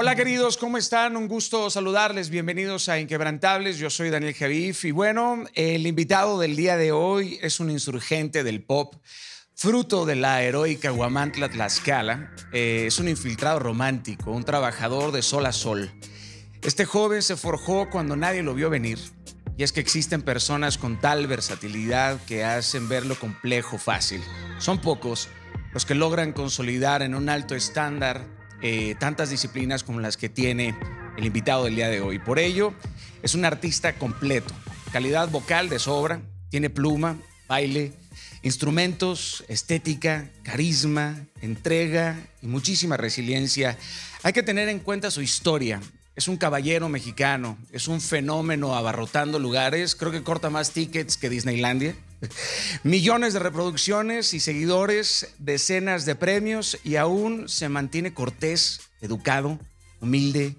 Hola queridos, ¿cómo están? Un gusto saludarles. Bienvenidos a Inquebrantables. Yo soy Daniel Javif y bueno, el invitado del día de hoy es un insurgente del pop, fruto de la heroica Guamantla Tlaxcala. Eh, es un infiltrado romántico, un trabajador de sol a sol. Este joven se forjó cuando nadie lo vio venir. Y es que existen personas con tal versatilidad que hacen ver lo complejo fácil. Son pocos los que logran consolidar en un alto estándar eh, tantas disciplinas como las que tiene el invitado del día de hoy. Por ello, es un artista completo, calidad vocal de sobra, tiene pluma, baile, instrumentos, estética, carisma, entrega y muchísima resiliencia. Hay que tener en cuenta su historia. Es un caballero mexicano, es un fenómeno abarrotando lugares, creo que corta más tickets que Disneylandia. Millones de reproducciones y seguidores, decenas de premios y aún se mantiene cortés, educado, humilde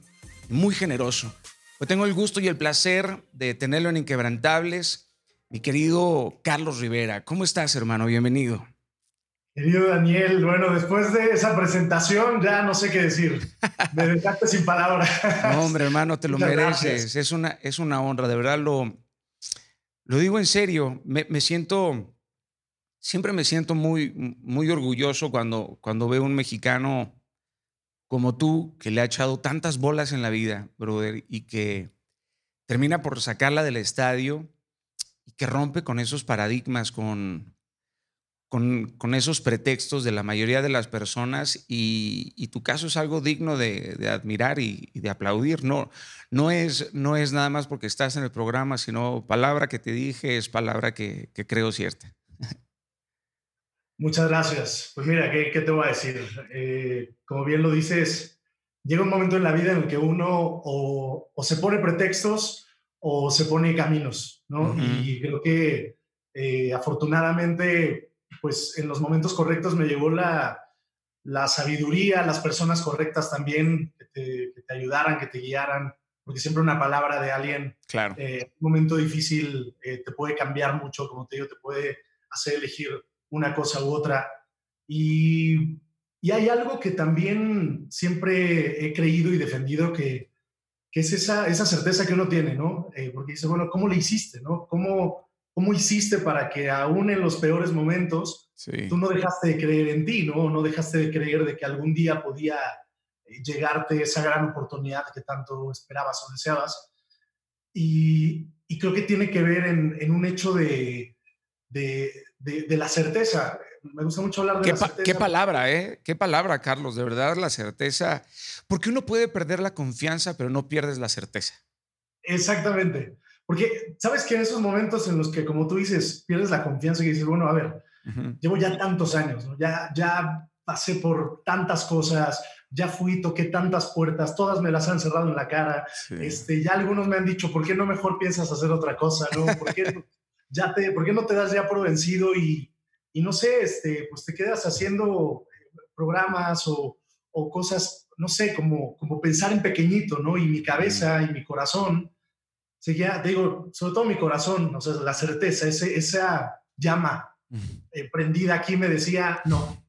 muy generoso. Hoy tengo el gusto y el placer de tenerlo en Inquebrantables, mi querido Carlos Rivera. ¿Cómo estás, hermano? Bienvenido. Querido Daniel, bueno, después de esa presentación ya no sé qué decir. Me dejaste sin palabras. No, hombre, hermano, te lo mereces. Es una, es una honra, de verdad lo, lo digo en serio, me, siento, siempre me siento muy, muy orgulloso cuando, cuando veo un mexicano como tú, que le ha echado tantas bolas en la vida, brother, y que termina por sacarla del estadio y que rompe con esos paradigmas, con, con, esos pretextos de la mayoría de las personas y, tu caso es algo digno de, admirar y, de aplaudir. No, no, es, no es nada más porque estás en el programa, sino palabra que te dije es palabra que, creo cierta. Muchas gracias. Pues mira, ¿qué, te voy a decir? Eh, como bien lo dices, llega un momento en la vida en el que uno o, se pone pretextos o se pone caminos, ¿no? Y creo que eh, afortunadamente pues en los momentos correctos me llegó la, sabiduría, las personas correctas también que te, ayudaran, que te guiaran, porque siempre una palabra de alguien claro. Eh, un momento difícil eh, te puede cambiar mucho, como te digo, te puede hacer elegir una cosa u otra. Y, hay algo que también siempre he creído y defendido que, es esa, esa certeza que uno tiene, ¿no? Eh, porque dice, bueno, ¿cómo le hiciste, no? ¿Cómo, ¿Cómo hiciste para que aún en los peores momentos tú no dejaste de creer en ti, ¿no? No dejaste de creer de que algún día podía eh, llegarte esa gran oportunidad que tanto esperabas o deseabas. Y, creo que tiene que ver en, un hecho de, de, la certeza. Me gusta mucho hablar de ¿Qué la certeza. Qué palabra, ¿eh? Qué palabra, Carlos. De verdad, la certeza. Porque uno puede perder la confianza, pero no pierdes la certeza. Exactamente. Porque sabes que en esos momentos en los que, como tú dices, pierdes la confianza y dices, bueno, a ver, llevo ya tantos años, ya, ya pasé por tantas cosas, ya fui, toqué tantas puertas, todas me las han cerrado en la cara. Este, ya algunos me han dicho, ¿por qué no mejor piensas hacer otra cosa? ¿no? ¿Por, qué, ya te, ¿Por qué no te das ya por vencido y, y no sé, este, pues te quedas haciendo programas o, o, cosas, no sé, como, como pensar en pequeñito, ¿no? Y mi cabeza y mi corazón seguía, digo, sobre todo mi corazón, o sea, la certeza, ese, esa llama eh, prendida aquí me decía, no,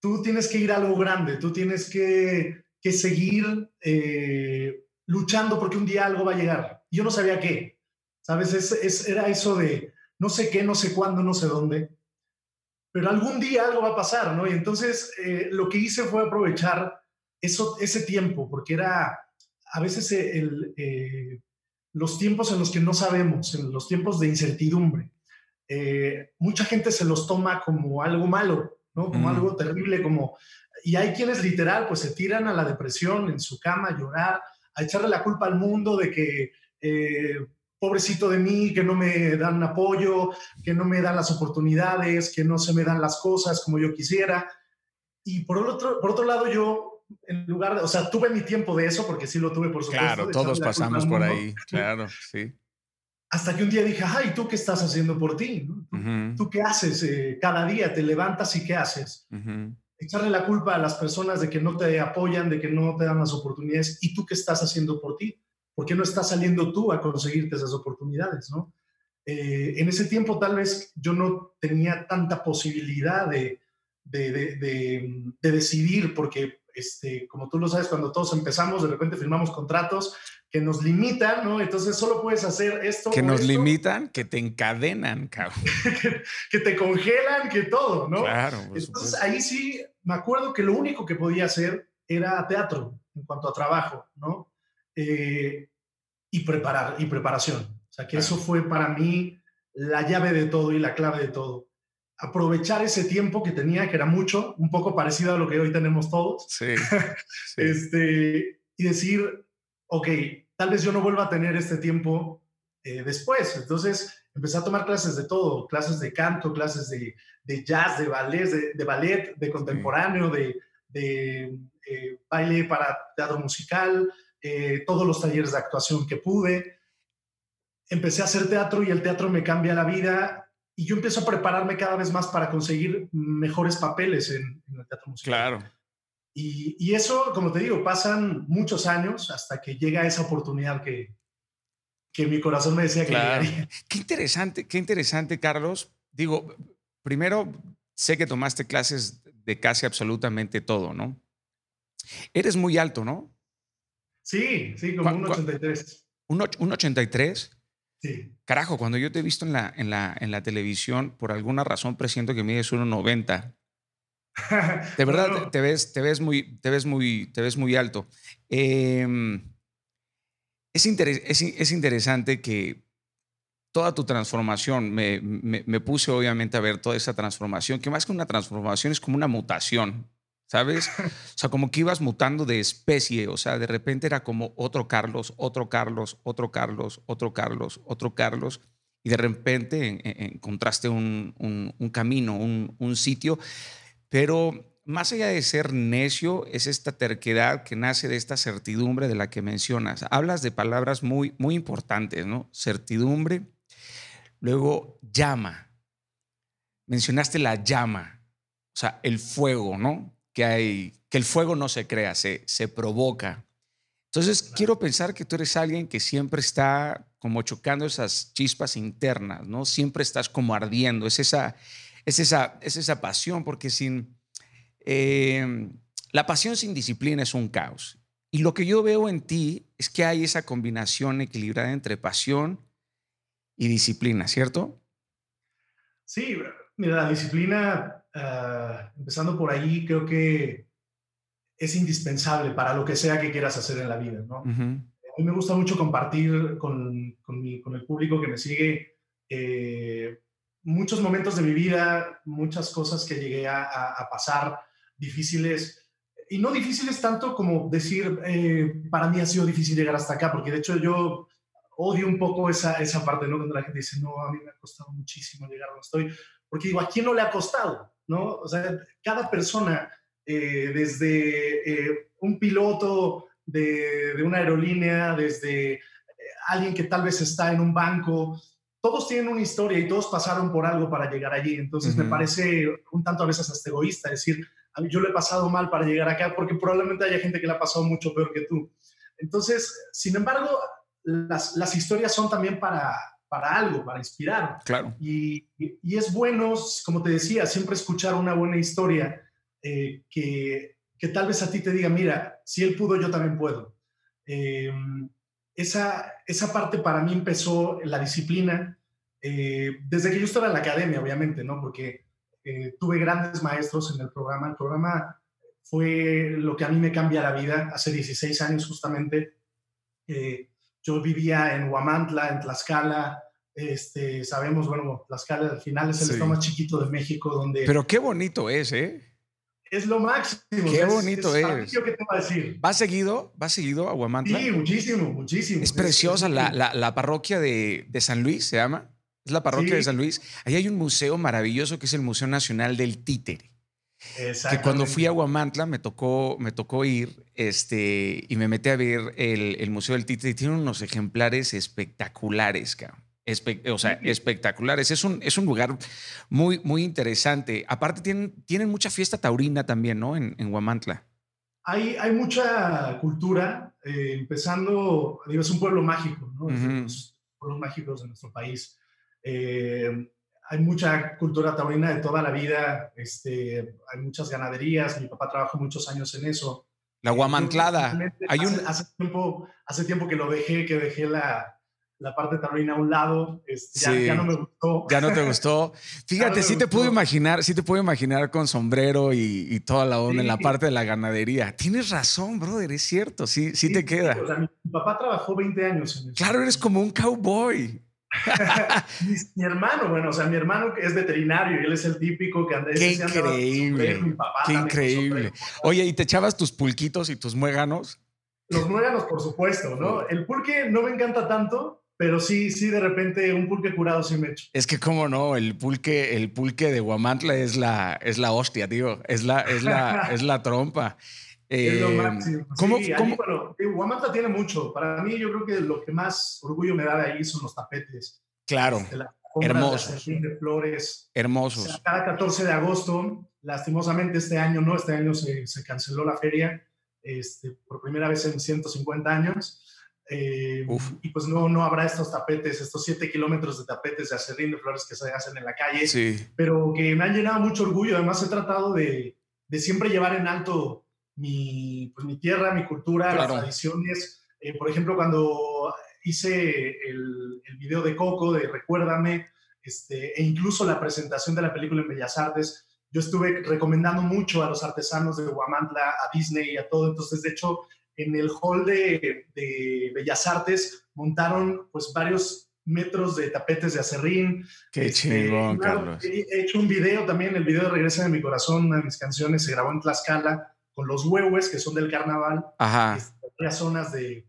tú tienes que ir a algo grande, tú tienes que, que seguir eh, luchando porque un día algo va a llegar. Yo no sabía qué, ¿sabes? Es, era eso de no sé qué, no sé cuándo, no sé dónde, pero algún día algo va a pasar, ¿no? Y entonces eh, lo que hice fue aprovechar eso, ese tiempo, porque era a veces el los tiempos en los que no sabemos, en los tiempos de incertidumbre. Eh, mucha gente se los toma como algo malo, ¿no? Como algo terrible, como... Y hay quienes literal, pues se tiran a la depresión en su cama a llorar, a echarle la culpa al mundo de que, eh, pobrecito de mí, que no me dan apoyo, que no me dan las oportunidades, que no se me dan las cosas como yo quisiera. Y por otro, por otro lado, yo en lugar de, o sea, tuve mi tiempo de eso porque sí lo tuve, por supuesto. Claro, todos pasamos por ahí, claro, sí. Hasta que un día dije, ay, ¿tú qué estás haciendo por ti? ¿Tú, qué haces eh, cada día? ¿Te levantas y qué haces? Echarle la culpa a las personas de que no te apoyan, de que no te dan las oportunidades. ¿Y tú qué estás haciendo por ti? ¿Por qué no estás saliendo tú a conseguirte esas oportunidades? ¿no? Eh, en ese tiempo tal vez yo no tenía tanta posibilidad de, de, de, decidir, porque este, como tú lo sabes, cuando todos empezamos, de repente firmamos contratos que nos limitan, ¿no? Entonces solo puedes hacer esto. Que nos limitan, que te encadenan, cabrón. que, te congelan, que todo, ¿no? Claro. Entonces ahí sí, me acuerdo que lo único que podía hacer era teatro en cuanto a trabajo, ¿no? Eh, y preparar, y preparación. O sea, que eso fue para mí la llave de todo y la clave de todo. Aprovechar ese tiempo que tenía, que era mucho, un poco parecido a lo que hoy tenemos todos. Sí. este, y decir, ok, tal vez yo no vuelva a tener este tiempo eh, después. Entonces, empecé a tomar clases de todo, clases de canto, clases de, de jazz, de ballet, de, ballet, de contemporáneo, de, de eh, baile para teatro musical, eh, todos los talleres de actuación que pude. Empecé a hacer teatro y el teatro me cambia la vida y yo empiezo a prepararme cada vez más para conseguir mejores papeles en, en el teatro musical. Claro. Y, eso, como te digo, pasan muchos años hasta que llega esa oportunidad que, que mi corazón me decía que llegaría. Qué interesante, qué interesante, Carlos. Digo, primero, sé que tomaste clases de casi absolutamente todo, ¿no? Eres muy alto, ¿no? Sí, sí, como un 83. ¿Un, un 83? Sí. Carajo, cuando yo te he visto en la, en la, en la televisión, por alguna razón presiento que mides 1,90. De verdad, te, ves, te, ves muy, te, ves muy, te ves muy alto. Em, es, es, interesante que toda tu transformación, me, me, puse obviamente a ver toda esa transformación, que más que una transformación es como una mutación, ¿sabes? O sea, como que ibas mutando de especie, o sea, de repente era como otro Carlos, otro Carlos, otro Carlos, otro Carlos, otro Carlos, y de repente encontraste un, un, camino, un, un sitio pero más allá de ser necio, es esta terquedad que nace de esta certidumbre de la que mencionas. Hablas de palabras muy, muy importantes, ¿no? Certidumbre, luego llama. Mencionaste la llama, o sea, el fuego, ¿no? Que hay, que el fuego no se crea, se, se provoca. Entonces, quiero pensar que tú eres alguien que siempre está como chocando esas chispas internas, ¿no? Siempre estás como ardiendo, es esa, es esa, es esa pasión, porque sin... Eh, la pasión sin disciplina es un caos. Y lo que yo veo en ti es que hay esa combinación equilibrada entre pasión y disciplina, ¿cierto? Sí, mira, la disciplina, ah, empezando por ahí, creo que es indispensable para lo que sea que quieras hacer en la vida, ¿no? A mí me gusta mucho compartir con, con, el público que me sigue eh, muchos momentos de mi vida, muchas cosas que llegué a, pasar difíciles, y no difíciles tanto como decir, eh, para mí ha sido difícil llegar hasta acá, porque de hecho yo odio un poco esa, esa parte, ¿no? Cuando la gente dice, no, a mí me ha costado muchísimo llegar a donde estoy, porque digo, ¿a quién no le ha costado? ¿No? O sea, cada persona, eh, desde eh, un piloto de, de, una aerolínea, desde alguien que tal vez está en un banco, todos tienen una historia y todos pasaron por algo para llegar allí. Entonces me parece un tanto a veces hasta egoísta decir, a mí yo le he pasado mal para llegar acá porque probablemente haya gente que le ha pasado mucho peor que tú. Entonces, sin embargo, las, las historias son también para, para algo, para inspirar. Claro. Y, y, es bueno, como te decía, siempre escuchar una buena historia eh, que, que, tal vez a ti te diga, mira, si él pudo, yo también puedo. Eh, esa, esa parte para mí empezó la disciplina eh, desde que yo estaba en la academia, obviamente, ¿no? Porque eh, tuve grandes maestros en el programa. El programa fue lo que a mí me cambia la vida. Hace 16 años justamente, eh, yo vivía en Huamantla, en Tlaxcala. Este, sabemos, bueno, Tlaxcala al final es el estado más chiquito de México, donde... Pero qué bonito es, ¿eh? es lo máximo. Qué bonito es. ¿Qué te va a decir? ¿Va seguido? ¿Va seguido a Huamantla? Sí, muchísimo, muchísimo. Es preciosa la, la, la, parroquia de, de, San Luis, se llama. Es la parroquia de San Luis. Ahí hay un museo maravilloso que es el Museo Nacional del Títere. Que cuando fui a Huamantla me tocó, me tocó ir este, y me metí a ver el, el Museo del Títere y tiene unos ejemplares espectaculares, cabrón o sea, espectaculares. Es un, es un lugar muy, muy interesante. Aparte, tienen, tienen mucha fiesta taurina también, ¿no? En, en Huamantla. Hay, hay mucha cultura, eh, empezando, digo, es un pueblo mágico, ¿no? Los pueblos mágicos de nuestro país. Eh, hay mucha cultura taurina de toda la vida, este, hay muchas ganaderías, mi papá trabajó muchos años en eso. La guamantlada. Hay un... hace, tiempo, hace tiempo que lo dejé, que dejé la, la parte taurina a un lado, este, ya, no me gustó. Ya no te gustó. Fíjate, sí te puedo imaginar, sí te puedo imaginar con sombrero y, toda la onda en la parte de la ganadería. Tienes razón, brother, es cierto, sí, sí, te queda. mi, papá trabajó 20 años en eso. Claro, eres como un cowboy. mi, hermano, bueno, o sea, mi hermano es veterinario y él es el típico que anda. Qué increíble. Qué increíble. Oye, ¿y te echabas tus pulquitos y tus muéganos? Los muéganos, por supuesto, ¿no? El pulque no me encanta tanto, pero sí, sí, de repente un pulque curado sí me echo. Es que cómo no, el pulque, el pulque de Guamantla es la, es la hostia, tío. Es la, es la, es la trompa. Es lo eh, máximo. ¿cómo, sí, bueno, Guamantla tiene mucho. Para mí, yo creo que lo que más orgullo me da de ahí son los tapetes. Claro. Hermosos. De flores. Hermosos. cada 14 de agosto, lastimosamente este año no, este año se, se canceló la feria este, por primera vez en 150 años eh, y pues no, no habrá estos tapetes, estos siete kilómetros de tapetes de acerrín de flores que se hacen en la calle, pero que me han llenado mucho orgullo. Además, he tratado de, de siempre llevar en alto mi, pues, mi tierra, mi cultura, las tradiciones. Eh, por ejemplo, cuando hice el, el, video de Coco, de Recuérdame, este, e incluso la presentación de la película en Bellas Artes, yo estuve recomendando mucho a los artesanos de Huamantla, a Disney y a todo. Entonces, de hecho, en el hall de, Bellas Artes montaron pues varios metros de tapetes de acerrín. Qué este, chingón, Carlos. He hecho un video también, el video de Regresa de mi corazón, una de mis canciones se grabó en Tlaxcala con los huehues que son del carnaval. Ajá. Varias zonas de,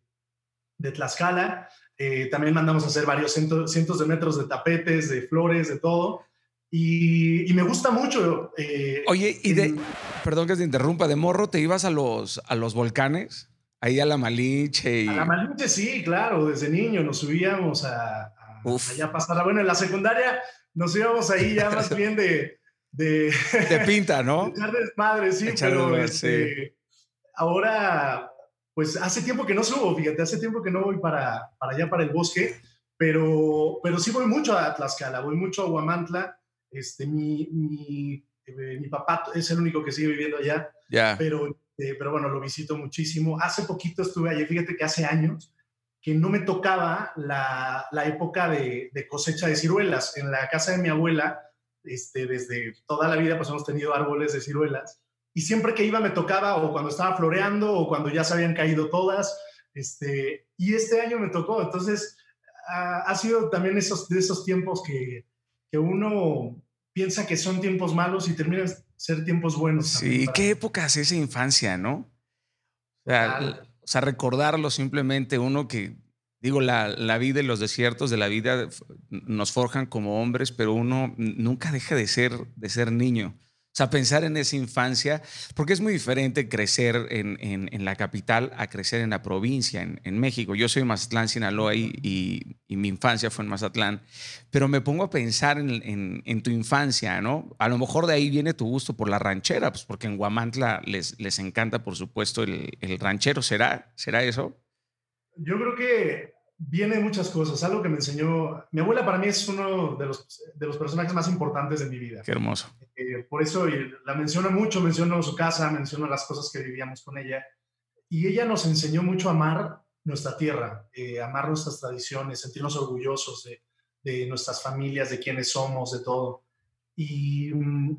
de Tlaxcala. Eh, también mandamos a hacer varios cientos, cientos, de metros de tapetes, de flores, de todo. Y, me gusta mucho. Eh, Oye, y de, perdón que te interrumpa, de morro, ¿te ibas a los, a los volcanes? Ahí a la Malinche. Y... A la Malinche, sí, claro, desde niño nos subíamos a, a allá pasar. Bueno, en la secundaria nos íbamos ahí ya más bien de. De, pinta, ¿no? De desmadre, sí, pero este, ahora, pues hace tiempo que no subo, fíjate, hace tiempo que no voy para, para allá, para el bosque, pero, pero sí voy mucho a Tlaxcala, voy mucho a Huamantla. Este, mi, mi, eh, mi papá es el único que sigue viviendo allá, Ya. pero este, pero bueno, lo visito muchísimo. Hace poquito estuve allí, fíjate que hace años que no me tocaba la, la época de, de, cosecha de ciruelas. En la casa de mi abuela, este, desde toda la vida pues hemos tenido árboles de ciruelas y siempre que iba me tocaba o cuando estaba floreando o cuando ya se habían caído todas. Este, y este año me tocó, entonces ha, ha sido también esos, de esos tiempos que, que uno piensa que son tiempos malos y terminan ser tiempos buenos. Sí, qué épocas esa infancia, ¿no? O sea, o sea, recordarlo simplemente uno que, digo, la, la, vida y los desiertos de la vida nos forjan como hombres, pero uno nunca deja de ser, de ser niño. O sea, pensar en esa infancia, porque es muy diferente crecer en, en, la capital a crecer en la provincia, en, en México. Yo soy Mazatlán, Sinaloa, y, y, mi infancia fue en Mazatlán, pero me pongo a pensar en, tu infancia, ¿no? A lo mejor de ahí viene tu gusto por la ranchera, pues porque en Guamantla les, les encanta, por supuesto, el, el ranchero. ¿Será? ¿Será eso? Yo creo que viene muchas cosas. Algo que me enseñó. Mi abuela para mí es uno de los, de los personajes más importantes de mi vida. Qué hermoso. Eh, por eso la menciono mucho, menciono su casa, menciono las cosas que vivíamos con ella. Y ella nos enseñó mucho a amar nuestra tierra, eh, amar nuestras tradiciones, sentirnos orgullosos de, de, nuestras familias, de quiénes somos, de todo. Y, mm,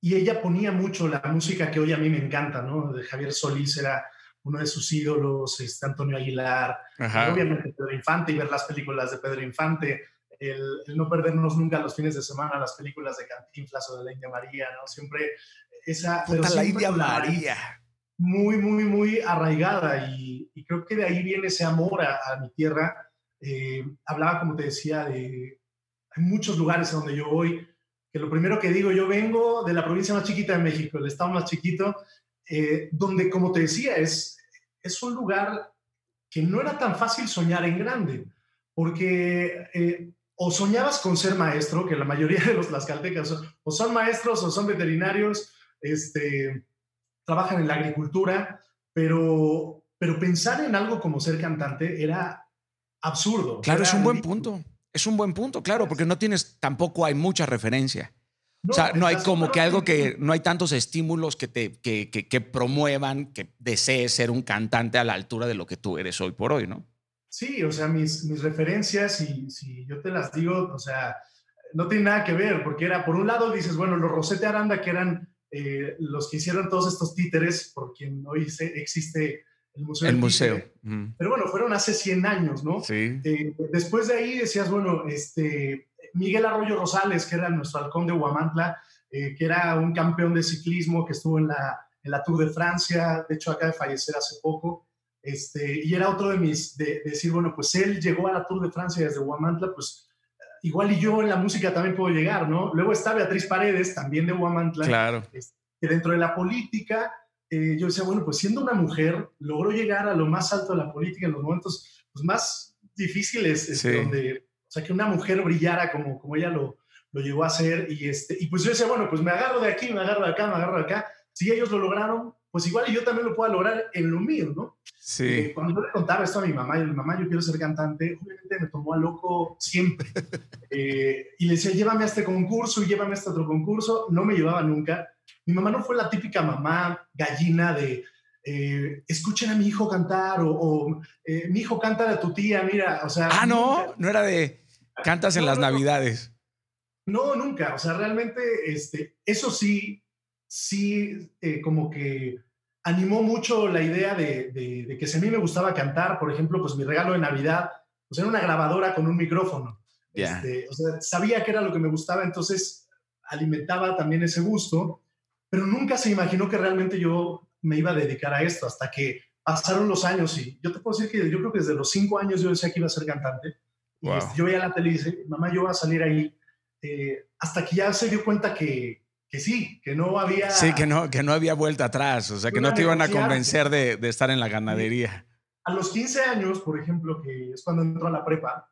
y ella ponía mucho la música que hoy a mí me encanta, ¿no? De Javier Solís era uno de sus ídolos, este, Antonio Aguilar, obviamente Pedro Infante y ver las películas de Pedro Infante, el, no perdernos nunca los fines de semana las películas de Cantinflas o de la India María, ¿no? Siempre esa... la India María. Muy, muy, muy arraigada y, creo que de ahí viene ese amor a, mi tierra. Eh, hablaba, como te decía, de... Hay muchos lugares a donde yo voy, que lo primero que digo, yo vengo de la provincia más chiquita de México, el estado más chiquito, eh, donde, como te decía, es, es un lugar que no era tan fácil soñar en grande, porque eh, o soñabas con ser maestro, que la mayoría de los tlaxcaltecas son, o son maestros o son veterinarios, este, trabajan en la agricultura, pero, pero pensar en algo como ser cantante era absurdo. Claro, es un buen punto. Es un buen punto, claro, porque no tienes, tampoco hay mucha referencia. O sea, no hay como que algo que, no hay tantos estímulos que te, que, que, promuevan, que desees ser un cantante a la altura de lo que tú eres hoy por hoy, ¿no? Sí, o sea, mis, mis referencias, y si yo te las digo, o sea, no tiene nada que ver, porque era, por un lado dices, bueno, los Rosete Aranda, que eran eh, los que hicieron todos estos títeres, por quien hoy se, existe el museo. El museo. Pero bueno, fueron hace 100 años, ¿no? Sí. Eh, después de ahí decías, bueno, este, Miguel Arroyo Rosales, que era nuestro halcón de Huamantla, eh, que era un campeón de ciclismo que estuvo en la, en la Tour de Francia, de hecho acaba de fallecer hace poco, este, y era otro de mis, de, decir, bueno, pues él llegó a la Tour de Francia desde Huamantla, pues igual y yo en la música también puedo llegar, ¿no? Luego está Beatriz Paredes, también de Huamantla, claro. Este, que dentro de la política eh, yo decía, bueno, pues siendo una mujer, logró llegar a lo más alto de la política en los momentos pues, más difíciles, este, donde, o sea, que una mujer brillara como, como ella lo, lo llegó a hacer. Y, este, y pues yo decía, bueno, pues me agarro de aquí, me agarro de acá, me agarro de acá. Si ellos lo lograron, pues igual yo también lo puedo lograr en lo mío, ¿no? Sí. Eh, cuando yo le contaba esto a mi mamá, y mi mamá, yo quiero ser cantante, obviamente me tomó a loco siempre. Eh, y le decía, llévame a este concurso y llévame a este otro concurso. No me llevaba nunca. Mi mamá no fue la típica mamá gallina de eh, escuchen a mi hijo cantar o, mi hijo canta a tu tía, mira, o sea. Ah, no, no era de cantas en las navidades. No, nunca, o sea, realmente, este, eso sí, sí, eh, como que animó mucho la idea de, que si a mí me gustaba cantar, por ejemplo, pues mi regalo de Navidad, pues era una grabadora con un micrófono. Este, o sea, sabía que era lo que me gustaba, entonces alimentaba también ese gusto pero nunca se imaginó que realmente yo me iba a dedicar a esto hasta que pasaron los años y yo te puedo decir que yo creo que desde los cinco años yo decía que iba a ser cantante. Y este, yo veía la tele y dice, mamá, yo voy a salir ahí. Eh, hasta que ya se dio cuenta que, que, sí, que no había... Sí, que no, que no había vuelta atrás, o sea, que no te iban a convencer de, de, estar en la ganadería. A los 15 años, por ejemplo, que es cuando entro a la prepa,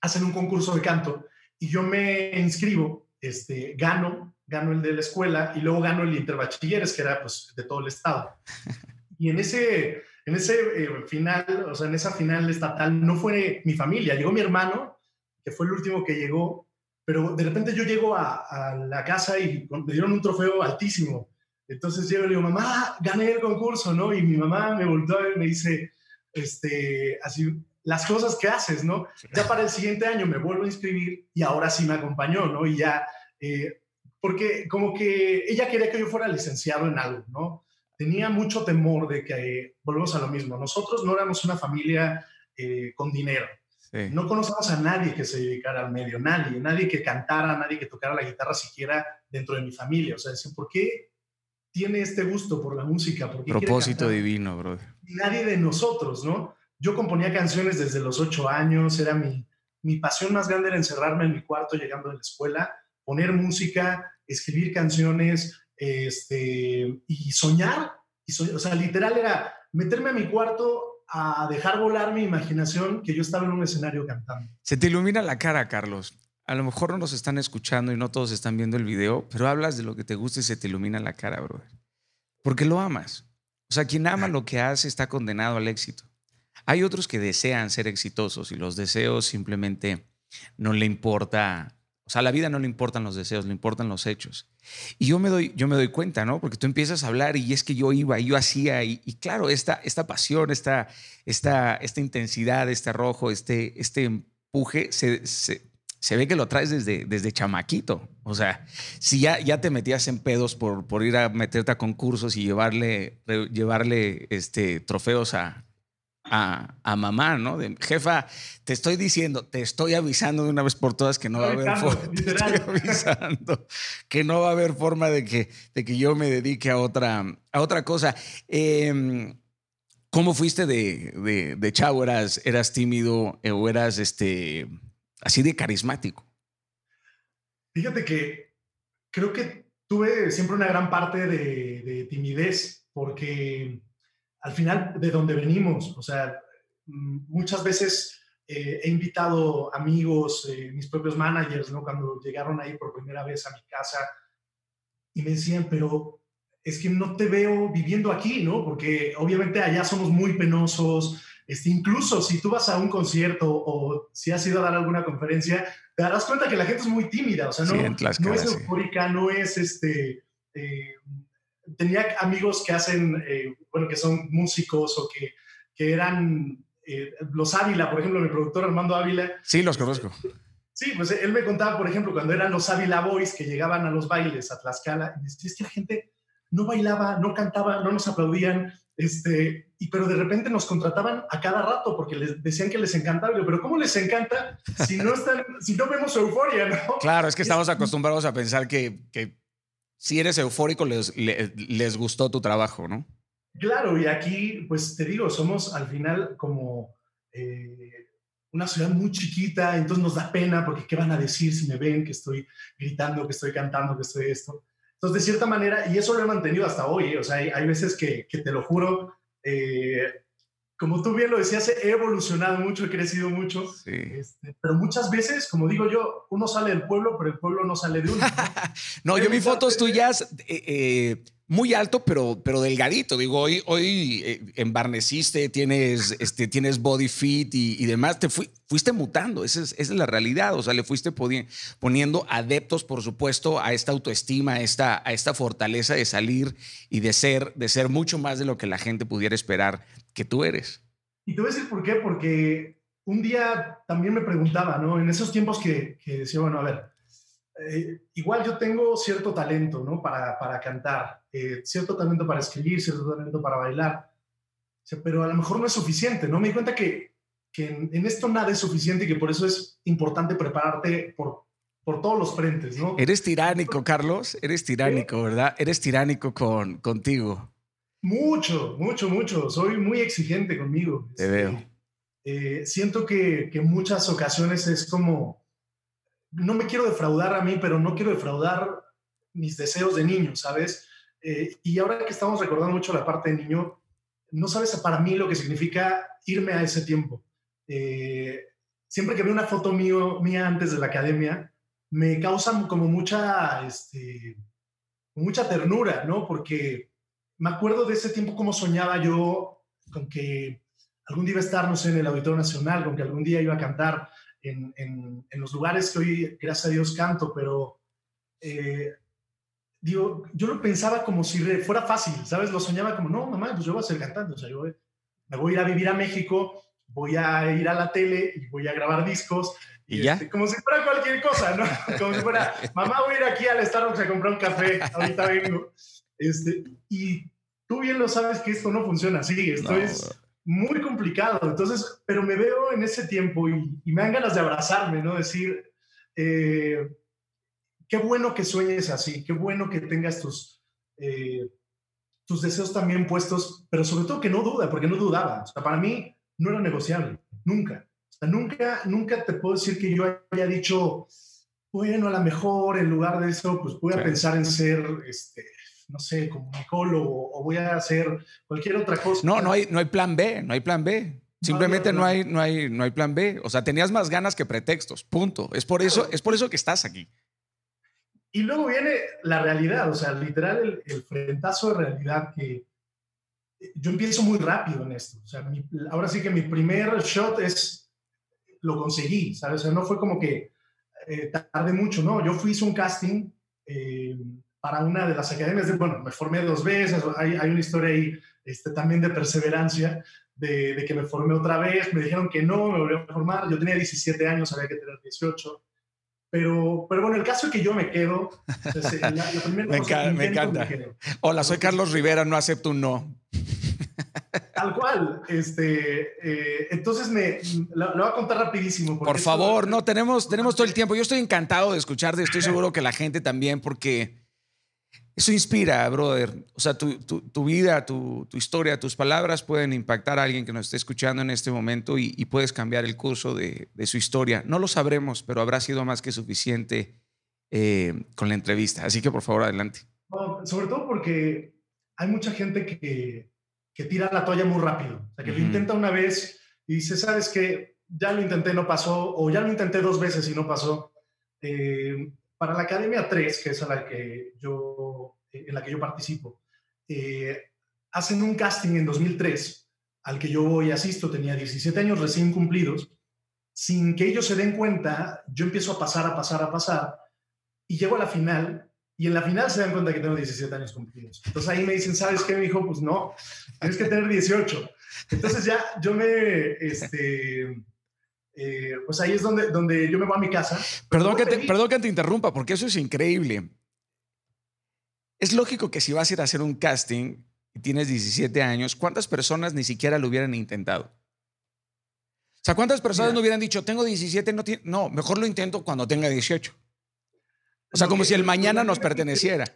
hacen un concurso de canto y yo me inscribo, este, gano gano el de la escuela y luego gano el interbachilleres, que era pues de todo el estado. Y en ese, en ese eh, final, o sea, en esa final estatal, no fue mi familia, llegó mi hermano, que fue el último que llegó, pero de repente yo llego a, la casa y me dieron un trofeo altísimo. Entonces llego y le digo, mamá, gané el concurso, ¿no? Y mi mamá me volvió a y me dice, este, así, las cosas que haces, ¿no? Ya para el siguiente año me vuelvo a inscribir y ahora sí me acompañó, ¿no? Y ya eh, porque como que ella quería que yo fuera licenciado en algo, ¿no? Tenía mucho temor de que, volvemos a lo mismo, nosotros no éramos una familia eh, con dinero. No conocíamos a nadie que se dedicara al medio, nadie, nadie que cantara, nadie que tocara la guitarra siquiera dentro de mi familia. O sea, decían, ¿por qué tiene este gusto por la música? ¿Por Propósito divino, brother. Nadie de nosotros, ¿no? Yo componía canciones desde los ocho años, era mi, mi pasión más grande era encerrarme en mi cuarto llegando de la escuela, poner música, escribir canciones este, y soñar. Y o sea, literal era meterme a mi cuarto a dejar volar mi imaginación que yo estaba en un escenario cantando. Se te ilumina la cara, Carlos. A lo mejor no nos están escuchando y no todos están viendo el video, pero hablas de lo que te gusta y se te ilumina la cara, brother. Porque lo amas. O sea, quien ama lo que hace está condenado al éxito. Hay otros que desean ser exitosos y los deseos simplemente no le importa o sea, a la vida no le importan los deseos, le importan los hechos. Y yo me doy, yo me doy cuenta, ¿no? Porque tú empiezas a hablar y es que yo iba, yo hacía, y, claro, esta, esta pasión, esta, esta, esta intensidad, este arrojo, este, este empuje, se, se, ve que lo traes desde, desde chamaquito. O sea, si ya, ya te metías en pedos por, por ir a meterte a concursos y llevarle, llevarle este, trofeos a, a, mamá, ¿no? De, jefa, te estoy diciendo, te estoy avisando de una vez por todas que no va a haber forma. que no va a haber forma de que, de que yo me dedique a otra, a otra cosa. Em, ¿Cómo fuiste de, de, chavo? ¿Eras, ¿Eras tímido o eras este, así de carismático? Fíjate que creo que tuve siempre una gran parte de, de timidez porque al final de donde venimos. O sea, mm, muchas veces eh, he invitado amigos, eh, mis propios managers, ¿no? Cuando llegaron ahí por primera vez a mi casa y me decían, pero es que no te veo viviendo aquí, ¿no? Porque obviamente allá somos muy penosos, Este, incluso si tú vas a un concierto o si has ido a dar alguna conferencia, te darás cuenta que la gente es muy tímida, o sea, no, no es eufórica, no es este... Eh, tenía amigos que hacen, eh, bueno, que son músicos o que, que eran eh, los Ávila, por ejemplo, mi productor Armando Ávila. Sí, los conozco. Sí, pues él me contaba, por ejemplo, cuando eran los Ávila Boys que llegaban a los bailes a Tlaxcala, y decía, es que la gente no bailaba, no cantaba, no nos aplaudían, este, y, pero de repente nos contrataban a cada rato porque les decían que les encantaba. Pero ¿cómo les encanta si no, están, si no vemos euforia? ¿no? Claro, es que estamos acostumbrados a pensar que, que si eres eufórico les, les, gustó tu trabajo, ¿no? Claro, y aquí, pues te digo, somos al final como eh, una ciudad muy chiquita, entonces nos da pena porque ¿qué van a decir si me ven que estoy gritando, que estoy cantando, que estoy esto? Entonces, de cierta manera, y eso lo he mantenido hasta hoy, ¿eh? o sea, hay, veces que, que, te lo juro, eh, como tú bien lo decías, he evolucionado mucho, he crecido mucho, sí. Este, pero muchas veces, como digo yo, uno sale del pueblo, pero el pueblo no sale de uno. no, yo vi fotos tuyas eh, muy alto, pero, pero delgadito. Digo, hoy, hoy eh, embarneciste, tienes, este, tienes body fit y, demás. Te fuiste mutando, esa es, la realidad. O sea, le fuiste poniendo adeptos, por supuesto, a esta autoestima, a esta, a esta fortaleza de salir y de ser, de ser mucho más de lo que la gente pudiera esperar que tú eres. Y te voy a decir por qué, porque un día también me preguntaba, ¿no? En esos tiempos que, que decía, bueno, a ver, eh, igual yo tengo cierto talento, ¿no? Para, para cantar, eh, cierto talento para escribir, cierto talento para bailar, pero a lo mejor no es suficiente, ¿no? Me di cuenta que, que en, esto nada es suficiente y que por eso es importante prepararte por, por todos los frentes, ¿no? Eres tiránico, Carlos, eres tiránico, ¿verdad? Eres tiránico con, contigo. Mucho, mucho, mucho. Soy muy exigente conmigo. Te veo. Eh, siento que, que en muchas ocasiones es como no me quiero defraudar a mí, pero no quiero defraudar mis deseos de niño, ¿sabes? Eh, y ahora que estamos recordando mucho la parte de niño, no sabes para mí lo que significa irme a ese tiempo. Eh, siempre que veo una foto mío, mía antes de la academia, me causa como mucha, este, mucha ternura, ¿no? Porque me acuerdo de ese tiempo como soñaba yo con que algún día iba a estar, no sé, en el Auditorio Nacional, con que algún día iba a cantar en, los lugares que hoy, gracias a Dios, canto, pero eh, digo, yo lo pensaba como si fuera fácil, ¿sabes? Lo soñaba como, no, mamá, pues yo voy a ser cantante, o sea, yo me voy a ir a vivir a México, voy a ir a la tele y voy a grabar discos. ¿Y ya? Este, como si fuera cualquier cosa, ¿no? Como si fuera, mamá, voy a ir aquí al Starbucks a comprar un café, ahorita vengo. Este, y tú bien lo sabes que esto no funciona así, esto es muy complicado. Entonces, pero me veo en ese tiempo y, me dan ganas de abrazarme, ¿no? Decir, eh, qué bueno que sueñes así, qué bueno que tengas tus, eh, tus deseos también puestos, pero sobre todo que no duda, porque no dudaba. O sea, para mí no era negociable, nunca. O sea, nunca, nunca te puedo decir que yo haya dicho, bueno, a lo mejor en lugar de eso, pues voy a pensar en ser, este, no sé, comunicólogo o voy a hacer cualquier otra cosa. No, no hay, no hay plan B, no hay plan B. Simplemente no, hay, no, hay, no hay plan B. O sea, tenías más ganas que pretextos. Punto. Es por eso, es por eso que estás aquí. Y luego viene la realidad, o sea, literal el, frentazo de realidad que yo empiezo muy rápido en esto. O sea, ahora sí que mi primer shot es, lo conseguí, ¿sabes? O sea, no fue como que eh, tardé mucho, no. Yo fui, hice un casting eh, para una de las academias, de, bueno, me formé dos veces, hay, hay una historia ahí este, también de perseverancia, de, de, que me formé otra vez, me dijeron que no, me volví a formar, yo tenía 17 años, había que tener 18, pero, pero bueno, el caso es que yo me quedo, la, primera me, encanta, me encanta. Hola, soy Carlos Rivera, no acepto un no. Tal cual. Este, eh, entonces me lo, voy a contar rapidísimo. Por favor, no, tenemos, tenemos todo el tiempo. Yo estoy encantado de escucharte, estoy seguro que la gente también, porque eso inspira, brother. O sea, tu, vida, tu, historia, tus palabras pueden impactar a alguien que nos esté escuchando en este momento y, puedes cambiar el curso de, su historia. No lo sabremos, pero habrá sido más que suficiente eh, con la entrevista. Así que por favor, adelante. sobre todo porque hay mucha gente que, tira la toalla muy rápido. O sea, que lo intenta una vez y dice, ¿sabes qué? Ya lo intenté, no pasó, o ya lo intenté dos veces y no pasó. Eh, para la Academia 3, que es la que yo, en la que yo participo, eh, hacen un casting en 2003 al que yo voy asisto tenía 17 años recién cumplidos. Sin que ellos se den cuenta, yo empiezo a pasar, a pasar, a pasar y llego a la final y en la final se dan cuenta que tengo 17 años cumplidos. Entonces ahí me dicen, ¿sabes qué, mi hijo? Pues no, tienes que tener 18. Entonces ya yo me, este, eh, pues ahí es donde, donde yo me voy a mi casa. Perdón que, te, perdón que te interrumpa, porque eso es increíble. Es lógico que si vas a ir a hacer un casting y tienes 17 años, ¿cuántas personas ni siquiera lo hubieran intentado? O sea, ¿cuántas personas no hubieran dicho, tengo 17, no, no, mejor lo intento cuando tenga 18? O sea, como si el mañana nos perteneciera.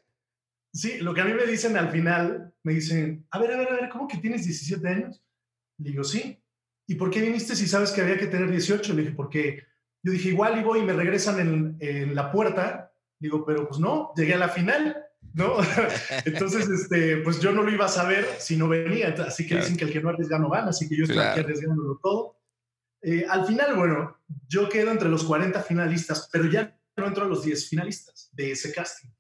Sí, lo que a mí me dicen al final, me dicen, a ver, a ver, a ver, ¿cómo que tienes 17 años? Le digo, sí. ¿Y por qué viniste si sabes que había que tener 18? Le dije, porque yo dije, igual y voy y me regresan en, en la puerta. Digo, pero pues no, llegué a la final, ¿no? Entonces, este, pues yo no lo iba a saber si no venía. Así que dicen que el que no arriesga no gana, así que yo estoy aquí arriesgándolo todo. Eh, al final, bueno, yo quedo entre los 40 finalistas, pero ya no entro a los 10 finalistas de ese casting.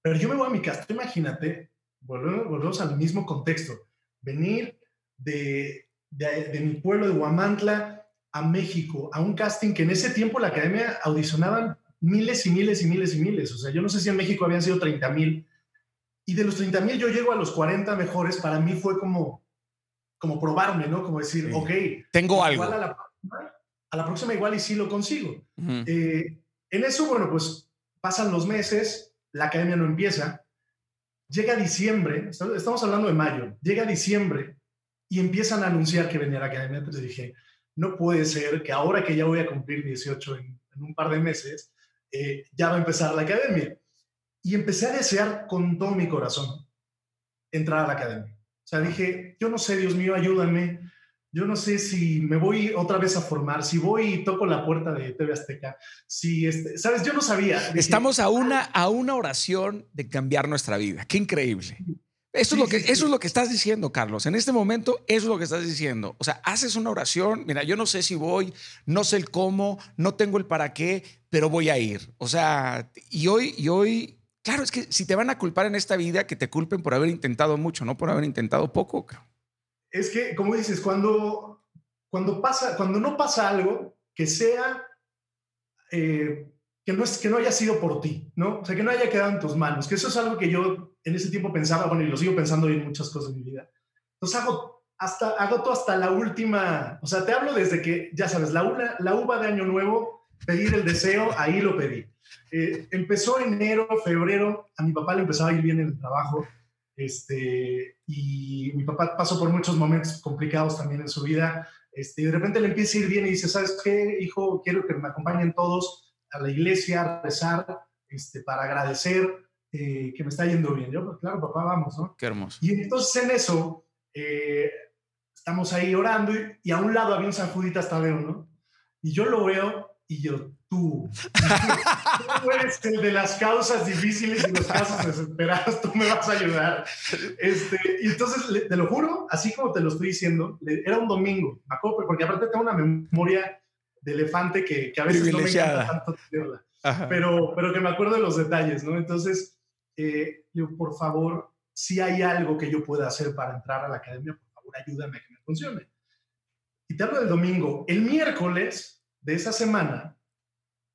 Pero yo me voy a mi casa, imagínate, volvemos, al mismo contexto, venir de, de, mi pueblo de Huamantla a México, a un casting que en ese tiempo la academia audicionaban miles y miles y miles y miles. O sea, yo no sé si en México habían sido 30 mil. Y de los 30 mil yo llego a los 40 mejores. Para mí fue como, como probarme, ¿no? Como decir, ok. Tengo algo. A la, a la, próxima igual y sí lo consigo. eh, en eso, bueno, pues pasan los meses, la academia no empieza, llega diciembre, estamos hablando de mayo, llega diciembre y empiezan a anunciar que venía la academia. Entonces dije, no puede ser que ahora que ya voy a cumplir 18 en, un par de meses, eh, ya va a empezar la academia. Y empecé a desear con todo mi corazón entrar a la academia. O sea, dije, yo no sé, Dios mío, ayúdame yo no sé si me voy otra vez a formar, si voy y toco la puerta de TV Azteca, si, este, ¿sabes? Yo no sabía. Estamos a una, a una oración de cambiar nuestra vida. Qué increíble. Eso, es lo que, eso es lo que estás diciendo, Carlos. En este momento, eso es lo que estás diciendo. O sea, haces una oración. Mira, yo no sé si voy, no sé el cómo, no tengo el para qué, pero voy a ir. O sea, y hoy, y hoy, claro, es que si te van a culpar en esta vida, que te culpen por haber intentado mucho, no por haber intentado poco es que, como dices, cuando, cuando, pasa, cuando no pasa algo que sea, eh, que, no es, que no haya sido por ti, ¿no? O sea, que no haya quedado en tus manos, que eso es algo que yo en ese tiempo pensaba, bueno, y lo sigo pensando hoy en muchas cosas de mi vida. Entonces hago, hasta, hago todo hasta la última, o sea, te hablo desde que, ya sabes, la, una, la uva de Año Nuevo, pedir el deseo, ahí lo pedí. Eh, empezó enero, febrero, a mi papá le empezaba a ir bien en el trabajo, este, y mi papá pasó por muchos momentos complicados también en su vida. Este, y de repente le empieza a ir bien y dice, ¿sabes qué, hijo? Quiero que me acompañen todos a la iglesia a rezar este, para agradecer eh, que me está yendo bien. Yo, pues claro, papá, vamos, ¿no? Qué hermoso. Y entonces en eso, eh, estamos ahí orando y, y, a un lado había un San Juditas Tadeo, ¿no? Y yo lo veo y yo, tú, tú eres el de las causas difíciles y los casos desesperados, tú me vas a ayudar. Este, y entonces, te lo juro, así como te lo estoy diciendo, era un domingo, me acuerdo, porque aparte tengo una memoria de elefante que, que a veces no me encanta tanto tenerla, pero, pero que me acuerdo de los detalles, ¿no? Entonces, eh, digo, por favor, si hay algo que yo pueda hacer para entrar a la academia, por favor, ayúdame a que me funcione. Y te hablo del domingo. El miércoles de esa semana,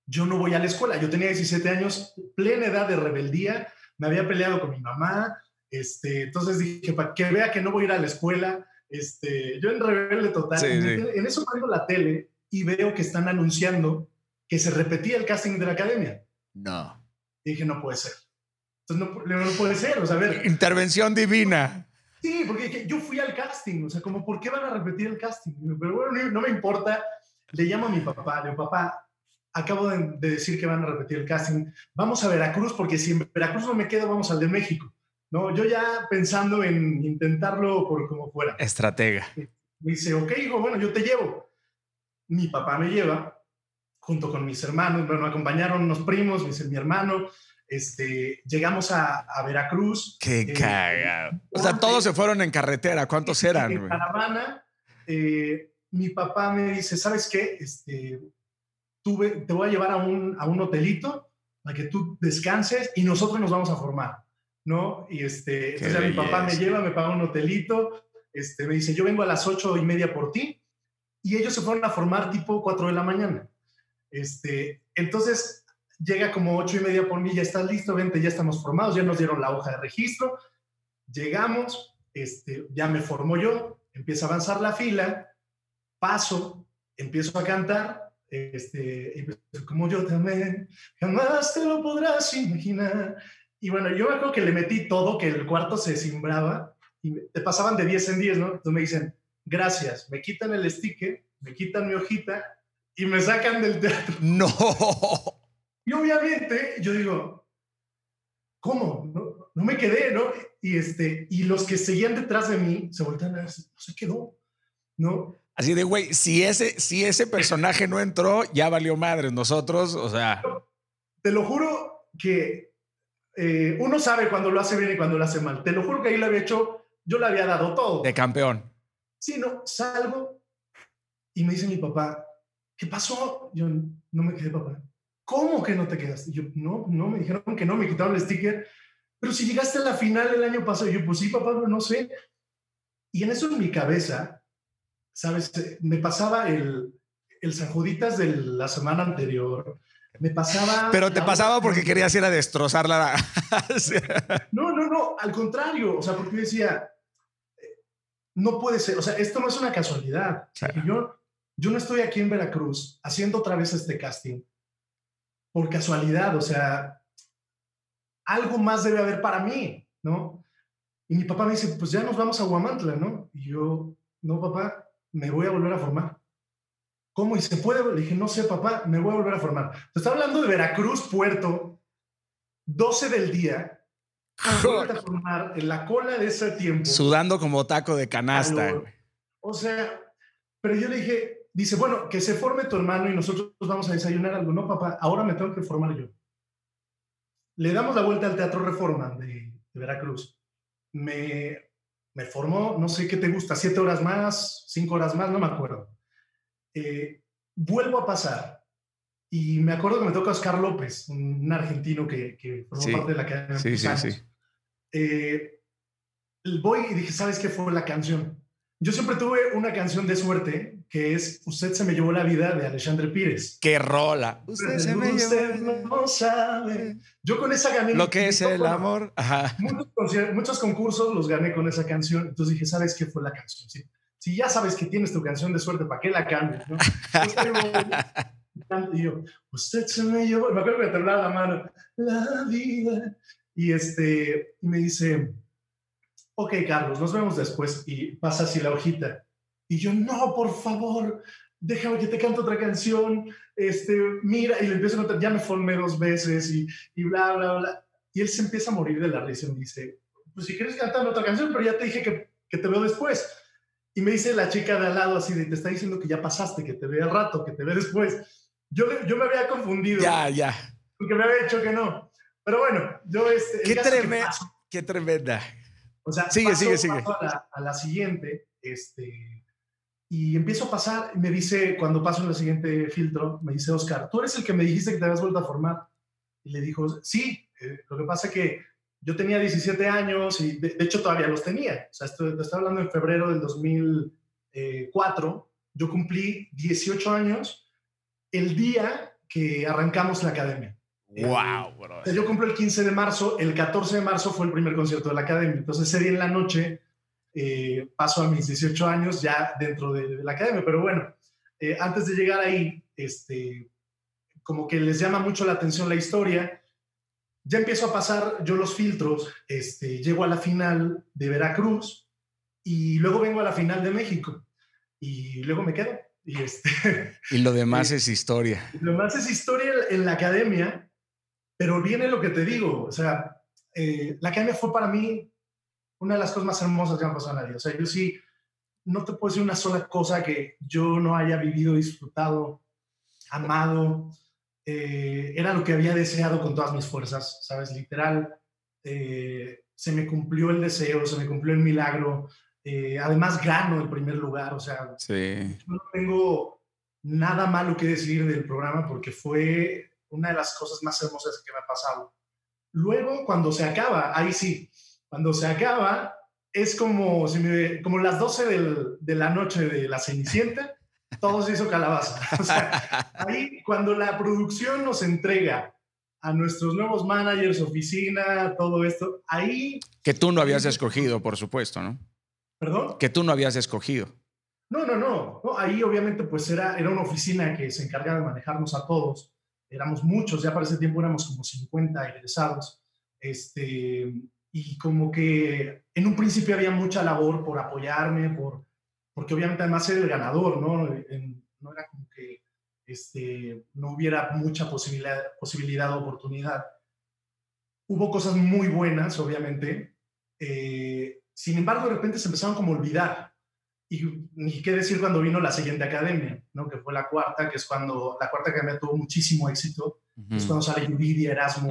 yo no voy a la escuela. Yo tenía 17 años, plena edad de rebeldía, me había peleado con mi mamá, este, entonces dije, para que vea que no voy a ir a la escuela, este, yo en rebelde total. En eso prendo la tele y veo que están anunciando que se repetía el casting de la academia. No. dije, no puede ser. Entonces no, no puede ser, o sea, a ver. Intervención divina. Sí, porque yo fui al casting, o sea, como, ¿por qué van a repetir el casting? Pero bueno, no me importa, le llamo a mi papá, le digo, papá, acabo de, decir que van a repetir el casting, vamos a Veracruz, porque si en Veracruz no me quedo, vamos al de México. No, yo ya pensando en intentarlo por como fuera. Estratega. Me dice, ok, hijo, bueno, yo te llevo. Mi papá me lleva, junto con mis hermanos, bueno, acompañaron unos primos, mi hermano, este, llegamos a, Veracruz. Qué eh, cagado. O sea, todos se fueron en carretera, ¿cuántos eran? En caravana, eh, mi papá me dice, ¿sabes qué? Este, tuve, te voy a llevar a un, a un hotelito para que tú descanses y nosotros nos vamos a formar, ¿no? Y este, entonces mi papá me lleva, me paga un hotelito, este, me dice, yo vengo a las ocho y media por ti, y ellos se fueron a formar tipo cuatro de la mañana. Este, entonces llega como ocho y media por mí, ya estás listo, vente, ya estamos formados, ya nos dieron la hoja de registro, llegamos, este, ya me formo yo, empieza a avanzar la fila, paso, empiezo a cantar, este, como yo también, jamás te lo podrás imaginar. Y bueno, yo acuerdo que le metí todo, que el cuarto se simbraba y te pasaban de 10 en 10, ¿no? Entonces me dicen, gracias, me quitan el sticker, me quitan mi hojita y me sacan del teatro. No. Y obviamente yo digo, ¿cómo? No, no me quedé, ¿no? Y, este, y los que seguían detrás de mí se voltean a ver, no se quedó, ¿no? Así de, güey, si ese, si ese personaje no entró, ya valió madre. Nosotros, o sea. Te lo juro que eh, uno sabe cuando lo hace bien y cuando lo hace mal. Te lo juro que ahí lo había hecho, yo le había dado todo. De campeón. Sí, no, salgo y me dice mi papá, ¿qué pasó? Yo no me quedé, papá. ¿Cómo que no te quedaste? Yo, no, no, me dijeron que no, me quitaron el sticker. Pero si llegaste a la final el año pasado, yo, pues sí, papá, no sé. Y en eso en mi cabeza, ¿sabes? Me pasaba el, el San Juditas de la semana anterior. Me pasaba. Pero te pasaba porque querías ir a destrozarla. no, no, no. Al contrario. O sea, porque yo decía, no puede ser. O sea, esto no es una casualidad. yo, yo no estoy aquí en Veracruz haciendo otra vez este casting por casualidad. O sea, algo más debe haber para mí, ¿no? Y mi papá me dice, pues ya nos vamos a Guamantla, ¿no? Y yo, no, papá, me voy a volver a formar. ¿Cómo? ¿Y se puede? Le dije, no sé, papá, me voy a volver a formar. Te está hablando de Veracruz, Puerto, 12 del día, a formar en la cola de ese tiempo. Sudando como taco de canasta. O sea, pero yo le dije, dice, bueno, que se forme tu hermano y nosotros vamos a desayunar algo. No, papá, ahora me tengo que formar yo. Le damos la vuelta al Teatro Reforma de, de Veracruz. Me me formó, no sé qué te gusta, siete horas más, cinco horas más, no me acuerdo. Eh, vuelvo a pasar y me acuerdo que me toca Oscar López, un argentino que, que formó parte de la cadena. Sí, sí, sí. Eh, voy y dije, ¿sabes qué fue la canción? Yo siempre tuve una canción de suerte que es Usted se me llevó la vida de Alexandre Pires. ¡Qué rola! Usted se me llevó. no sabe. Yo con esa gané. Lo que es el amor. Muchos, concursos los gané con esa canción. Entonces dije, ¿sabes qué fue la canción? Si ya sabes que tienes tu canción de suerte, ¿para qué la cambias? y yo, usted se me llevó. Me acuerdo que me temblaba la mano. La vida. Y, este, y me dice ok, Carlos, nos vemos después y pasa así la hojita. Y yo, no, por favor, déjame que te cante otra canción, este, mira, y le empiezo a contar, ya me formé dos veces y, y bla, bla, bla. Y él se empieza a morir de la risa y me dice, pues si quieres cantar otra canción, pero ya te dije que, que te veo después. Y me dice la chica de al lado así, de, te está diciendo que ya pasaste, que te ve al rato, que te ve después. Yo, yo me había confundido. Ya, ya. Porque me había dicho que no. Pero bueno, yo... Este, qué, tremenda, qué tremenda. O sea, sigue, sigue, sigue. A, la, siguiente, este, y empiezo a pasar, me dice, cuando paso en el siguiente filtro, me dice, Oscar, tú eres el que me dijiste que te habías vuelto a formar. Y le dijo, sí, eh, lo que pasa es que yo tenía 17 años y de, hecho todavía los tenía. O sea, estoy, estoy hablando en febrero del 2004. Yo cumplí 18 años el día que arrancamos la academia. Wow, bro. Yo cumplo el 15 de marzo, el 14 de marzo fue el primer concierto de la academia. Entonces, ese día en la noche eh, paso a mis 18 años ya dentro de, la academia. Pero bueno, eh, antes de llegar ahí, este, como que les llama mucho la atención la historia. Ya empiezo a pasar yo los filtros, este, llego a la final de Veracruz y luego vengo a la final de México y luego me quedo. Y, este, y lo demás es historia. Lo demás es historia en la academia pero viene lo que te digo, o sea, eh, la academia fue para mí una de las cosas más hermosas que han pasado en la vida. O sea, yo sí, no te puedo decir una sola cosa que yo no haya vivido, disfrutado, amado. Eh, era lo que había deseado con todas mis fuerzas, ¿sabes? Literal, eh, se me cumplió el deseo, se me cumplió el milagro. además, gano el primer lugar, o sea, sí. no tengo nada malo que decir del programa porque fue una de las cosas más hermosas que me ha pasado. Luego, cuando se acaba, ahí sí, cuando se acaba, es como, si me, como las 12 de la noche de la Cenicienta, todo se hizo calabaza. O sea, ahí cuando la producción nos entrega a nuestros nuevos managers, oficina, todo esto, ahí... Que tú no habías escogido, por supuesto, ¿no? ¿Perdón? Que tú no habías escogido. No, no, no. ahí obviamente pues era, era una oficina que se encargaba de manejarnos a todos. Éramos muchos, ya para ese tiempo éramos como 50 egresados. Este, y como que en un principio había mucha labor por apoyarme, por, porque obviamente además era el ganador, ¿no? no era como que este, no hubiera mucha posibilidad, posibilidad de oportunidad. Hubo cosas muy buenas, obviamente. Eh, sin embargo, de repente se empezaron como a olvidar. Y ni qué decir cuando vino la siguiente academia, ¿no? que fue la cuarta, que es cuando la cuarta academia tuvo muchísimo éxito. Es cuando sale Yuridia, Erasmo,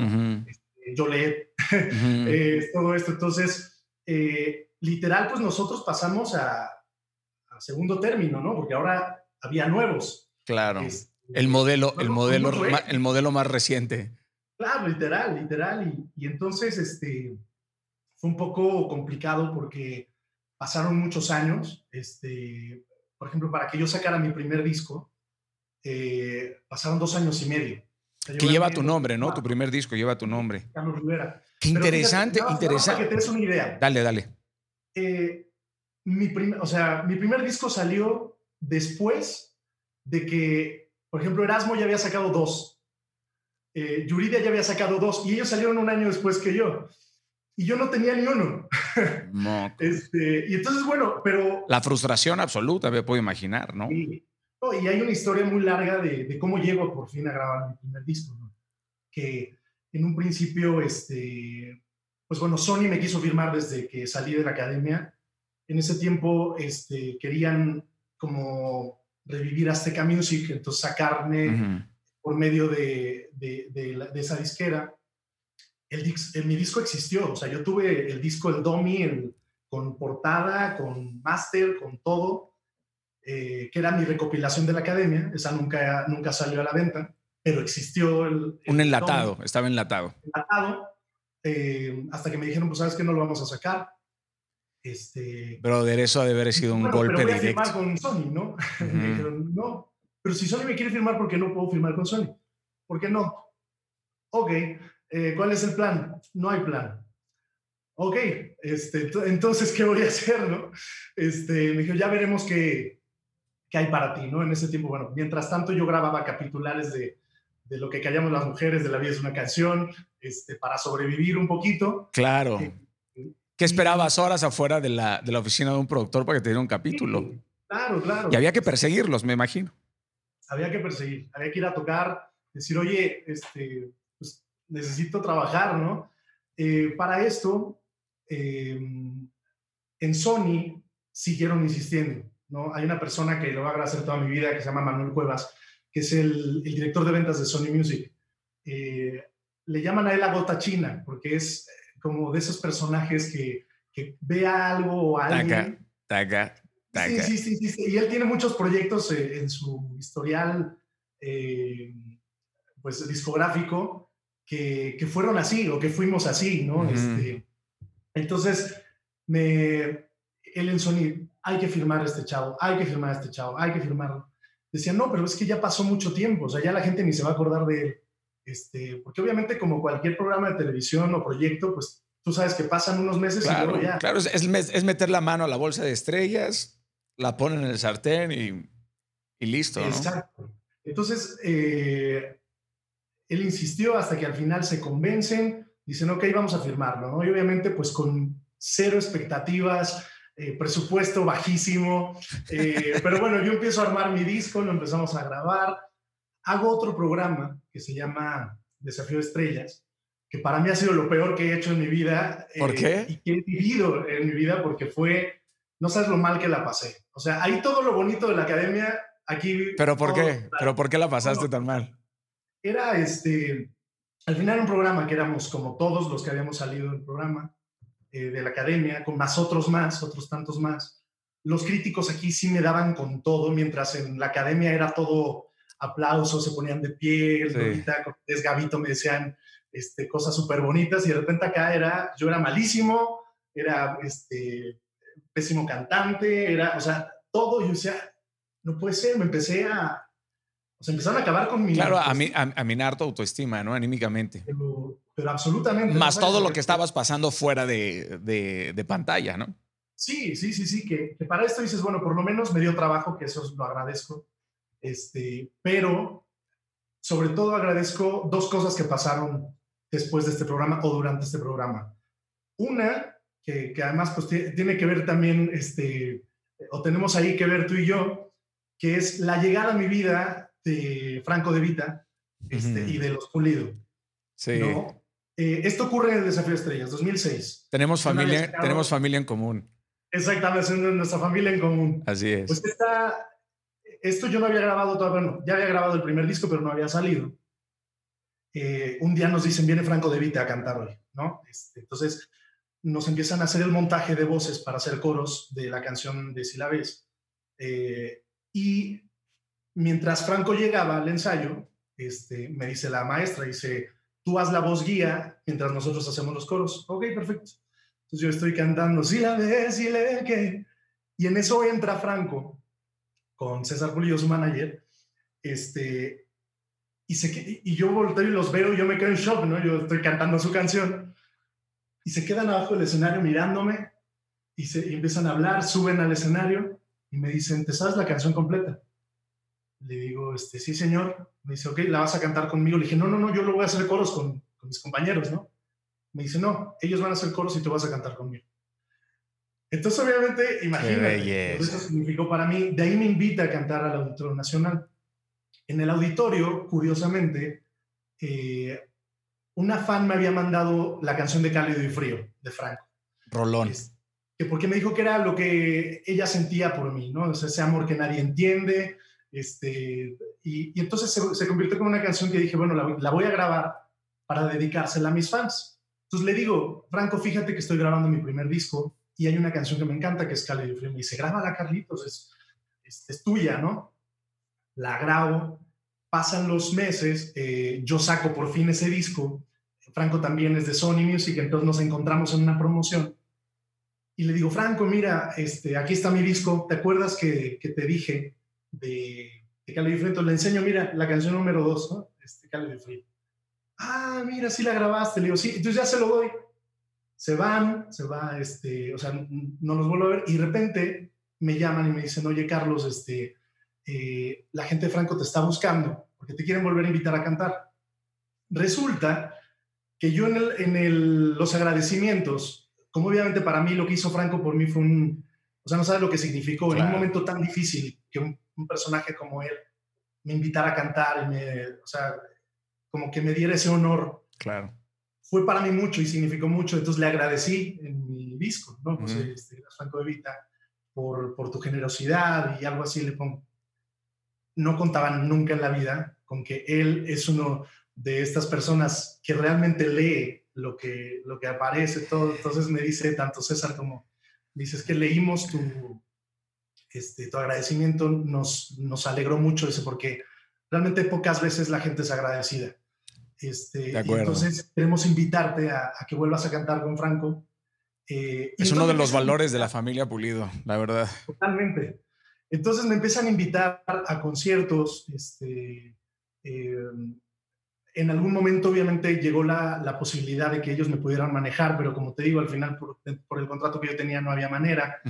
Jolet, eh, todo esto. Entonces, eh, literal, pues nosotros pasamos a, segundo término, ¿no? Porque ahora había nuevos. Claro. Este, el modelo, el modelo, el modelo más reciente. Claro, literal, literal. Y, y, entonces, este, fue un poco complicado porque pasaron muchos años. Este, por ejemplo, para que yo sacara mi primer disco, eh, pasaron dos años y medio que lleva tu nombre, ¿no? Tu primer disco lleva tu nombre. Carlos Rivera. Qué interesante, interesante. Para que te una idea. Dale, dale. Eh, mi o sea, mi primer disco salió después de que, por ejemplo, Erasmo ya había sacado dos. Eh, Yuridia ya había sacado dos y ellos salieron un año después que yo. Y yo no tenía ni uno. este, y entonces, bueno, pero... La frustración absoluta, me puedo imaginar, ¿no? Sí y hay una historia muy larga de, cómo llego por fin a grabar mi primer disco, ¿no? que en un principio, este, pues bueno, Sony me quiso firmar desde que salí de la academia. En ese tiempo este, querían como revivir Azteca Music, entonces sacarme por medio de, de, esa disquera. El, mi disco existió, o sea, yo tuve el disco, el Domi, con portada, con máster, con todo eh, que era mi recopilación de la academia, esa nunca, nunca salió a la venta, pero existió el... un enlatado, estaba enlatado. Enlatado, eh, hasta que me dijeron, pues sabes que no lo vamos a sacar. Este, Brother, eso ha de haber sido un golpe pero voy a firmar con Sony, ¿no? me dijeron, no, pero si Sony me quiere firmar, ¿por qué no puedo firmar con Sony? ¿Por qué no? Ok, eh, ¿cuál es el plan? No hay plan. Ok, este, entonces, ¿qué voy a hacer, no? Este, me dijo, ya veremos qué, qué hay para ti, ¿no? En ese tiempo, bueno, mientras tanto yo grababa capitulares de, de lo que callamos las mujeres, de la vida es una canción, este, para sobrevivir un poquito. Claro. Eh, ¿Qué esperabas horas afuera de la, de la, oficina de un productor para que te diera un capítulo? claro, claro. Y había que perseguirlos, me imagino. Había que perseguir, había que ir a tocar, decir, oye, este, necesito trabajar, ¿no? Eh, para esto, eh, en Sony siguieron insistiendo. ¿no? Hay una persona que lo va a agradecer toda mi vida, que se llama Manuel Cuevas, que es el, director de ventas de Sony Music. Eh, le llaman a él la gota china, porque es eh, como de esos personajes que, que ve algo o alguien. Taca, taca, Sí, sí, sí, Y él tiene muchos proyectos eh, en su historial pues, discográfico que, que, fueron así o que fuimos así, ¿no? este, entonces, me, él en Sony hay que firmar a este chavo, hay que firmar a este chavo, hay que firmarlo. Decía, no, pero es que ya pasó mucho tiempo, o sea, ya la gente ni se va a acordar de él. Este, porque obviamente como cualquier programa de televisión o proyecto, pues tú sabes que pasan unos meses y luego ya. Claro, es, es, meter la mano a la bolsa de estrellas, la ponen en el sartén y, y listo. Exacto. Entonces, eh, él insistió hasta que al final se convencen, dicen, ok, vamos a firmarlo, ¿no? Y obviamente, pues con cero expectativas, eh, presupuesto bajísimo, eh, pero bueno, yo empiezo a armar mi disco, lo empezamos a grabar, hago otro programa que se llama Desafío de Estrellas, que para mí ha sido lo peor que he hecho en mi vida. ¿Por eh, qué? Y que he vivido en mi vida porque fue, no sabes lo mal que la pasé. O sea, ahí todo lo bonito de la academia, aquí... ¿Pero por qué? ¿Pero por qué la pasaste tan mal? Era este, al final un programa que éramos como todos los que habíamos salido del programa, eh, de la academia, con más otros más, otros tantos más. Los críticos aquí sí me daban con todo, mientras en la academia era todo aplausos, se ponían de pie, el sí. Gavito me decían este, cosas súper bonitas y de repente acá era, yo era malísimo, era este, pésimo cantante, era, o sea, todo. Y yo decía, no puede ser, me empecé a, o sea, empezaron a acabar con mi... Claro, a, mi, a, minar tu autoestima, ¿no? Anímicamente. Pero, pero absolutamente. Más todo lo que estabas pasando fuera de, de, de pantalla, ¿no? Sí, sí, sí, sí, que, que, para esto dices, bueno, por lo menos me dio trabajo, que eso lo agradezco, este, pero sobre todo agradezco dos cosas que pasaron después de este programa o durante este programa. Una, que, que además pues tiene que ver también, este, o tenemos ahí que ver tú y yo, que es la llegada a mi vida de Franco de Vita este, y de Los Pulido. Sí. Eh, esto ocurre en el Desafío Estrellas, 2006. Tenemos familia, tenemos familia en común. Exactamente, es nuestra familia en común. Así es. Pues está, esto yo no había grabado todavía, bueno, ya había grabado el primer disco, pero no había salido. Eh, un día nos dicen, viene Franco de Vita a cantar hoy, ¿no? Este, entonces nos empiezan a hacer el montaje de voces para hacer coros de la canción de Si la ves. Eh, y mientras Franco llegaba al ensayo, este, me dice la maestra, dice, tú haz la voz guía mientras nosotros hacemos los coros. Ok, perfecto. Entonces yo estoy cantando, si la ves, si le que... Y en eso entra Franco con César Pulido, su manager, este, y, se, y yo volteo y los veo y yo me quedo en shock, ¿no? Yo estoy cantando su canción y se quedan abajo del escenario mirándome y, se, y empiezan a hablar, suben al escenario y me dicen, ¿te sabes la canción completa? Le digo, este, sí, señor. Me dice, ok, ¿la vas a cantar conmigo? Le dije, no, no, no, yo lo voy a hacer coros con, con mis compañeros, ¿no? Me dice, no, ellos van a hacer coros y tú vas a cantar conmigo. Entonces, obviamente, imagínate, eso significó para mí. De ahí me invita a cantar al Auditorio Nacional. En el auditorio, curiosamente, eh, una fan me había mandado la canción de Cálido y Frío, de Franco. Rolón. que porque me dijo que era lo que ella sentía por mí, ¿no? ese amor que nadie entiende. Este, y, entonces se, convirtió en una canción que dije, bueno, la, voy a grabar para dedicársela a mis fans. Entonces le digo, Franco, fíjate que estoy grabando mi primer disco y hay una canción que me encanta que es Cali Frío. Me dice, grábala, Carlitos, es, es, tuya, ¿no? La grabo, pasan los meses, eh, yo saco por fin ese disco. Franco también es de Sony Music, entonces nos encontramos en una promoción. Y le digo, Franco, mira, este, aquí está mi disco. ¿Te acuerdas que te dije de, de Cali Frío? Entonces le enseño, mira, la canción número dos, ¿no? Este, Cali Frío ah, mira, sí la grabaste. Le digo, sí, entonces ya se lo doy. Se van, se va, este, o sea, no los vuelvo a ver. Y de repente me llaman y me dicen, oye, Carlos, este, eh, la gente de Franco te está buscando porque te quieren volver a invitar a cantar. Resulta que yo en, el, en el, los agradecimientos, como obviamente para mí lo que hizo Franco por mí fue un, o sea, no sabes lo que significó en un momento tan difícil que un, un, personaje como él me invitara a cantar y me, o sea, como que me diera ese honor. Claro. Fue para mí mucho y significó mucho, entonces le agradecí en mi disco, ¿no? Pues, este, Franco de Vita, por, por tu generosidad y algo así le pongo. No contaban nunca en la vida con que él es uno de estas personas que realmente lee lo que, lo que aparece, todo. Entonces me dice tanto César como, dices que leímos tu, este, tu agradecimiento, nos, nos alegró mucho ese porque realmente pocas veces la gente es agradecida. Este, entonces queremos invitarte a, que vuelvas a cantar con Franco. Eh, es uno de los valores de la familia Pulido, la verdad. Totalmente. Entonces me empiezan a invitar a conciertos. Este, em, en algún momento obviamente llegó la, la, posibilidad de que ellos me pudieran manejar, pero como te digo, al final por, por el contrato que yo tenía no había manera.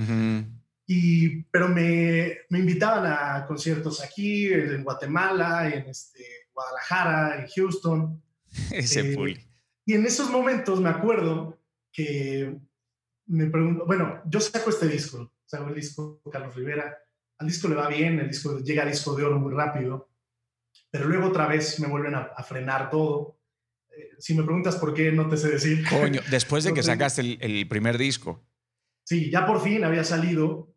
Y, pero me, me, invitaban a conciertos aquí, en Guatemala, en este, Guadalajara, en Houston. Ese eh, Y en esos momentos me acuerdo que me pregunto, bueno, yo saco este disco, saco el disco Carlos Rivera, al disco le va bien, el disco llega a disco de oro muy rápido, pero luego otra vez me vuelven a, frenar todo. Eh, si me preguntas por qué, no te sé decir. Coño, después de que sacaste el, primer disco. Sí, ya por fin había salido.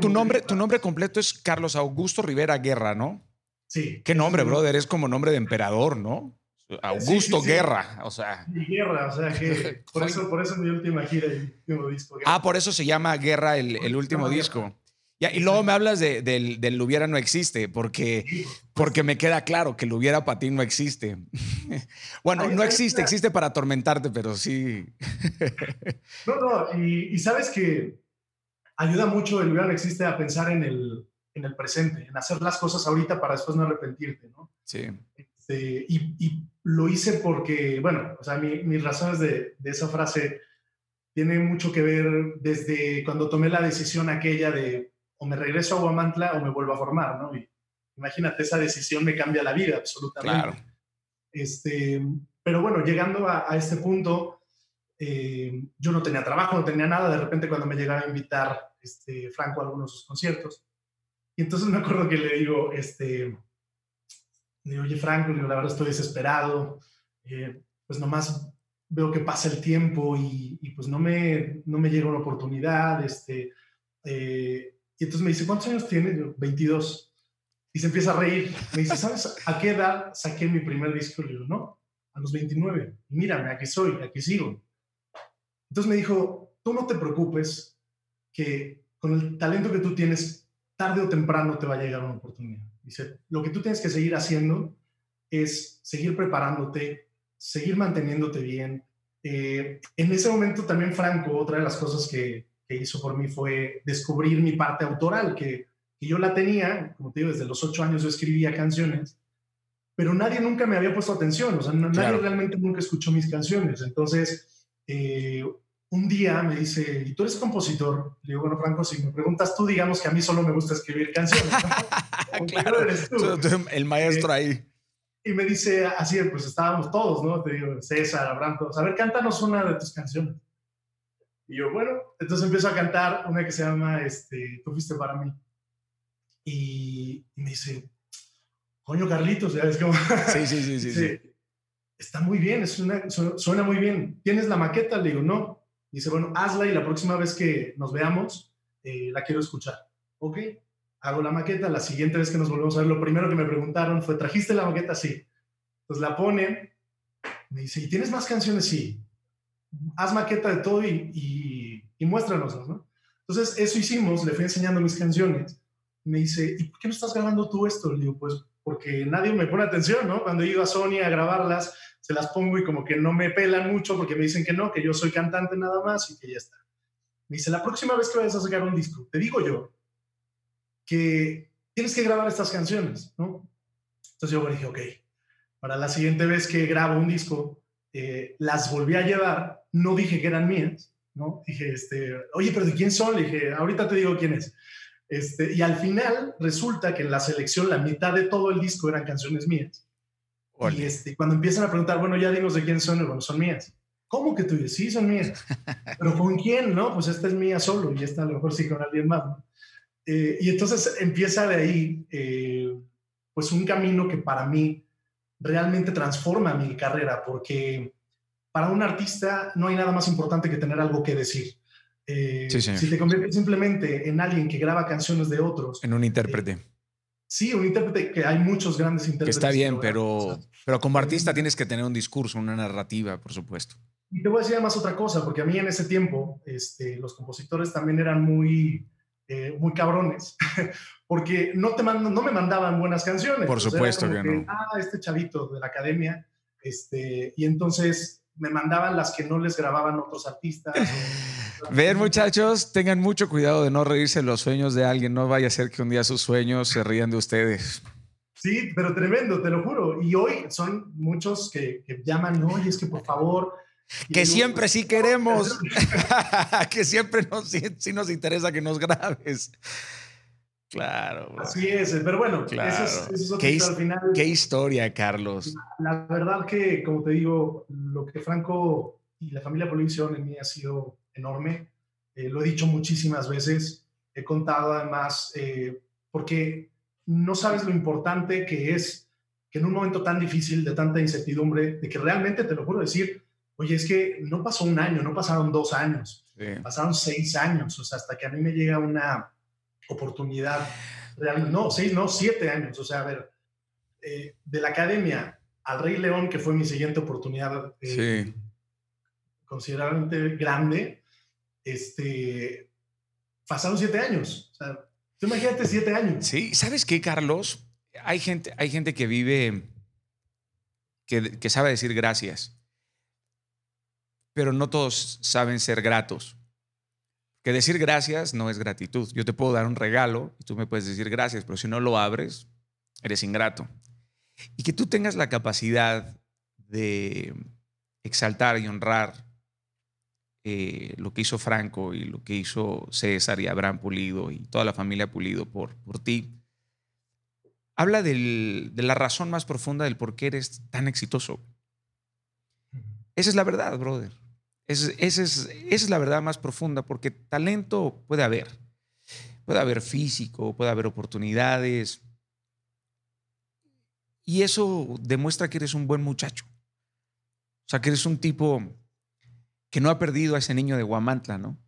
Tu, nombre, tu nombre completo es Carlos Augusto Rivera Guerra, ¿no? Sí. Qué nombre, brother, es como nombre de emperador, ¿no? Augusto Guerra, o sea. Guerra, o sea, que por eso, por eso mi última gira, el último disco. Ah, por eso se llama Guerra el, el último disco. Y luego me hablas de, del, del hubiera no existe, porque, porque me queda claro que el hubiera para ti no existe. bueno, no existe, existe para atormentarte, pero sí. no, no, y, sabes que ayuda mucho el hubiera no existe a pensar en el, en el presente, en hacer las cosas ahorita para después no arrepentirte, ¿no? Sí. Este, y, y, lo hice porque, bueno, o sea, mi, mis razones de, de esa frase tiene mucho que ver desde cuando tomé la decisión aquella de o me regreso a Guamantla o me vuelvo a formar, ¿no? Y imagínate, esa decisión me cambia la vida absolutamente. Claro. Este, pero bueno, llegando a, este punto, eh, yo no tenía trabajo, no tenía nada, de repente cuando me llegaba a invitar este, Franco a algunos de sus conciertos, y entonces me acuerdo que le digo, este, le digo, oye Franco, digo, la verdad estoy desesperado, eh, pues nomás veo que pasa el tiempo y, pues no me, no me llega una oportunidad, este, eh, y entonces me dice, ¿cuántos años tienes? Yo, 22. Y se empieza a reír. Me dice, ¿sabes a qué edad saqué mi primer disco? Le digo, no, a los 29. Y mírame, aquí soy, aquí sigo. Entonces me dijo, tú no te preocupes, que con el talento que tú tienes, tarde o temprano te va a llegar una oportunidad. Dice, lo que tú tienes que seguir haciendo es seguir preparándote, seguir manteniéndote bien. Eh, en ese momento también Franco, otra de las cosas que, que hizo por mí fue descubrir mi parte autoral, que, yo la tenía, como te digo, desde los ocho años yo escribía canciones, pero nadie nunca me había puesto atención, o sea, nadie realmente nunca escuchó mis canciones. Entonces, eh, un día me dice, ¿y tú eres compositor? Le digo, bueno, Franco, si me preguntas tú, digamos que a mí solo me gusta escribir canciones. claro, eres tú. el maestro ahí. Eh, y me dice, así, pues estábamos todos, ¿no? Te digo, César, Abraham, todos. A ver, cántanos una de tus canciones. Y yo, bueno, entonces empiezo a cantar una que se llama este, Tú fuiste para mí. Y, me dice, coño, Carlitos, ya es como... Sí, sí, sí, sí, Está muy bien, es una, suena muy bien. ¿Tienes la maqueta? Le digo, no. Dice, bueno, hazla y la próxima vez que nos veamos, eh, la quiero escuchar. Ok, hago la maqueta. La siguiente vez que nos volvemos a ver, lo primero que me preguntaron fue, ¿trajiste la maqueta? Sí. Entonces la ponen. Me dice, ¿y tienes más canciones? Sí haz maqueta de todo y, y, y ¿no? Entonces, eso hicimos, le fui enseñando mis canciones. Me dice, ¿y por qué no estás grabando tú esto? Le digo, pues porque nadie me pone atención, ¿no? Cuando he ido a Sony a grabarlas, se las pongo y como que no me pelan mucho porque me dicen que no, que yo soy cantante nada más y que ya está. Me dice, la próxima vez que vayas a sacar un disco, te digo yo que tienes que grabar estas canciones, ¿no? Entonces yo dije, ok, para la siguiente vez que grabo un disco, eh, las volví a llevar no dije que eran mías, ¿no? Dije, este, oye, pero ¿de quién son? Le dije, ahorita te digo quién es. Este, y al final resulta que en la selección la mitad de todo el disco eran canciones mías. Y este, cuando empiezan a preguntar, bueno, ya dinos de quién son, bueno, son mías. ¿Cómo que tú dices? Sí, son mías. Pero ¿con quién? No, pues esta es mía solo y esta a lo mejor sí con alguien más. Eh, y entonces empieza de ahí, eh, pues un camino que para mí realmente transforma mi carrera, porque para un artista no hay nada más importante que tener algo que decir. Eh, si te conviertes simplemente en alguien que graba canciones de otros. En un intérprete. Eh, sí, un intérprete, que hay muchos grandes intérpretes. Que está bien, pero, pero como artista tienes que tener un discurso, una narrativa, por supuesto. Y te voy a decir además otra cosa, porque a mí en ese tiempo este, los compositores también eran muy, eh, muy cabrones, porque no, te no me mandaban buenas canciones. Por supuesto que, no. Ah, este chavito de la academia, este, y entonces me mandaban las que no les grababan otros artistas. Ver, muchachos, tengan mucho cuidado de no reírse los sueños de alguien. No vaya a ser que un día sus sueños se rían de ustedes. Sí, pero tremendo, te lo juro. Y hoy son muchos que, llaman, oye, es que por favor. Que siempre sí queremos. que siempre nos, sí nos interesa que nos grabes. Claro. Así es, pero bueno, eso es, ¿Qué, al final. Qué historia, Carlos. La, verdad que, como te digo, lo que Franco y la familia Polivisión en mí ha sido enorme. Eh, lo he dicho muchísimas veces. He contado además, eh, porque no sabes lo importante que es que en un momento tan difícil, de tanta incertidumbre, de que realmente, te lo juro decir, oye, es que no pasó un año, no pasaron dos años, pasaron seis años, o sea, hasta que a mí me llega una oportunidad No, seis, no, siete años. O sea, a ver, eh, de la academia al Rey León, que fue mi siguiente oportunidad eh, considerablemente grande, este, pasaron siete años. O sea, imagínate siete años. Sí, ¿sabes qué, Carlos? Hay gente, hay gente que vive, que, que sabe decir gracias, pero no todos saben ser gratos. Que decir gracias no es gratitud. Yo te puedo dar un regalo y tú me puedes decir gracias, pero si no lo abres, eres ingrato. Y que tú tengas la capacidad de exaltar y honrar eh, lo que hizo Franco y lo que hizo César y Abraham Pulido y toda la familia Pulido por, por ti, habla de la razón más profunda del por qué eres tan exitoso. Esa es la verdad, brother. esa, es, la verdad más profunda, porque talento puede haber. Puede haber físico, puede haber oportunidades. Y eso demuestra que eres un buen muchacho. O sea, que eres un tipo que no ha perdido a ese niño de Guamantla, ¿no?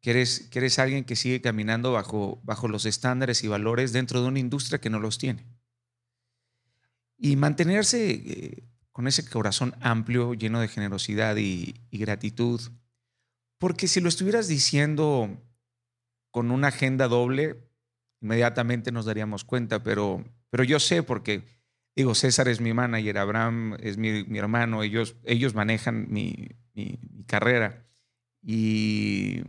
Que eres, que eres alguien que sigue caminando bajo, bajo los estándares y valores dentro de una industria que no los tiene. Y mantenerse eh, con ese corazón amplio, lleno de generosidad y, gratitud, porque si lo estuvieras diciendo con una agenda doble, inmediatamente nos daríamos cuenta, pero, pero yo sé porque, digo, César es mi manager, Abraham es mi, mi hermano, ellos, ellos manejan mi, mi, carrera. Y,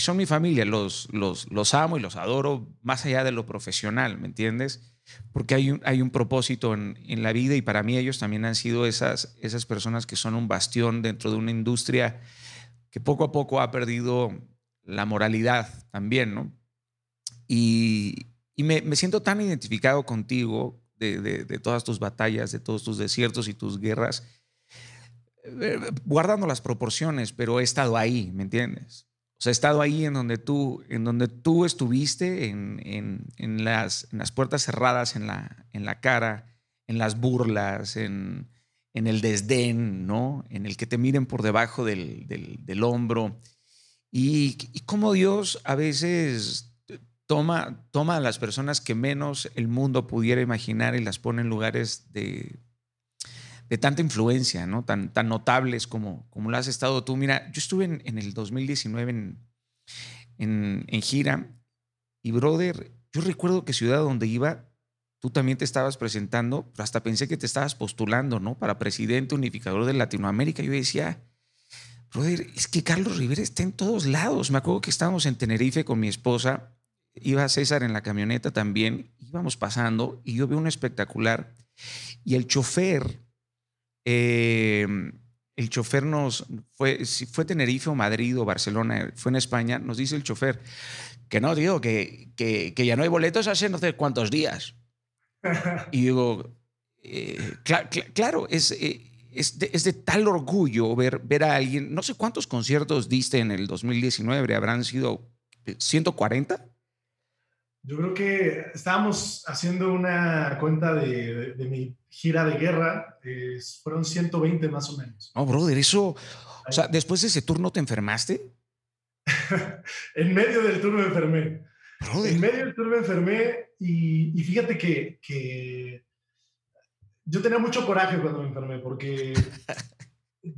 son mi familia, los, los, los, amo y los adoro más allá de lo profesional, ¿me entiendes? Porque hay un, hay un propósito en, en, la vida y para mí ellos también han sido esas, esas personas que son un bastión dentro de una industria que poco a poco ha perdido la moralidad también, ¿no? Y, y me, me, siento tan identificado contigo de, de, de todas tus batallas, de todos tus desiertos y tus guerras eh, guardando las proporciones, pero he estado ahí, ¿me entiendes? O sea, he estado ahí en donde tú, en donde tú estuviste, en, en, las, puertas cerradas en la, en la cara, en las burlas, en, el desdén, ¿no? En el que te miren por debajo del, del, hombro. Y, y cómo Dios a veces toma, toma a las personas que menos el mundo pudiera imaginar y las pone en lugares de, de tanta influencia, ¿no? Tan, tan notables como, como lo has estado tú. Mira, yo estuve en, el 2019 en, en, gira y, brother, yo recuerdo que ciudad donde iba, tú también te estabas presentando, hasta pensé que te estabas postulando, ¿no? Para presidente unificador de Latinoamérica. Yo decía, brother, es que Carlos Rivera está en todos lados. Me acuerdo que estábamos en Tenerife con mi esposa, iba César en la camioneta también, íbamos pasando y yo veo un espectacular y el chofer Em, el chofer nos fue, si fue Tenerife o Madrid o Barcelona, fue en España, nos dice el chofer que no, tío, que, que, ya no hay boletos hace no sé cuántos días. Y digo, eh, claro, es, eh, es, de, es, de, tal orgullo ver, ver a alguien, no sé cuántos conciertos diste en el 2019, habrán sido 140. Yo creo que estábamos haciendo una cuenta de, de, mi gira de guerra, fueron 120 más o menos. No, brother, eso, o sea, después de ese turno te enfermaste. en medio del turno me enfermé. En medio del turno me enfermé y, y fíjate que, que, yo tenía mucho coraje cuando me enfermé porque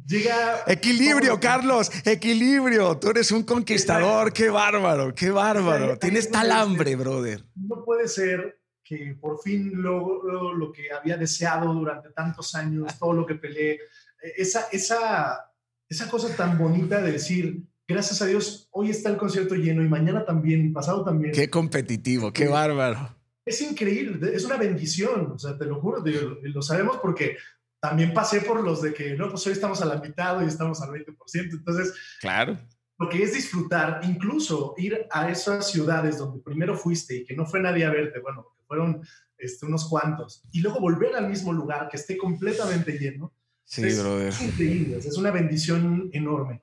llega... Equilibrio, Carlos, equilibrio. Tú eres un conquistador, qué bárbaro, qué bárbaro. Tienes tal hambre, brother. No puede ser que por fin logro lo que había deseado durante tantos años, todo lo que peleé. E, esa, esa, esa cosa tan bonita de decir, gracias a Dios, hoy está el concierto lleno y mañana también, pasado también. Qué competitivo, qué bárbaro. Es increíble, es una bendición, o sea, te lo juro, lo sabemos porque también pasé por los de que, no, pues hoy estamos a la mitad y estamos al 20%. Entonces, claro. Lo que es disfrutar, incluso ir a esas ciudades donde primero fuiste y que no fue nadie a verte, bueno, fueron este, unos cuantos, y luego volver al mismo lugar que esté completamente lleno. Sí, es, brother. es increíble, es una bendición enorme.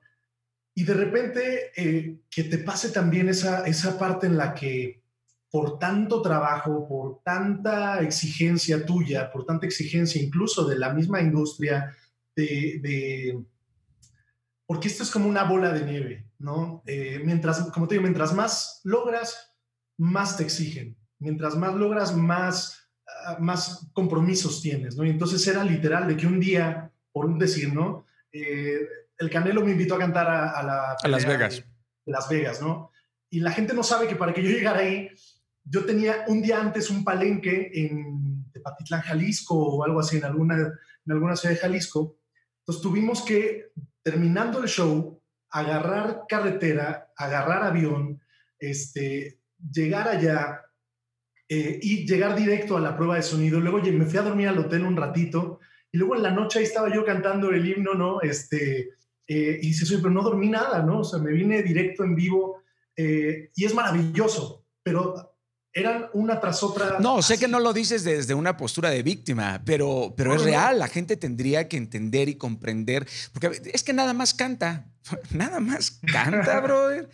Y de repente eh, que te pase también esa, esa parte en la que por tanto trabajo, por tanta exigencia tuya, por tanta exigencia incluso de la misma industria, de, porque esto es como una bola de nieve, ¿no? Eh, mientras, como te digo, mientras más logras, más te exigen. Mientras más logras, más, ah, más compromisos tienes, ¿no? Y entonces era literal de que un día, por un decir, ¿no? Eh, el Canelo me invitó a cantar a, a Las Vegas. Las Vegas, ¿no? y la gente no sabe que para que yo llegara ahí, yo tenía un día antes un palenque en Tepatitlán, Jalisco o algo así, en alguna, en alguna ciudad de Jalisco. Entonces tuvimos que, terminando el show, agarrar carretera, agarrar avión, este, llegar allá eh, y llegar directo a la prueba de sonido. Luego me fui a dormir al hotel un ratito y luego en la noche ahí estaba yo cantando el himno, ¿no? Este, eh, y dices, pero no dormí nada, ¿no? O sea, me vine directo en vivo eh, y es maravilloso, pero eran una tras otra. No, sé que no lo dices desde una postura de víctima, pero, pero es real. La gente tendría que entender y comprender, porque es que nada más canta, nada más canta, brother.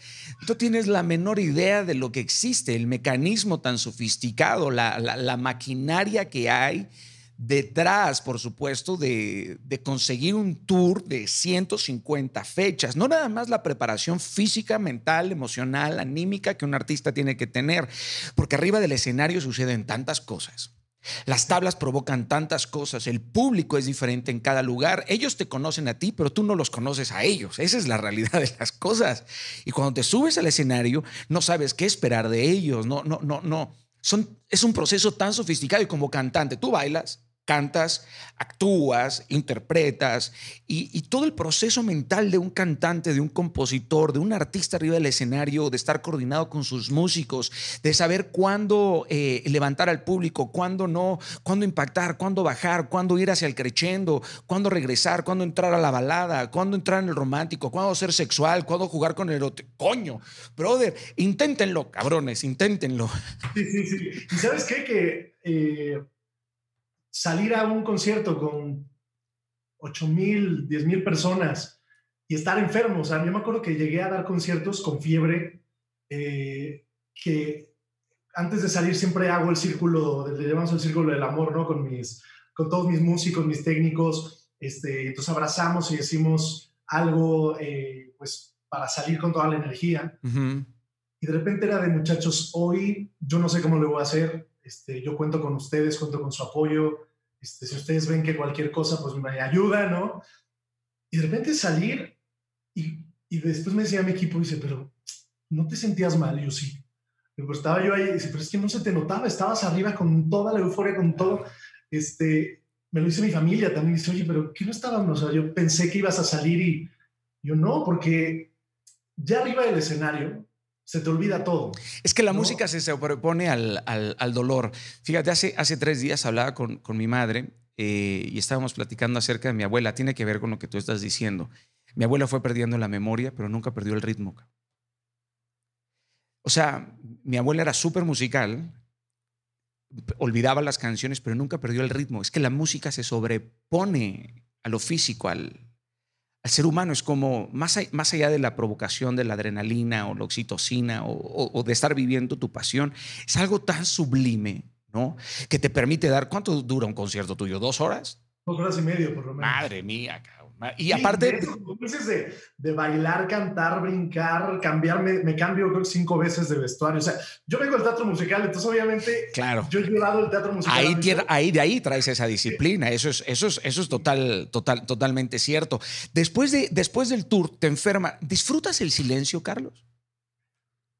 Tú tienes la menor idea de lo que existe, el mecanismo tan sofisticado, la, la maquinaria que hay detrás, por supuesto, de, conseguir un tour de 150 fechas. No nada más la preparación física, mental, emocional, anímica que un artista tiene que tener, porque arriba del escenario suceden tantas cosas. Las tablas provocan tantas cosas, el público es diferente en cada lugar, ellos te conocen a ti, pero tú no los conoces a ellos, esa es la realidad de las cosas. Y cuando te subes al escenario, no sabes qué esperar de ellos, no, no, no, no. Son, es un proceso tan sofisticado y como cantante, tú bailas, cantas, actúas, interpretas y, todo el proceso mental de un cantante, de un compositor, de un artista arriba del escenario, de estar coordinado con sus músicos, de saber cuándo eh, levantar al público, cuándo no, cuándo impactar, cuándo bajar, cuándo ir hacia el crescendo, cuándo regresar, cuándo entrar a la balada, cuándo entrar en el romántico, cuándo ser sexual, cuándo jugar con el coño, brother, inténtenlo, cabrones, inténtenlo. Sí, sí, sí. ¿Y sabes qué? Que eh, salir a un concierto con 8 mil, 10 mil personas y estar enfermo. O sea, yo me acuerdo que llegué a dar conciertos con fiebre, eh, que antes de salir siempre hago el círculo, le llamamos el círculo del amor, ¿no? Con, mis, con todos mis músicos, mis técnicos, este, entonces abrazamos y decimos algo, eh, pues, para salir con toda la energía. Y de repente era de muchachos, hoy yo no sé cómo lo voy a hacer, este, yo cuento con ustedes, cuento con su apoyo. Este, si ustedes ven que cualquier cosa, pues me ayuda, ¿no? Y de repente salir y, y después me decía mi equipo, dice, pero ¿no te sentías mal? Yo sí. Pues estaba yo ahí, dice, pero es que no se te notaba, estabas arriba con toda la euforia, con todo. Este, me lo dice mi familia también, dice, oye, pero ¿qué no estábamos? O sea, yo pensé que ibas a salir y yo no, porque ya arriba del escenario, se te olvida todo. Es que la música se sobrepone al, al, dolor. Fíjate, hace, hace tres días hablaba con, con mi madre eh, y estábamos platicando acerca de mi abuela. Tiene que ver con lo que tú estás diciendo. Mi abuela fue perdiendo la memoria, pero nunca perdió el ritmo. O sea, mi abuela era súper musical, olvidaba las canciones, pero nunca perdió el ritmo. Es que la música se sobrepone a lo físico, al, al ser humano es como, más, más allá de la provocación de la adrenalina o la oxitocina o, de estar viviendo tu pasión, es algo tan sublime, ¿no? Que te permite dar, ¿cuánto dura un concierto tuyo? ¿Dos horas? Dos horas y medio, por lo menos. Madre mía, cabrón. Y aparte. De, de, bailar, cantar, brincar, cambiarme, me cambio cinco veces de vestuario. O sea, yo vengo del teatro musical, entonces obviamente. Claro. Yo he llevado el teatro musical. Ahí, ahí de ahí traes esa disciplina. Eso es, eso es, eso es total, total, totalmente cierto. Después, de, después del tour, te enferma. ¿Disfrutas el silencio, Carlos?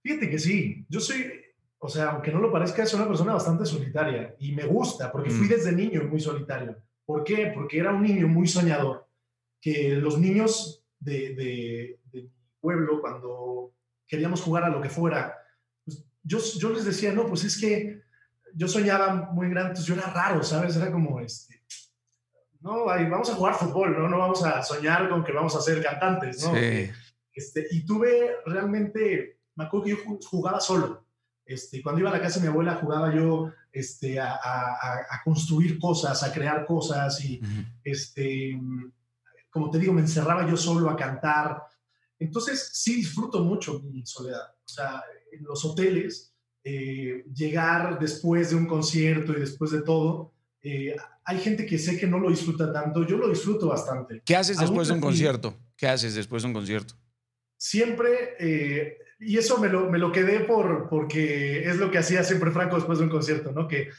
Fíjate que sí. Yo soy. O sea, aunque no lo parezca, soy una persona bastante solitaria y me gusta porque fui mm. desde niño muy solitario. ¿Por qué? Porque era un niño muy soñador que los niños de, de, mi pueblo, cuando queríamos jugar a lo que fuera, pues yo, yo les decía, no, pues es que yo soñaba muy grande, entonces yo era raro, ¿sabes? Era como, este, no, vamos a jugar fútbol, ¿no? No vamos a soñar con que vamos a ser cantantes, ¿no? Este, y tuve realmente, me acuerdo que yo jugaba solo. Este, cuando iba a la casa de mi abuela jugaba yo este, a, a, construir cosas, a crear cosas y este, como te digo, me encerraba yo solo a cantar. Entonces, sí disfruto mucho mi soledad. O sea, en los hoteles, eh, llegar después de un concierto y después de todo, eh, hay gente que sé que no lo disfruta tanto. Yo lo disfruto bastante. ¿Qué haces después de un concierto? ¿Qué haces después de un concierto? Siempre, eh, y eso me lo, me lo, quedé por, porque es lo que hacía siempre Franco después de un concierto, ¿no? Que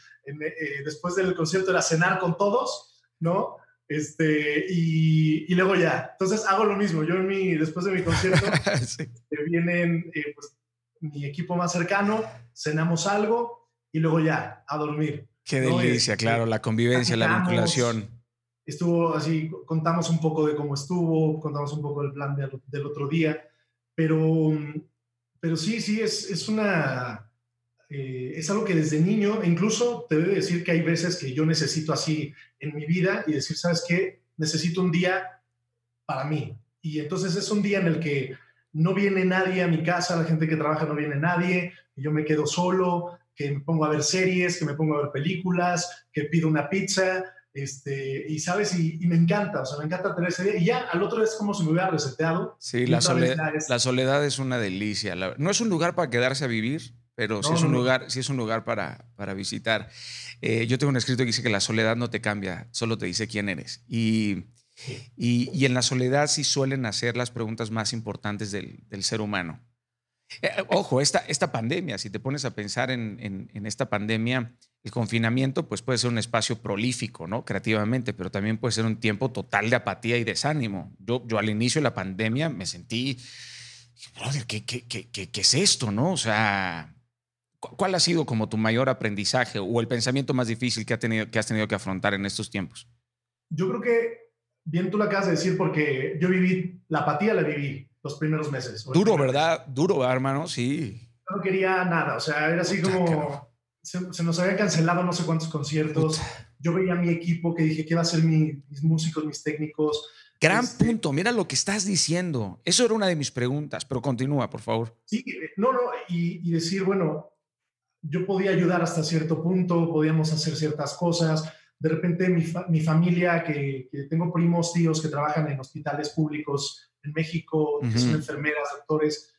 después del concierto era cenar con todos, ¿no? Este, y, y, luego ya. Entonces hago lo mismo. Yo en mi, después de mi concierto, vienen, eh, pues, mi equipo más cercano, cenamos algo y luego ya, a dormir. Qué delicia, este, claro, la convivencia, la vinculación. Estuvo así, contamos un poco de cómo estuvo, contamos un poco del plan del, otro día, pero, pero sí, sí, es, es una... Eh, es algo que desde niño, incluso te debo decir que hay veces que yo necesito así en mi vida y decir, ¿sabes qué? Necesito un día para mí. Y entonces es un día en el que no viene nadie a mi casa, la gente que trabaja no viene nadie, y yo me quedo solo, que me pongo a ver series, que me pongo a ver películas, que pido una pizza, este, y sabes, y, me encanta, o sea, me encanta tener ese día. Y ya al otro día es como si me hubiera reseteado. Sí, la soledad, la soledad es una delicia. no es un lugar para quedarse a vivir, pero sí, es un lugar, sí es un lugar para, para visitar. Eh, yo tengo un escrito que dice que la soledad no te cambia, solo te dice quién eres. Y y, en la soledad sí suelen hacer las preguntas más importantes del, ser humano. Eh, ojo, esta, esta pandemia, si te pones a pensar en, esta pandemia, el confinamiento pues puede ser un espacio prolífico, ¿no? Creativamente, pero también puede ser un tiempo total de apatía y desánimo. Yo, yo al inicio de la pandemia me sentí, brother, ¿qué, qué, qué, qué es esto, no? O sea, ¿cuál ha sido como tu mayor aprendizaje o el pensamiento más difícil que, ha tenido, que has tenido que afrontar en estos tiempos? Yo creo que bien tú lo acabas de decir porque yo viví, la apatía la viví los primeros meses. Duro, ¿verdad? Duro, hermano, sí. No quería nada, o sea, era así como, se, nos habían cancelado no sé cuántos conciertos. Yo veía a mi equipo que dije, ¿qué va a ser mis músicos, mis técnicos? Gran este punto, mira lo que estás diciendo. Eso era una de mis preguntas, pero continúa, por favor. Sí, no, no, y, y decir, bueno, yo podía ayudar hasta cierto punto, podíamos hacer ciertas cosas, de repente mi, mi familia, que, tengo primos, tíos que trabajan en hospitales públicos en México, que son enfermeras, doctores,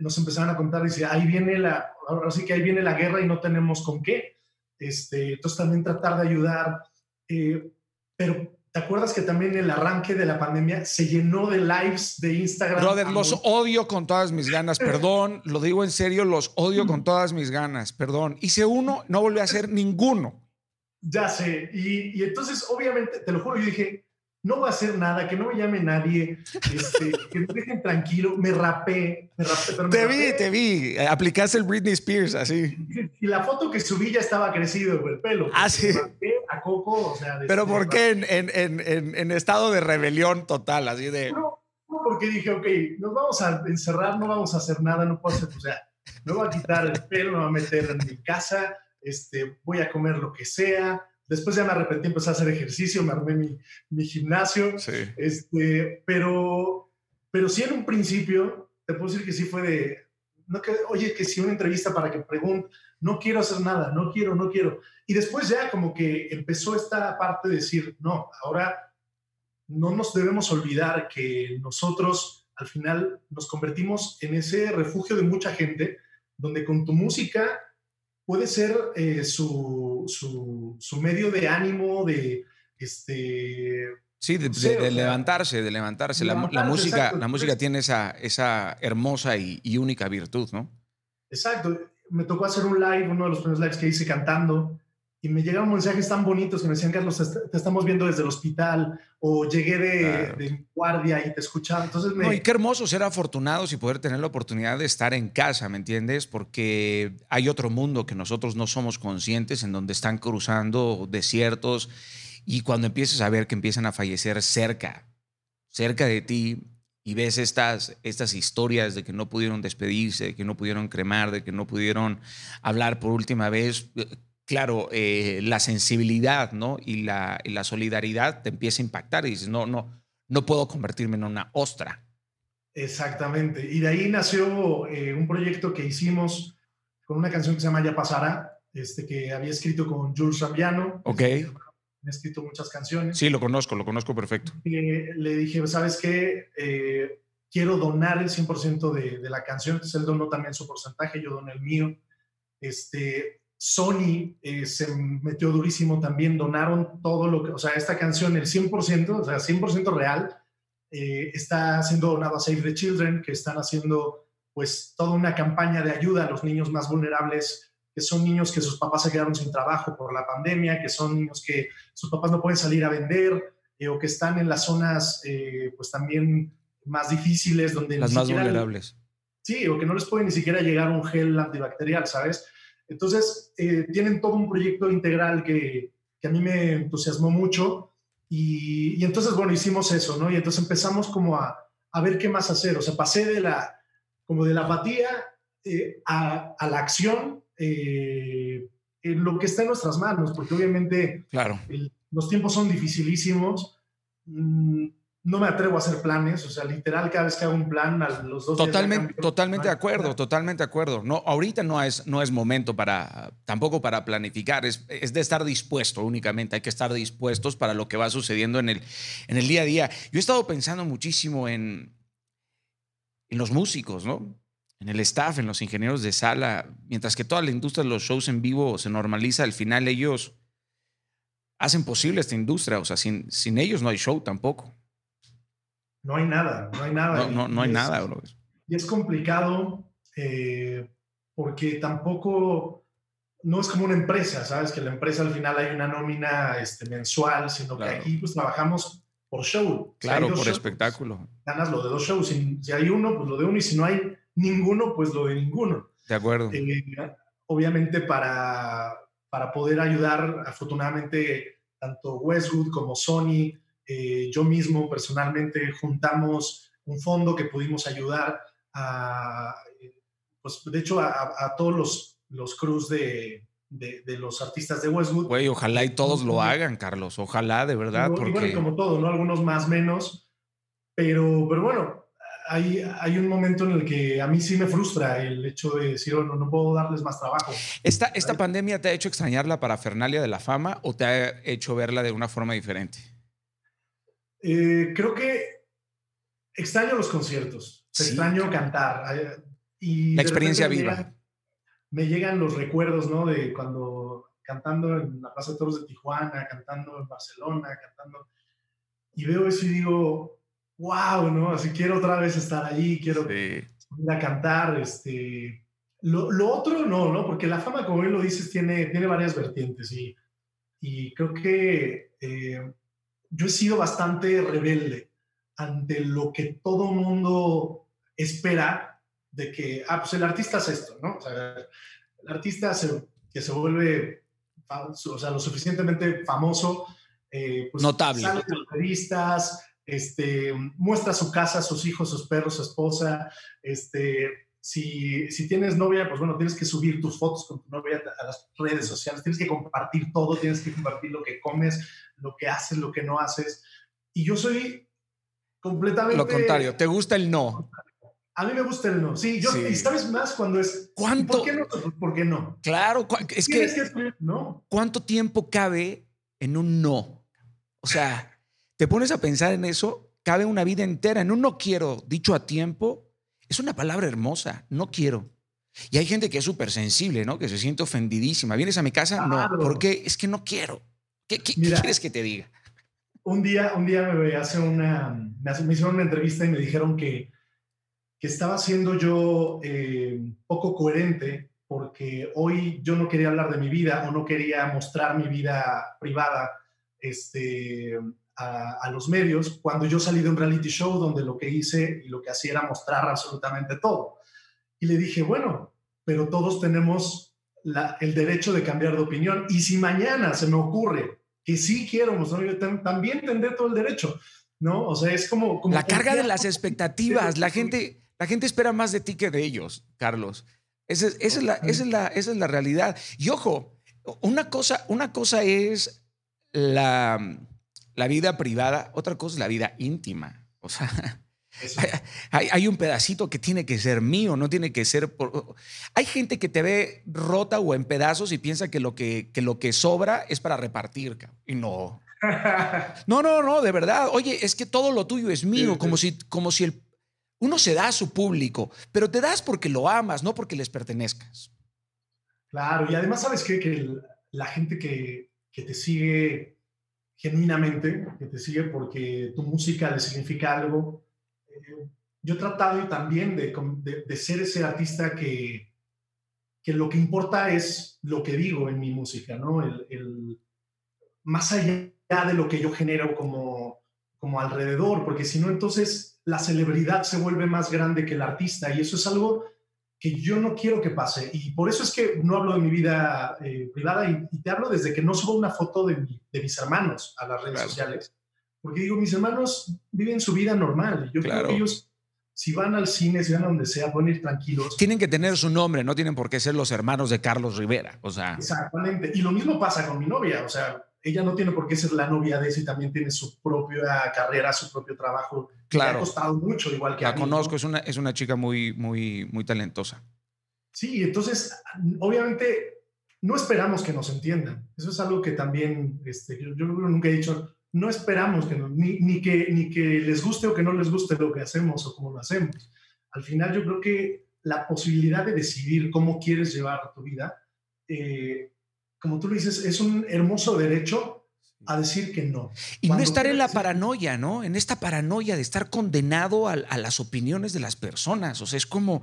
nos empezaron a contar, dice, ahí viene la, ahora sí que ahí viene la guerra y no tenemos con qué. Este, entonces también tratar de ayudar. Eh, pero ¿te acuerdas que también el arranque de la pandemia se llenó de lives de Instagram? Brother, los odio con todas mis ganas, perdón, lo digo en serio, los odio con todas mis ganas, perdón. Hice uno, no volví a hacer ninguno. Ya sé. Y, entonces, obviamente, te lo juro, yo dije, no voy a hacer nada, que no me llame nadie, este, que me dejen tranquilo. Me rapé, me rapé. te vi, te vi. Aplicaste el Britney Spears, así. Y la foto que subí ya estaba crecido el pelo. Ah, sí. a Coco, o sea. Pero ¿por qué en, en, en, en, estado de rebelión total, así de. No, porque dije, ok, nos vamos a encerrar, no vamos a hacer nada, no puedo hacer, o sea, me voy a quitar el pelo, me voy a meter en mi casa este, voy a comer lo que sea. Después ya me arrepentí, empecé a hacer ejercicio, me armé mi, mi gimnasio. Este, pero, pero sí en un principio, te puedo decir que sí fue de, no que, oye, que si una entrevista para que pregunte, no quiero hacer nada, no quiero, no quiero. Y después ya como que empezó esta parte de decir, no, ahora no nos debemos olvidar que nosotros al final nos convertimos en ese refugio de mucha gente, donde con tu música puede ser eh, su, su, medio de ánimo, de este. Sí, de, levantarse, de levantarse. la, música, la música tiene esa, esa hermosa y, única virtud, ¿no? Exacto. Me tocó hacer un live, uno de los primeros lives que hice cantando, y me llegaron mensajes tan bonitos que me decían, Carlos, te estamos viendo desde el hospital, o llegué de, guardia y te escuchaba. Entonces me... No, y qué hermoso ser afortunados y poder tener la oportunidad de estar en casa, ¿me entiendes? Porque hay otro mundo que nosotros no somos conscientes, en donde están cruzando desiertos, y cuando empiezas a ver que empiezan a fallecer cerca, cerca de ti, y ves estas, estas historias de que no pudieron despedirse, de que no pudieron cremar, de que no pudieron hablar por última vez, claro, eh, la sensibilidad ¿no? y, la, la, solidaridad te empieza a impactar y dices, no, no, no puedo convertirme en una ostra. Exactamente. Y de ahí nació eh, un proyecto que hicimos con una canción que se llama Ya Pasará, este, que había escrito con Jules Rambiano. Ok. Este, ha escrito muchas canciones. Sí, lo conozco, lo conozco perfecto. le dije, ¿sabes qué? Eh, quiero donar el 100% de, de, la canción, entonces él donó también su porcentaje, yo doné el mío. Este, Sony eh, se metió durísimo también, donaron todo lo que, o sea, esta canción, el 100%, o sea, 100% real, eh, está siendo donado a Save the Children, que están haciendo pues toda una campaña de ayuda a los niños más vulnerables, que son niños que sus papás se quedaron sin trabajo por la pandemia, que son niños que sus papás no pueden salir a vender, eh, o que están en las zonas pues también más difíciles, donde... Las más vulnerables Sí, o que no les puede ni siquiera llegar un gel antibacterial, ¿sabes? Entonces, eh, tienen todo un proyecto integral que, que, a mí me entusiasmó mucho y, y, entonces, bueno, hicimos eso, ¿no? Y entonces empezamos como a, a ver qué más hacer, o sea, pasé de la, como de la apatía eh, a, a, la acción eh, en lo que está en nuestras manos, porque obviamente claro. el, los tiempos son dificilísimos. Mm, no me atrevo a hacer planes, o sea, literal, cada vez que hago un plan, a los dos Totalmente, días totalmente de acuerdo, totalmente de acuerdo. No, ahorita no es, no es momento para, tampoco para planificar, es, es, de estar dispuesto únicamente, hay que estar dispuestos para lo que va sucediendo en el, en el día a día. Yo he estado pensando muchísimo en, en los músicos, ¿no? En el staff, en los ingenieros de sala, mientras que toda la industria de los shows en vivo se normaliza, al final ellos hacen posible esta industria, o sea, sin, sin ellos no hay show tampoco. No hay nada, no hay nada. No, no, no hay es, nada, bro. Y es complicado eh, porque tampoco, no es como una empresa, ¿sabes? Que la empresa al final hay una nómina este, mensual, sino claro. que aquí pues trabajamos por show. Claro, si por shows, espectáculo. Ganas lo de dos shows. Si, si, hay uno, pues lo de uno. Y si no hay ninguno, pues lo de ninguno. De acuerdo. Eh, obviamente para, para poder ayudar, afortunadamente, tanto Westwood como Sony, eh, yo mismo personalmente juntamos un fondo que pudimos ayudar a, pues de hecho, a, a todos los, los crews de, de, de, los artistas de Westwood. Güey, ojalá y todos lo hagan, Carlos, ojalá, de verdad. Y, porque... bueno, como todo, ¿no? Algunos más, menos, pero, pero bueno, hay, hay, un momento en el que a mí sí me frustra el hecho de decir, oh, no, no puedo darles más trabajo. ¿Esta, ¿Esta pandemia te ha hecho extrañar la parafernalia de la fama o te ha hecho verla de una forma diferente? Eh, creo que extraño los conciertos, sí. extraño cantar. Y la experiencia viva. Me llegan, me llegan, los recuerdos, ¿no? De cuando cantando en la Plaza de Toros de Tijuana, cantando en Barcelona, cantando. Y veo eso y digo, wow, ¿no? Así quiero otra vez estar allí, quiero sí. ir a cantar. Este. Lo, lo, otro no, ¿no? Porque la fama, como bien lo dices, tiene, tiene varias vertientes y, y creo que eh, yo he sido bastante rebelde ante lo que todo mundo espera de que, ah, pues el artista es esto, ¿no? O sea, el artista se, que se vuelve, o sea, lo suficientemente famoso, eh, pues notable. Sale de las revistas, este, muestra su casa, sus hijos, sus perros, su esposa, este, si, si, tienes novia, pues bueno, tienes que subir tus fotos con tu novia a las redes sociales, tienes que compartir todo, tienes que compartir lo que comes, lo que haces, lo que no haces. Y yo soy completamente... Lo contrario, ¿te gusta el no? A mí me gusta el no. Sí, yo, sí. y sabes más cuando es... ¿Cuánto? ¿Por qué no? ¿Por qué no? Claro, es que, que... No. ¿Cuánto tiempo cabe en un no? O sea, te pones a pensar en eso, cabe una vida entera. En un no quiero, dicho a tiempo, es una palabra hermosa, no quiero. Y hay gente que es súper sensible, ¿no? Que se siente ofendidísima. ¿Vienes a mi casa? Claro. No, porque es que no quiero. ¿Qué, qué, Mira, ¿qué quieres que te diga? Un día, un día me, hace una, me hicieron una entrevista y me dijeron que, que estaba siendo yo eh, poco coherente porque hoy yo no quería hablar de mi vida o no quería mostrar mi vida privada este, a, a, los medios cuando yo salí de un reality show donde lo que hice y lo que hacía era mostrar absolutamente todo. Y le dije, bueno, pero todos tenemos la, el derecho de cambiar de opinión. Y si mañana se me ocurre que sí quiero mostrar, yo también tendré todo el derecho, ¿no? O sea, es como... como la carga de las expectativas. La gente, la gente espera más de ti que de ellos, Carlos. Esa es, esa es, la, esa es, la, esa es la realidad. Y ojo, una cosa, una cosa es la la vida privada, otra cosa es la vida íntima. O sea, hay, hay, un pedacito que tiene que ser mío, no tiene que ser... Por... Hay gente que te ve rota o en pedazos y piensa que lo que, que, lo que sobra es para repartir. Y no. No, no, no, de verdad. Oye, es que todo lo tuyo es mío, sí, como. Si, como si el... Uno se da a su público, pero te das porque lo amas, no porque les pertenezcas. Claro, y además sabes qué? que la gente que, que te sigue genuinamente, que te sigue porque tu música le significa algo. Eh, yo he tratado también de, de, de, ser ese artista que, que lo que importa es lo que digo en mi música, ¿no? El, el, más allá de lo que yo genero como, como alrededor, porque si no, entonces la celebridad se vuelve más grande que el artista y eso es algo que yo no quiero que pase. Y por eso es que no hablo de mi vida eh, privada y, te hablo desde que no subo una foto de, mis hermanos a las redes sociales. Porque digo, mis hermanos viven su vida normal. Yo creo que ellos, si van al cine, si van a donde sea, pueden ir tranquilos. Tienen que tener su nombre, no tienen por qué ser los hermanos de Carlos Rivera. O sea. Exactamente. Y lo mismo pasa con mi novia. O sea, ella no tiene por qué ser la novia de ese y también tiene su propia carrera, su propio trabajo. Claro. ha costado mucho, igual que La conozco, es, una, es una chica muy, muy, muy talentosa. Sí, entonces, obviamente, no esperamos que nos entiendan. Eso es algo que también, este, yo, yo nunca he dicho, no esperamos que ni, ni, que, ni que les guste o que no les guste lo que hacemos o cómo lo hacemos. Al final, yo creo que la posibilidad de decidir cómo quieres llevar tu vida eh, como tú lo dices, es un hermoso derecho a decir que no. Y no estar en la paranoia, ¿no? En esta paranoia de estar condenado a, las opiniones de las personas. O sea, es como,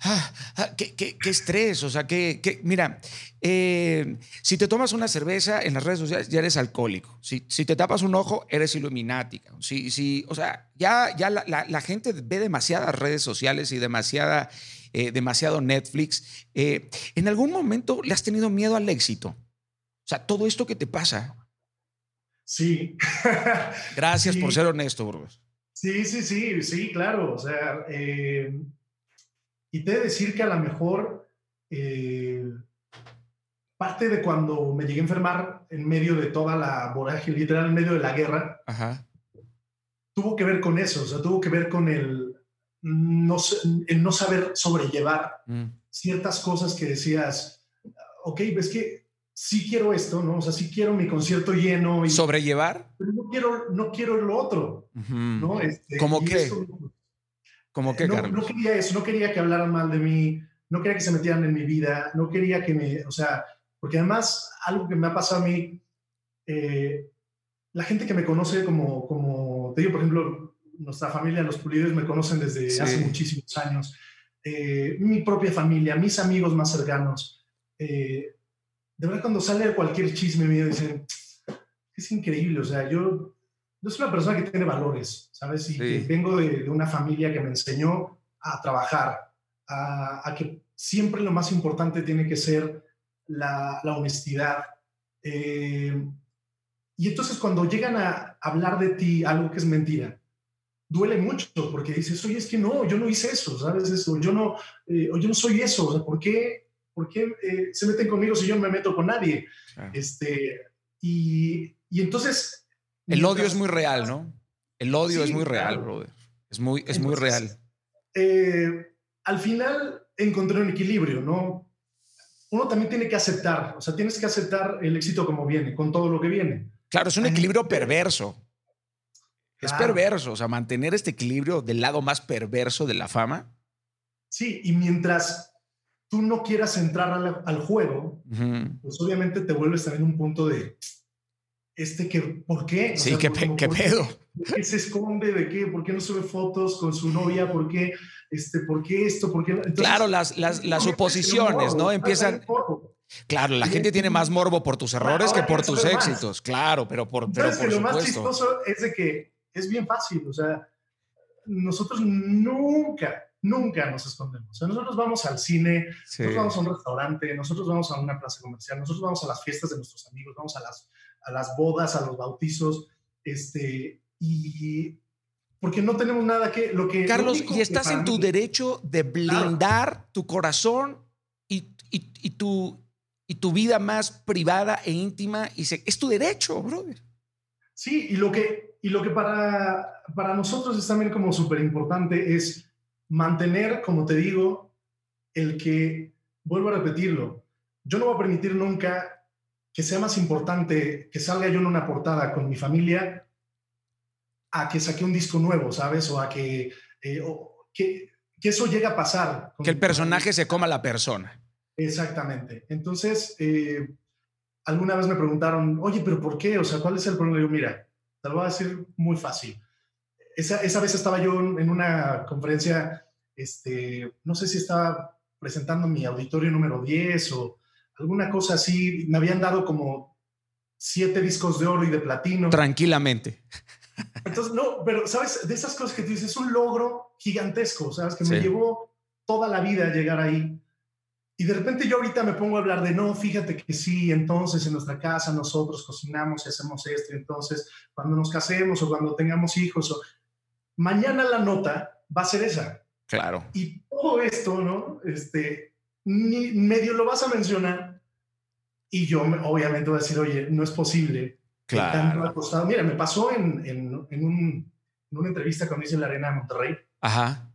ah, ah, qué, estrés. O sea, que, mira, eh, si te tomas una cerveza en las redes sociales, ya eres alcohólico. Si, si te tapas un ojo, eres iluminática. Si, si, o sea, ya, ya la, la gente ve demasiadas redes sociales y demasiada eh, demasiado Netflix. Eh, ¿En algún momento le has tenido miedo al éxito? O sea, todo esto que te pasa. Sí. Gracias por ser honesto, Burgos. Sí, sí, sí, sí, claro. O sea, eh, y te he de decir que a lo mejor parte de cuando me llegué a enfermar en medio de toda la vorágine, literal, en medio de la guerra, tuvo que ver con eso. O sea, tuvo que ver con el no, el no saber sobrellevar mm. ciertas cosas que decías, ok, ves que sí quiero esto, ¿no? O sea, sí quiero mi concierto lleno. Y, ¿Sobrellevar? Pero no quiero, no quiero lo otro, ¿no? Este, ¿Cómo qué? ¿Cómo qué, no, no, quería eso, no quería que hablaran mal de mí, no quería que se metieran en mi vida, no quería que me, o sea, porque además algo que me ha pasado a mí, eh, la gente que me conoce como, como, te digo, por ejemplo, nuestra familia, los pulidos me conocen desde hace muchísimos años. Eh, mi propia familia, mis amigos más cercanos. Eh, de verdad, cuando sale cualquier chisme mío, dicen, es increíble, o sea, yo, yo soy una persona que tiene valores, ¿sabes? Y que vengo de, una familia que me enseñó a trabajar, a, que siempre lo más importante tiene que ser la, la honestidad. Eh, y entonces cuando llegan a hablar de ti algo que es mentira, duele mucho porque dices, oye, es que no, yo no hice eso, ¿sabes? Eso, yo no, eh, yo no soy eso, o sea, ¿por qué, por qué eh, se meten conmigo si yo no me meto con nadie? Este, y, y, entonces... El odio es muy real, ¿no? El odio es muy real, brother. Es muy, es muy real. Eh, al final encontré un equilibrio, ¿no? Uno también tiene que aceptar, o sea, tienes que aceptar el éxito como viene, con todo lo que viene. Claro, es un equilibrio perverso. Es perverso, o sea, mantener este equilibrio del lado más perverso de la fama. Sí, y mientras tú no quieras entrar al, juego, pues obviamente te vuelves también un punto de, este que, ¿por qué? sí, ¿qué, ¿qué pedo? ¿Por qué se esconde? ¿De qué? ¿Por qué no sube fotos con su novia? ¿Por qué, este, ¿por qué esto? ¿Por qué? claro, las, las, las suposiciones, ¿no? Empiezan... Claro, la gente tiene más morbo por tus errores que por tus éxitos, claro, pero por, pero por lo más chistoso es de que es bien fácil, o sea, nosotros nunca, nunca nos escondemos. O sea, nosotros vamos al cine, nosotros vamos a un restaurante, nosotros vamos a una plaza comercial, nosotros vamos a las fiestas de nuestros amigos, vamos a las, a las bodas, a los bautizos, este, y porque no tenemos nada que lo que Carlos y estás en tu derecho de blindar tu corazón y, y, y, tu y tu vida más privada e íntima y es tu derecho brother. Sí y lo que y lo que para, para nosotros es también como súper importante es mantener, como te digo, el que, vuelvo a repetirlo, yo no voy a permitir nunca que sea más importante que salga yo en una portada con mi familia a que saque un disco nuevo, ¿sabes? O a que, eh, que, que, eso llegue a pasar. Que el personaje se coma a la persona. Exactamente. Entonces, eh, alguna vez me preguntaron, oye, pero ¿por qué? O sea, ¿cuál es el problema? yo, mira, te lo voy a decir muy fácil. Esa, esa vez estaba yo en una conferencia, este, no sé si estaba presentando mi auditorio número 10 o alguna cosa así. Me habían dado como siete discos de oro y de platino. Tranquilamente. Entonces, no, pero, ¿sabes? De esas cosas que tú dices, es un logro gigantesco, ¿sabes? Que me llevó toda la vida llegar ahí. Y de repente yo ahorita me pongo a hablar de, no, fíjate que sí, entonces en nuestra casa nosotros cocinamos y hacemos esto, entonces cuando nos casemos o cuando tengamos hijos, o... mañana la nota va a ser esa. Claro. Y todo esto, ¿no? Este, ni medio lo vas a mencionar y yo obviamente voy a decir, oye, no es posible. Claro. Mira, me pasó en, en, en, un, en una entrevista cuando hice en la Arena de Monterrey. Ajá.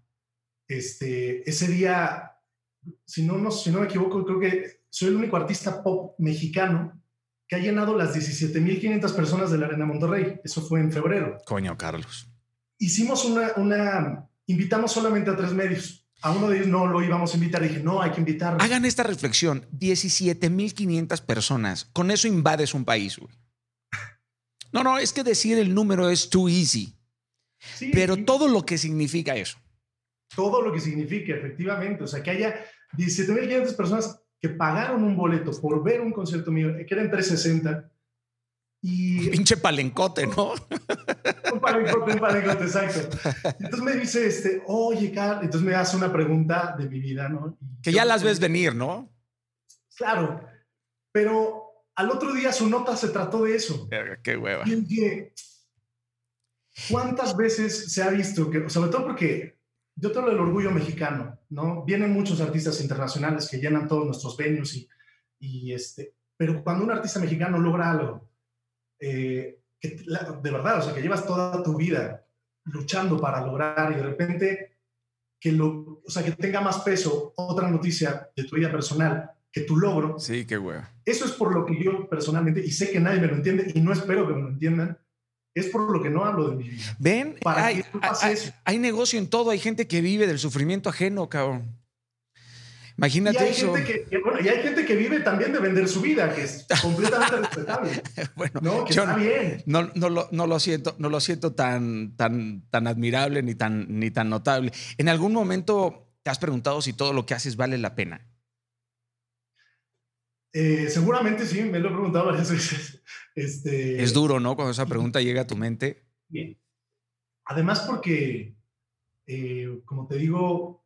Este, ese día, si no, no, si no me equivoco, creo que soy el único artista pop mexicano que ha llenado las 17.500 personas de la Arena Monterrey. Eso fue en febrero. Coño, Carlos. Hicimos una, una, invitamos solamente a tres medios. A uno de ellos no lo íbamos a invitar. Dije, no, hay que invitar. Hagan esta reflexión. 17.500 personas. Con eso invades un país, güey. No, no, es que decir el número es too easy. pero todo lo que significa eso. Todo lo que significa, efectivamente. O sea, que haya 17.500 personas que pagaron un boleto por ver un concierto mío, que era en 360. Y, Pinche palencote, ¿no? un palencote, un palencote, exacto. Entonces me dice, este, oye, Carl, entonces me hace una pregunta de mi vida, ¿no? que ya las ves venir, ¿no? Claro, pero al otro día su nota se trató de eso. Qué hueva. Y ¿cuántas veces se ha visto que, sobre todo porque yo tengo el orgullo mexicano, ¿no? Vienen muchos artistas internacionales que llenan todos nuestros venues y, y este, pero cuando un artista mexicano logra algo, eh, que, de verdad, o sea, que llevas toda tu vida luchando para lograr y de repente que lo, o sea, que tenga más peso otra noticia de tu vida personal que tu logro. Sí, qué hueva. Eso es por lo que yo personalmente, y sé que nadie me lo entiende y no espero que me lo entiendan, es por lo que no hablo de mi vida. Ven, hay, hay, negocio en todo, hay gente que vive del sufrimiento ajeno, cabrón. Imagínate y hay eso. Gente que, bueno, y hay gente que vive también de vender su vida, que es completamente respetable. bueno, no, que está bien. No, no, lo, no, lo, siento, no lo siento tan, tan, tan admirable ni tan, ni tan notable. ¿En algún momento te has preguntado si todo lo que haces vale la pena? Eh, seguramente sí, me lo he preguntado varias veces. Este, es duro, ¿no? Cuando esa pregunta llega a tu mente. Bien. Además porque, eh, como te digo,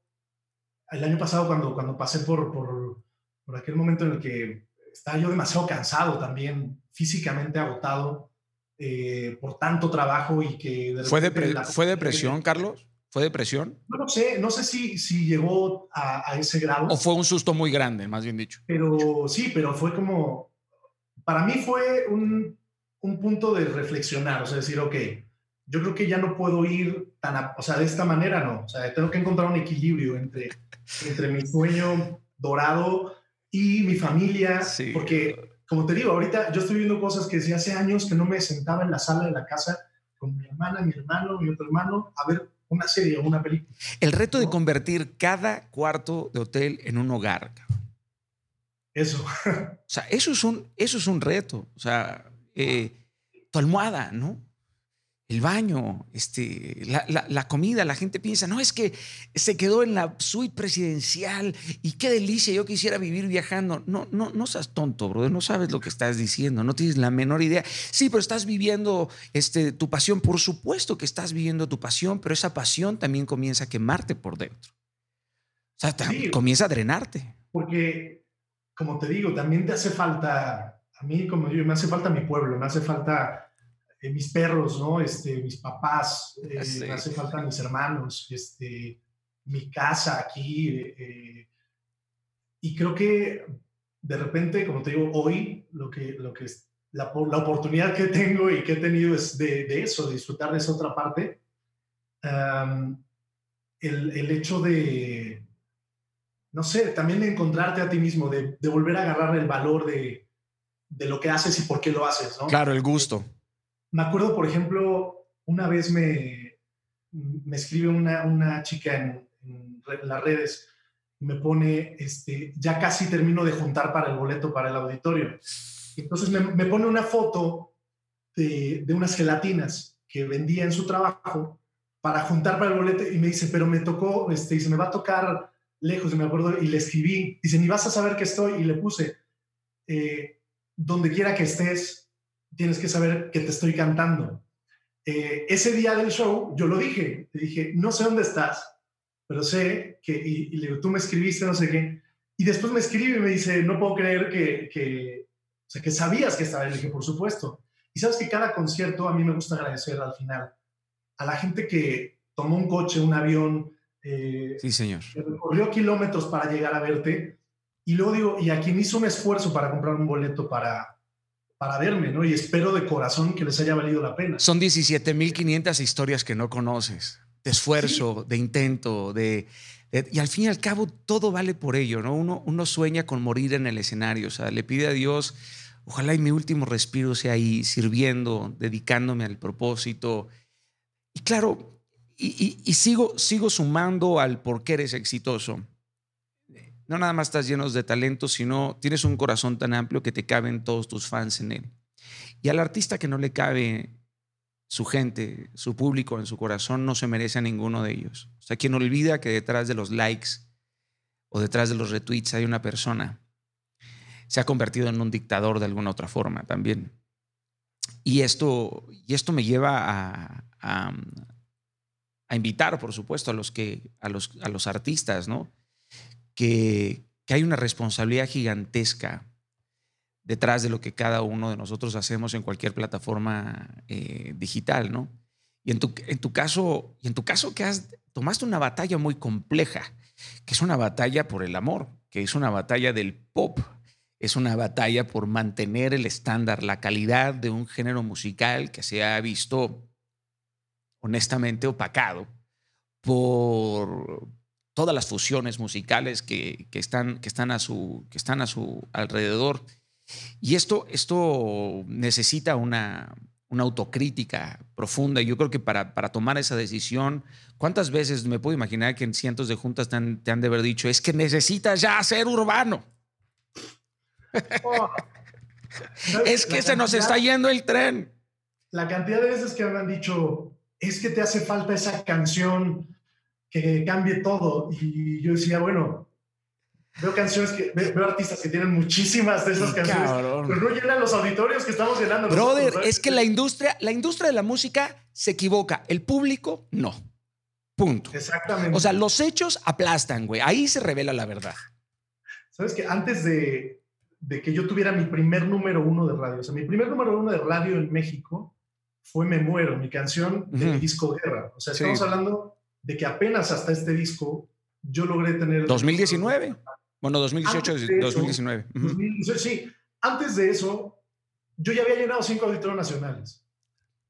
el año pasado cuando, cuando pasé por, por, por, aquel momento en el que estaba yo demasiado cansado también, físicamente agotado eh, por tanto trabajo y que... ¿Fue, ¿Fue depresión, Carlos? ¿Fue depresión? No lo sé, no sé si, si llegó a, ese grado. O fue un susto muy grande, más bien dicho. Pero sí, pero fue como, para mí fue un, un punto de reflexionar, o sea, decir, ok, yo creo que ya no puedo ir tan, o sea, de esta manera no, o sea, tengo que encontrar un equilibrio entre, entre mi sueño dorado y mi familia, porque, como te digo, ahorita yo estoy viendo cosas que desde hace años que no me sentaba en la sala de la casa con mi hermana, mi hermano, mi otro hermano, a ver una serie o una película. El reto de convertir cada cuarto de hotel en un hogar. Eso. O sea, eso es un, eso es un reto. O sea, eh, tu almohada, ¿no? el baño, este, la, comida, la gente piensa, no, es que se quedó en la suite presidencial y qué delicia, yo quisiera vivir viajando. No, no, no seas tonto, brother, no sabes lo que estás diciendo, no tienes la menor idea. Sí, pero estás viviendo este, tu pasión, por supuesto que estás viviendo tu pasión, pero esa pasión también comienza a quemarte por dentro. O sea, comienza a drenarte. Porque, como te digo, también te hace falta, a mí como yo, me hace falta mi pueblo, me hace falta eh, mis perros, ¿no? Este, mis papás, eh, me hace falta mis hermanos, este, mi casa aquí. Eh, y creo que de repente, como te digo, hoy lo que, lo que es la, la oportunidad que tengo y que he tenido es de, de eso, de disfrutar de esa otra parte. el, el, hecho de, no sé, también de encontrarte a ti mismo, de, de volver a agarrar el valor de, de, lo que haces y por qué lo haces, ¿no? Claro, el gusto. Me acuerdo, por ejemplo, una vez me, me escribe una, una chica en, las redes y me pone, este, ya casi termino de juntar para el boleto para el auditorio. Entonces me, me pone una foto de, de, unas gelatinas que vendía en su trabajo para juntar para el boleto y me dice, pero me tocó, este, se me va a tocar lejos, me acuerdo, y le escribí, dice, ni vas a saber que estoy, y le puse, eh, donde quiera que estés, tienes que saber que te estoy cantando. eh, ese día del show yo lo dije, le dije, no sé dónde estás, pero sé que, y, digo, tú me escribiste, no sé qué, y después me escribe y me dice, no puedo creer que, que, o sea, que sabías que estaba, le dije, por supuesto. Y sabes que cada concierto a mí me gusta agradecer al final a la gente que tomó un coche, un avión, eh, sí, señor. que recorrió kilómetros para llegar a verte, y luego digo, y a quien hizo un esfuerzo para comprar un boleto para, para verme, ¿no? Y espero de corazón que les haya valido la pena. Son 17.500 historias que no conoces, de esfuerzo, de intento, de, Y al fin y al cabo todo vale por ello, ¿no? Uno, uno sueña con morir en el escenario, o sea, le pide a Dios, ojalá y mi último respiro sea ahí, sirviendo, dedicándome al propósito. Y claro, y, sigo, sigo sumando al por qué eres exitoso no nada más estás lleno de talento, sino tienes un corazón tan amplio que te caben todos tus fans en él. Y al artista que no le cabe su gente, su público en su corazón, no se merece a ninguno de ellos. O sea, quien olvida que detrás de los likes o detrás de los retweets hay una persona, se ha convertido en un dictador de alguna otra forma también. Y esto, y esto me lleva a, invitar, por supuesto, a los, que, a los, a los artistas, ¿no? que, hay una responsabilidad gigantesca detrás de lo que cada uno de nosotros hacemos en cualquier plataforma eh, digital, ¿no? Y en tu, en tu caso, y en tu caso que has, tomaste una batalla muy compleja, que es una batalla por el amor, que es una batalla del pop, es una batalla por mantener el estándar, la calidad de un género musical que se ha visto honestamente opacado por, todas las fusiones musicales que, están, que, están, a su, que están a su alrededor. Y esto, esto necesita una, una autocrítica profunda. Yo creo que para, para tomar esa decisión, ¿cuántas veces me puedo imaginar que en cientos de juntas te han, de haber dicho, es que necesitas ya ser urbano? Oh. es que se nos está yendo el tren. La cantidad de veces que me han dicho, es que te hace falta esa canción que cambie todo. Y yo decía, bueno, veo canciones que, veo artistas que tienen muchísimas de esas canciones, pero no llenan los auditorios que estamos llenando. Brother, es que la industria, la industria de la música se equivoca, el público no. Punto. Exactamente. O sea, los hechos aplastan, güey. Ahí se revela la verdad. Sabes que antes de, de, que yo tuviera mi primer número uno de radio, o sea, mi primer número uno de radio en México fue Me Muero, mi canción del disco Guerra. O sea, estamos hablando de que apenas hasta este disco yo logré tener... 2019. Bueno, 2018, 2019. Sí, antes de eso, yo ya había llenado cinco auditorios nacionales,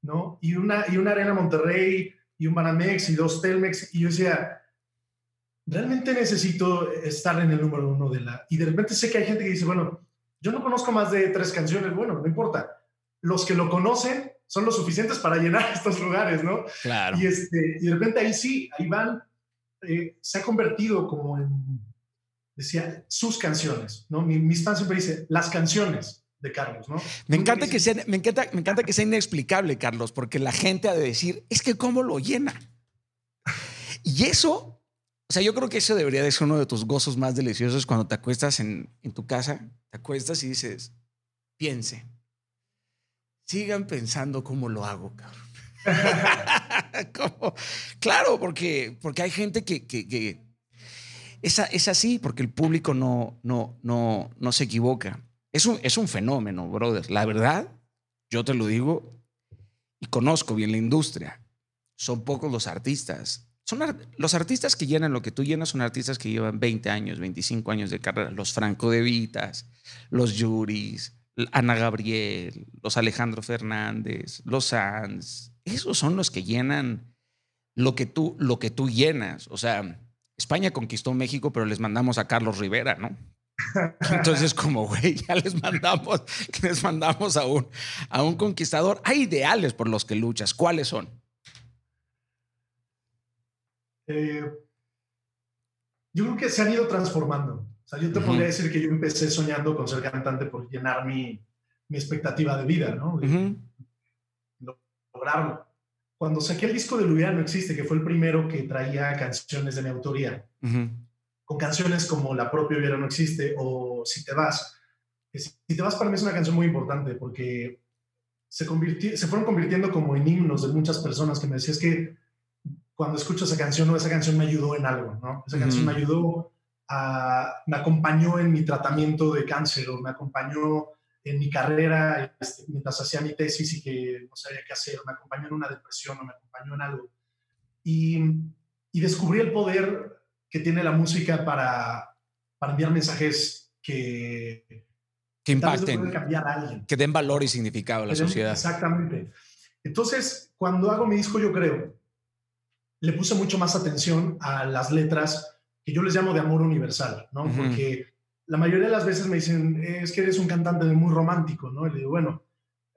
¿no? Y una, y una Arena Monterrey, y un Banamex, y dos Telmex, y yo decía, realmente necesito estar en el número uno de la... Y de repente sé que hay gente que dice, bueno, yo no conozco más de tres canciones, bueno, no importa. Los que lo conocen son lo suficientes para llenar estos lugares, ¿no? Claro. Y, este, y de repente ahí sí, ahí van, eh, se ha convertido como en, decía, sus canciones, ¿no? mis fans siempre dicen, las canciones de Carlos, ¿no? Me encanta, que sea, me, encanta, me encanta que sea inexplicable, Carlos, porque la gente ha de decir, es que cómo lo llena. Y eso, o sea, yo creo que eso debería de ser uno de tus gozos más deliciosos cuando te acuestas en, en tu casa, te acuestas y dices, piense, sigan pensando cómo lo hago, cabrón. Claro, porque, porque hay gente que, que, es, es, así, porque el público no, no, no, no se equivoca. Es un, es un fenómeno, brother. La verdad, yo te lo digo y conozco bien la industria. Son pocos los artistas. Son los artistas que llenan lo que tú llenas son artistas que llevan 20 años, 25 años de carrera. Los Franco de Vitas, los Yuris, Ana Gabriel, los Alejandro Fernández, los Sanz, esos son los que llenan lo que tú, lo que tú llenas. O sea, España conquistó México, pero les mandamos a Carlos Rivera, ¿no? Entonces, como, güey, ya les mandamos, les mandamos a un, a un conquistador. Hay ideales por los que luchas. ¿Cuáles son? Eh, yo creo que se han ido transformando yo te podría decir que yo empecé soñando con ser cantante por llenar mi, mi expectativa de vida, ¿no? Lograrlo. Cuando saqué el disco de Luis No Existe, que fue el primero que traía canciones de mi autoría, con canciones como La propia Hubiera No Existe o Si te vas. Si te vas para mí es una canción muy importante porque se, se fueron convirtiendo como en himnos de muchas personas que me decían, es que cuando escucho esa canción, no, esa canción me ayudó en algo, ¿no? Esa canción me ayudó a, me acompañó en mi tratamiento de cáncer o me acompañó en mi carrera este, mientras hacía mi tesis y que no sabía qué hacer, me acompañó en una depresión o me acompañó en algo. Y, y descubrí el poder que tiene la música para, para enviar mensajes que, que impacten, cambiar a alguien. que den valor y significado a la sociedad. Exactamente. Entonces, cuando hago mi disco, yo creo, le puse mucho más atención a las letras que yo les llamo de amor universal, ¿no? Porque la mayoría de las veces me dicen, es que eres un cantante muy romántico, ¿no? Y le digo, bueno,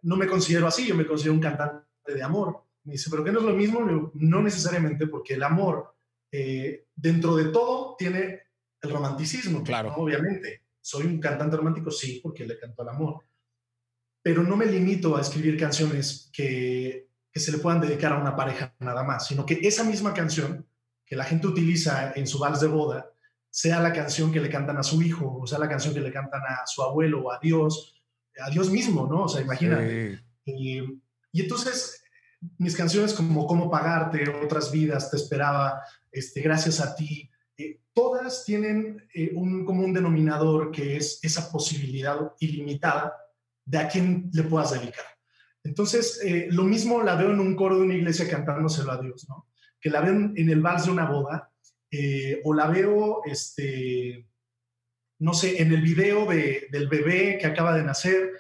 no me considero así, yo me considero un cantante de amor. Me dice, ¿pero qué no es lo mismo? no necesariamente, porque el amor, eh, dentro de todo, tiene el romanticismo, claro. obviamente ¿Soy un cantante romántico? Sí, porque le canto al amor. Pero no me limito a escribir canciones que, que se le puedan dedicar a una pareja nada más, sino que esa misma canción que la gente utiliza en su vals de boda sea la canción que le cantan a su hijo, o sea la canción que le cantan a su abuelo o a Dios, a Dios mismo, ¿no? O sea, imagínate. Y, y, entonces mis canciones como Cómo pagarte, Otras vidas, Te esperaba, este, Gracias a ti, eh, todas tienen eh, un común denominador que es esa posibilidad ilimitada de a quién le puedas dedicar. Entonces, eh, lo mismo la veo en un coro de una iglesia cantándoselo a Dios, ¿no? Que la ven en el vals de una boda, o la veo, este, no sé, en el video de, del bebé que acaba de nacer.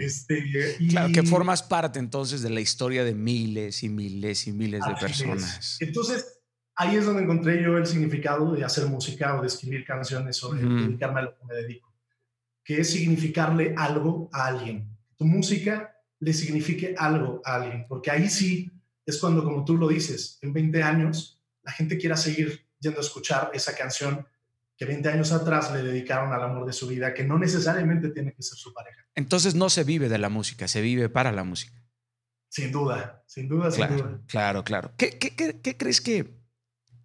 Este, claro, que formas parte entonces de la historia de miles y miles y miles de personas. Entonces, ahí es donde encontré yo el significado de hacer música o de escribir canciones o de dedicarme a lo que me dedico, que es significarle algo a alguien. Tu música le signifique algo a alguien, porque ahí sí es cuando, como tú lo dices, en 20 años la gente quiera seguir yendo a escuchar esa canción que 20 años atrás le dedicaron al amor de su vida, que no necesariamente tiene que ser su pareja. Entonces no se vive de la música, se vive para la música. Sin duda, sin duda, claro, sin duda. Claro, claro. ¿Qué, qué, qué crees que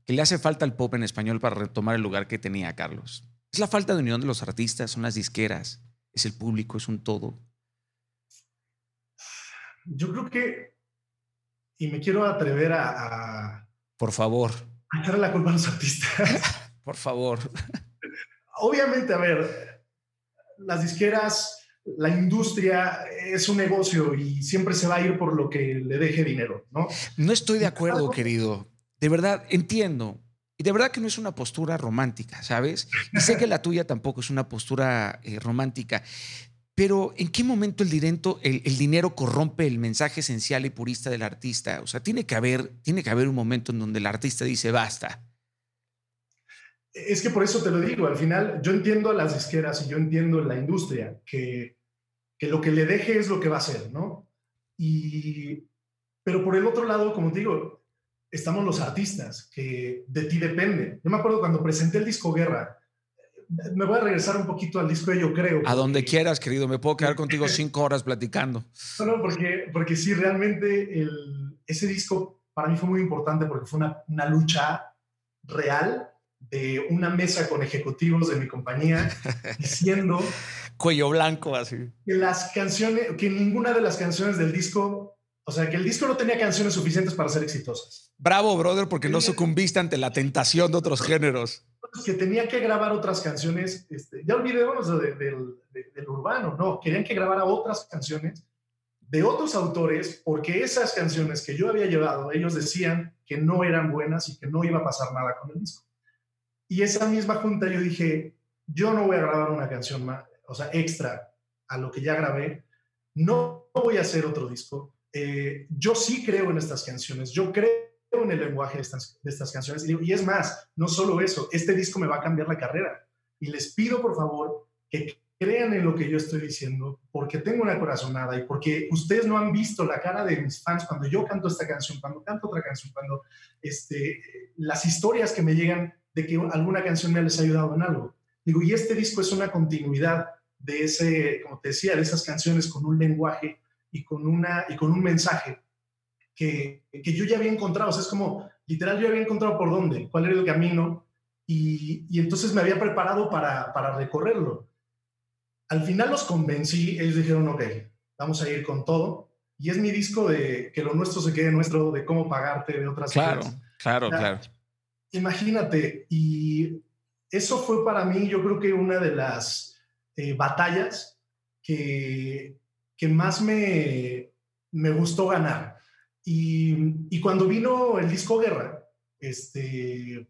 que le hace falta al pop en español para retomar el lugar que tenía Carlos. Es la falta de unión de los artistas, son las disqueras, es el público, es un todo. Yo creo que, y me quiero atrever a... Por favor. A echarle la culpa a los artistas. Por favor. Obviamente, a ver, las disqueras, la industria es un negocio y siempre se va a ir por lo que le deje dinero, ¿no? No estoy de acuerdo, querido de verdad entiendo. Y de verdad que no es una postura romántica, ¿sabes? Y sé que la tuya tampoco es una postura eh, romántica. Pero ¿en qué momento el, dinero corrompe el mensaje esencial y purista del artista? O sea, tiene que haber, tiene que haber un momento en donde el artista dice basta. Es que por eso te lo digo, al final yo entiendo a las disqueras y yo entiendo la industria, que, que lo que le deje es lo que va a hacer, ¿no? Y, pero por el otro lado, como te digo, estamos los artistas, que de ti depende. Yo me acuerdo cuando presenté el disco Guerra, me voy a regresar un poquito al disco de Yo Creo. A donde quieras, querido, me puedo quedar contigo cinco horas platicando. No, porque, porque sí, realmente el, ese disco para mí fue muy importante porque fue una, una lucha real de una mesa con ejecutivos de mi compañía diciendo cuello blanco así que las canciones que ninguna de las canciones del disco o sea, que el disco no tenía canciones suficientes para ser exitosas. Bravo, brother, porque no sucumbiste ante la tentación de otros géneros. Que tenía que grabar otras canciones. Este, ya olvidémonos del urbano, no. Querían que grabara otras canciones de otros autores, porque esas canciones que yo había llevado, ellos decían que no eran buenas y que no iba a pasar nada con el disco. Y esa misma junta yo dije, yo no voy a grabar una canción más, o sea, extra a lo que ya grabé, no voy a hacer otro disco, eh, yo sí creo en estas canciones, yo creo en el lenguaje de estas, de estas canciones. Y, es más, no solo eso, este disco me va a cambiar la carrera. Y les pido, por favor, que crean en lo que yo estoy diciendo, porque tengo una corazonada y porque ustedes no han visto la cara de mis fans cuando yo canto esta canción, cuando canto otra canción, cuando este, las historias que me llegan de que alguna canción me les ha ayudado en algo. Digo, y este disco es una continuidad de ese, como te decía, de esas canciones con un lenguaje y con, una, y con un mensaje que, que yo ya había encontrado. O sea, es como, literal, yo había encontrado por dónde, cuál era el camino, y, y entonces me había preparado para, para recorrerlo. Al final los convencí, ellos dijeron, ok, vamos a ir con todo. y es mi disco de que lo nuestro se quede nuestro, de cómo pagarte, de otras claro, cosas. Claro, claro, Imagínate, y eso fue para mí, yo creo que una de las eh, batallas que, que más me, me gustó ganar. Y, y, cuando vino el disco Guerra, este,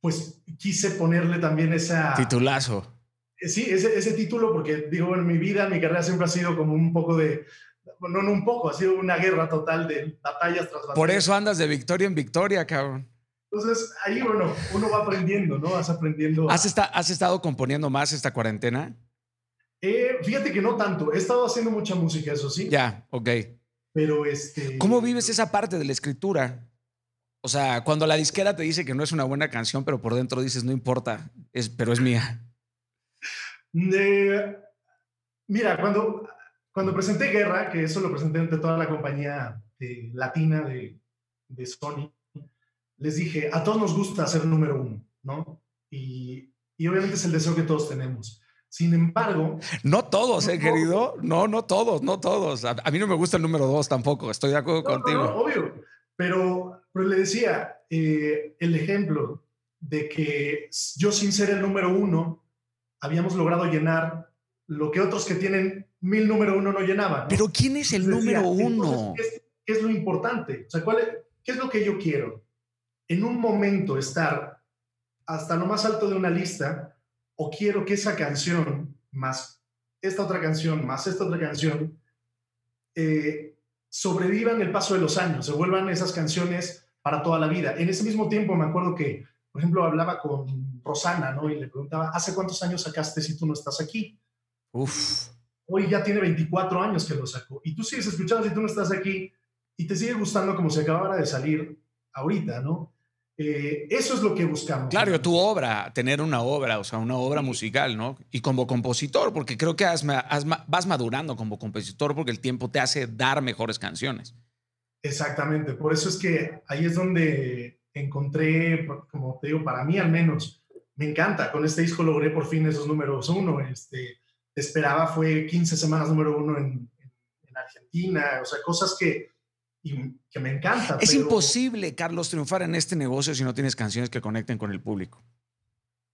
pues quise ponerle también esa... Titulazo. Sí, ese, ese título, porque digo, en mi vida, mi carrera siempre ha sido como un poco de, no, no un poco, ha sido una guerra total de batallas tras batallas. Por eso andas de victoria en victoria, cabrón. Entonces, ahí, bueno, uno va aprendiendo, ¿no? Vas aprendiendo. ¿Has, ¿Has estado componiendo más esta cuarentena? Eh, fíjate que no tanto. He estado haciendo mucha música, eso sí. Ya, ok. Pero este. ¿Cómo vives esa parte de la escritura? O sea, cuando la disquera te dice que no es una buena canción, pero por dentro dices, no importa, es, pero es mía. mira, cuando, cuando presenté Guerra, que eso lo presenté ante toda la compañía eh, latina de, de Sony, les dije, a todos nos gusta ser número uno, ¿no? Y, y obviamente es el deseo que todos tenemos. Sin embargo... No todos, ¿eh, querido? No, no todos, no todos. A, mí no me gusta el número dos tampoco, estoy de acuerdo contigo. No, obvio, pero, pero le decía eh, el ejemplo de que yo sin ser el número uno habíamos logrado llenar lo que otros que tienen mil número uno no llenaban. Pero ¿quién es el número uno? ¿qué es, ¿qué es, lo importante? O sea, ¿cuál es, ¿qué es lo que yo quiero? en un momento estar hasta lo más alto de una lista o quiero que esa canción más esta otra canción más esta otra canción eh, sobrevivan el paso de los años, se vuelvan esas canciones para toda la vida. En ese mismo tiempo me acuerdo que, por ejemplo, hablaba con Rosana, ¿no? Y le preguntaba, ¿hace cuántos años sacaste si tú no estás aquí? Uf. Hoy ya tiene 24 años que lo sacó. Y tú sigues escuchando si tú no estás aquí y te sigue gustando como si acabara de salir ahorita, ¿no? Eh, eso es lo que buscamos. Claro, tu obra, tener una obra, o sea, una obra musical, ¿no? Y como compositor, porque creo que vas madurando como compositor porque el tiempo te hace dar mejores canciones. Exactamente, por eso es que ahí es donde encontré, como te digo, para mí al menos, me encanta. Con este disco logré por fin esos números uno. Este, esperaba fue 15 semanas número uno en, en Argentina, o sea, cosas que y que me encanta. Es imposible, Carlos, triunfar en este negocio si no tienes canciones que conecten con el público.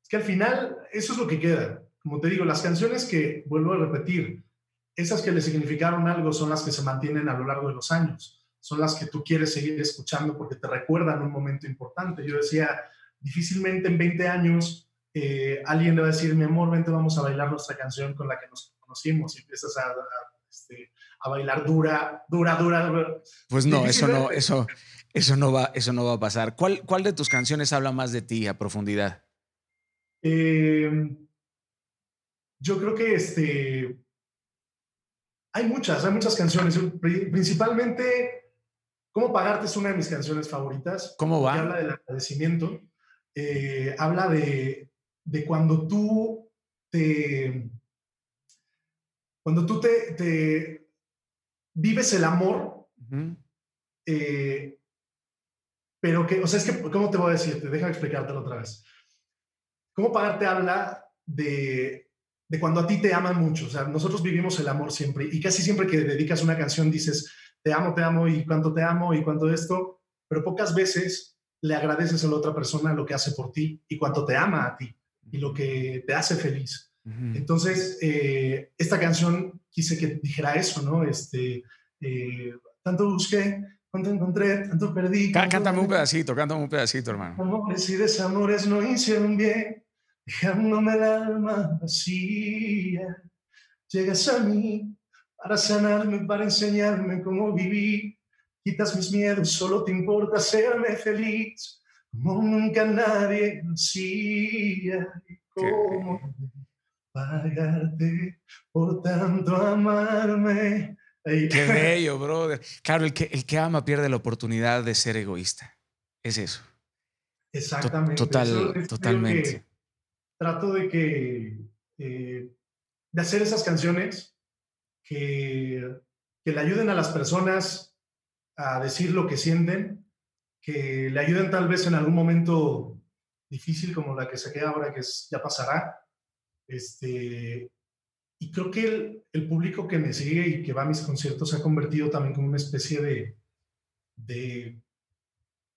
Es que al final eso es lo que queda. Como te digo, las canciones que, vuelvo a repetir, esas que le significaron algo son las que se mantienen a lo largo de los años. Son las que tú quieres seguir escuchando porque te recuerdan un momento importante. Yo decía, difícilmente en 20 años eh, alguien le va a decir, mi amor, vente, vamos a bailar nuestra canción con la que nos conocimos y empiezas a, este, a bailar dura, dura, dura. Pues no, eso no, eso, eso no va, eso no va a pasar. ¿Cuál, cuál de tus canciones habla más de ti a profundidad? Em, yo creo que este, hay muchas, hay muchas canciones. Principalmente, ¿Cómo pagarte es una de mis canciones favoritas? ¿Cómo va? Habla del agradecimiento. Eh, habla de, de cuando tú te cuando tú te, vives el amor, eh, pero que, o sea, es que, ¿cómo te voy a decir? Déjame explicártelo otra vez. ¿Cómo pagarte habla de, de cuando a ti te aman mucho? O sea, nosotros vivimos el amor siempre y casi siempre que dedicas una canción dices, te amo, te amo y cuánto te amo y cuánto esto, pero pocas veces le agradeces a la otra persona lo que hace por ti y cuánto te ama a ti y lo que te hace feliz. Entonces, eh, esta canción quise que dijera eso, ¿no? Este, eh, tanto busqué, cuánto encontré, tanto perdí. cántame un pedacito, cántame un pedacito, hermano. Amores y desamores no hicieron bien, dejándome el alma vacía. Llegas a mí para sanarme, para enseñarme cómo vivir. Quitas mis miedos, solo te importa hacerme feliz, como nunca nadie hacía. Como pagarte por tanto amarme. Qué bello, brother. Claro, el que, el que ama pierde la oportunidad de ser egoísta. Es eso. Exactamente. Total, totalmente. Trato de que eh, de hacer esas canciones que, que le ayuden a las personas a decir lo que sienten, que le ayuden tal vez en algún momento difícil como la que se queda ahora, que ya pasará, este, y creo que el, el, público que me sigue y que va a mis conciertos se ha convertido también como una especie de, de,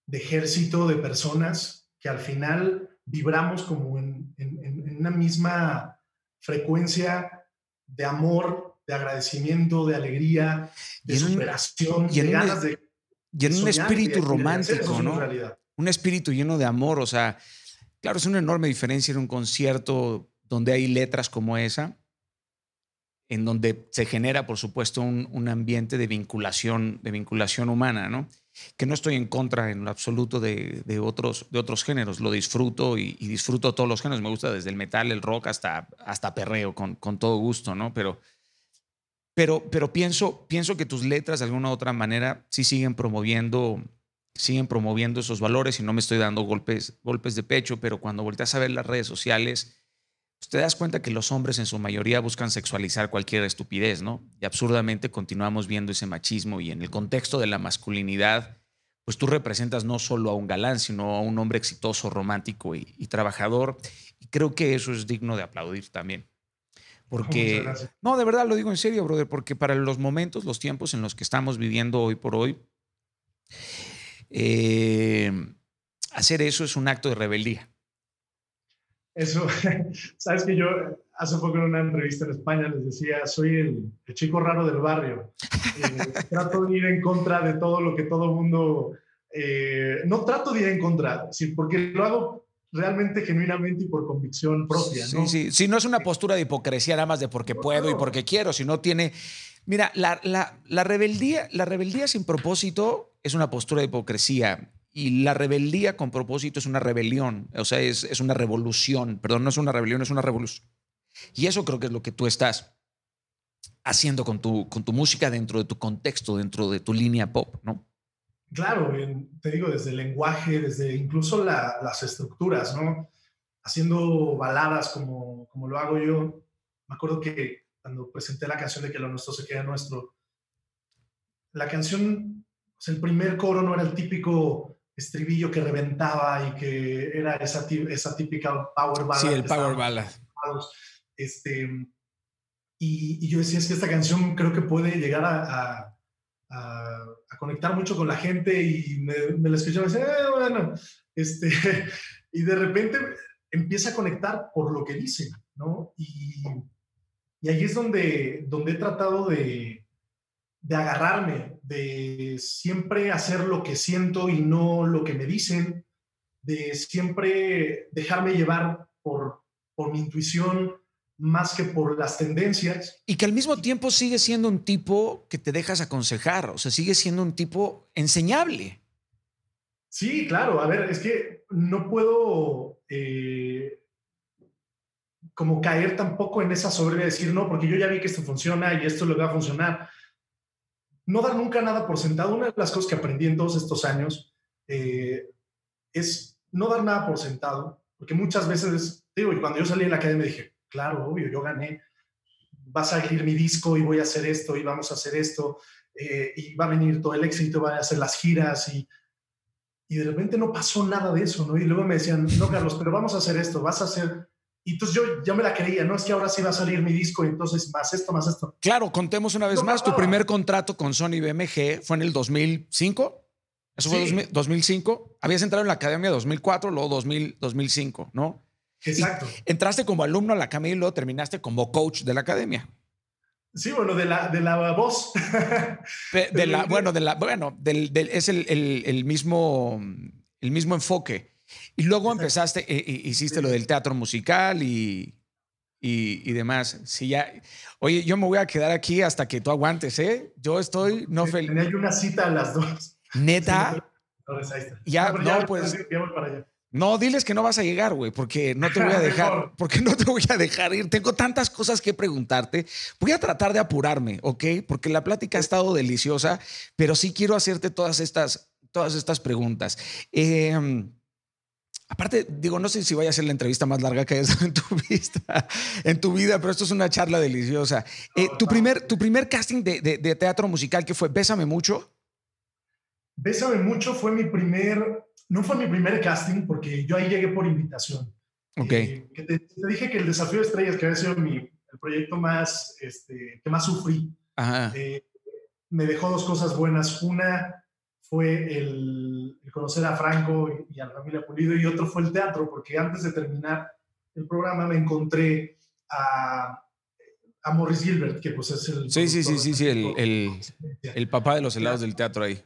de ejército de personas que al final vibramos como en, en, en, una misma frecuencia de amor, de agradecimiento, de alegría, de superación, de ganas de... Y en un espíritu romántico, ¿no? Un espíritu lleno de amor, o sea, claro, es una enorme diferencia en un concierto donde hay letras como esa, en donde se genera, por supuesto, un, un ambiente de vinculación, de vinculación humana, ¿no? que no estoy en contra en lo absoluto de, de otros, de otros géneros. Lo disfruto y, y, disfruto todos los géneros. Me gusta desde el metal, el rock, hasta, hasta perreo, con, con todo gusto, ¿no? Pero, pero, pero pienso, pienso que tus letras de alguna u otra manera sí siguen promoviendo, siguen promoviendo esos valores y no me estoy dando golpes, golpes de pecho, pero cuando volteas a ver las redes sociales, te das cuenta que los hombres en su mayoría buscan sexualizar cualquier estupidez, ¿no? Y absurdamente continuamos viendo ese machismo y en el contexto de la masculinidad, pues tú representas no solo a un galán, sino a un hombre exitoso, romántico y, y trabajador. Y creo que eso es digno de aplaudir también. Porque, no, de verdad lo digo en serio, brother, porque para los momentos, los tiempos en los que estamos viviendo hoy por hoy, eh, hacer eso es un acto de rebeldía. Eso, sabes que yo hace poco en una entrevista en España les decía, soy el, chico raro del barrio. Eh, trato de ir en contra de todo lo que todo el mundo... Eh, no trato de ir en contra, porque lo hago realmente genuinamente y por convicción propia. ¿no? Sí, sí, sí, no es una postura de hipocresía nada más de porque puedo y porque quiero, sino tiene... Mira, la, la, la, rebeldía, la rebeldía sin propósito es una postura de hipocresía y la rebeldía con propósito es una rebelión, o sea, es, es, una revolución, perdón, no es una rebelión, es una revolución. Y eso creo que es lo que tú estás haciendo con tu, con tu música dentro de tu contexto, dentro de tu línea pop, ¿no? Claro, te digo, desde el lenguaje, desde incluso la, las estructuras, ¿no? Haciendo baladas como, como lo hago yo. Me acuerdo que cuando presenté la canción de Que lo nuestro se queda nuestro, la canción, o sea, el primer coro no era el típico estribillo que reventaba y que era esa, esa típica power ballad. Sí, el power ballad. Este, y, y, yo decía, es que esta canción creo que puede llegar a, a, a, conectar mucho con la gente y me, me la escuchaba y decía, eh, bueno, este, y de repente empieza a conectar por lo que dice, ¿no? Y, y ahí es donde, donde he tratado de, de agarrarme, de siempre hacer lo que siento y no lo que me dicen, de siempre dejarme llevar por, por mi intuición más que por las tendencias. Y que al mismo tiempo sigue siendo un tipo que te dejas aconsejar, o sea, sigue siendo un tipo enseñable. Sí, claro, a ver, es que no puedo eh, como caer tampoco en esa soberbia de decir, no, porque yo ya vi que esto funciona y esto lo va a funcionar no dar nunca nada por sentado. Una de las cosas que aprendí en todos estos años eh, es no dar nada por sentado, porque muchas veces, digo, y cuando yo salí de la academia dije, claro, obvio, yo gané, va a salir mi disco y voy a hacer esto y vamos a hacer esto, eh, y va a venir todo el éxito, van a hacer las giras y, y de repente no pasó nada de eso, ¿no? Y luego me decían, no, Carlos, pero vamos a hacer esto, vas a hacer y entonces yo ya me la creía, no es que ahora sí va a salir mi disco y entonces más esto, más esto. Claro, contemos una vez más, tu primer contrato con Sony BMG fue en el 2005. Eso fue 2005. Habías entrado en la academia 2004, luego 2000, 2005, ¿no? Exacto. entraste como alumno a la academia y luego terminaste como coach de la academia. Sí, bueno, de la, de la voz. de, la, bueno, de la, bueno, del, del, es el, el, el, mismo, el mismo enfoque. Y luego empezaste, e, e, hiciste lo del teatro musical y, y, y, demás. Sí, ya. Oye, yo me voy a quedar aquí hasta que tú aguantes, ¿eh? Yo estoy no feliz. Tenía una cita a las dos. Neta. Ya, no, pues. No, diles que no vas a llegar, güey, porque no te voy a dejar, porque no te voy a dejar ir. Tengo tantas cosas que preguntarte. Voy a tratar de apurarme, ¿ok? Porque la plática ha estado deliciosa, pero sí quiero hacerte todas estas, todas estas preguntas. Eh, Aparte, digo, no sé si vaya a ser la entrevista más larga que hayas en tu, vista, en tu vida, pero esto es una charla deliciosa. Eh, tu, primer, tu primer casting de, de, teatro musical, que fue Bésame Mucho? Bésame Mucho fue mi primer, no fue mi primer casting, porque yo ahí llegué por invitación. Ok. Eh, te, te, dije que el desafío de estrellas, que había sido mi, el proyecto más, este, que más sufrí. Eh, me dejó dos cosas buenas. Una fue el, conocer a Franco y, a la familia Pulido y otro fue el teatro, porque antes de terminar el programa me encontré a, a Morris Gilbert, que pues es el... Sí, sí, sí, sí, sí, el, el, el, papá de los helados del teatro ahí.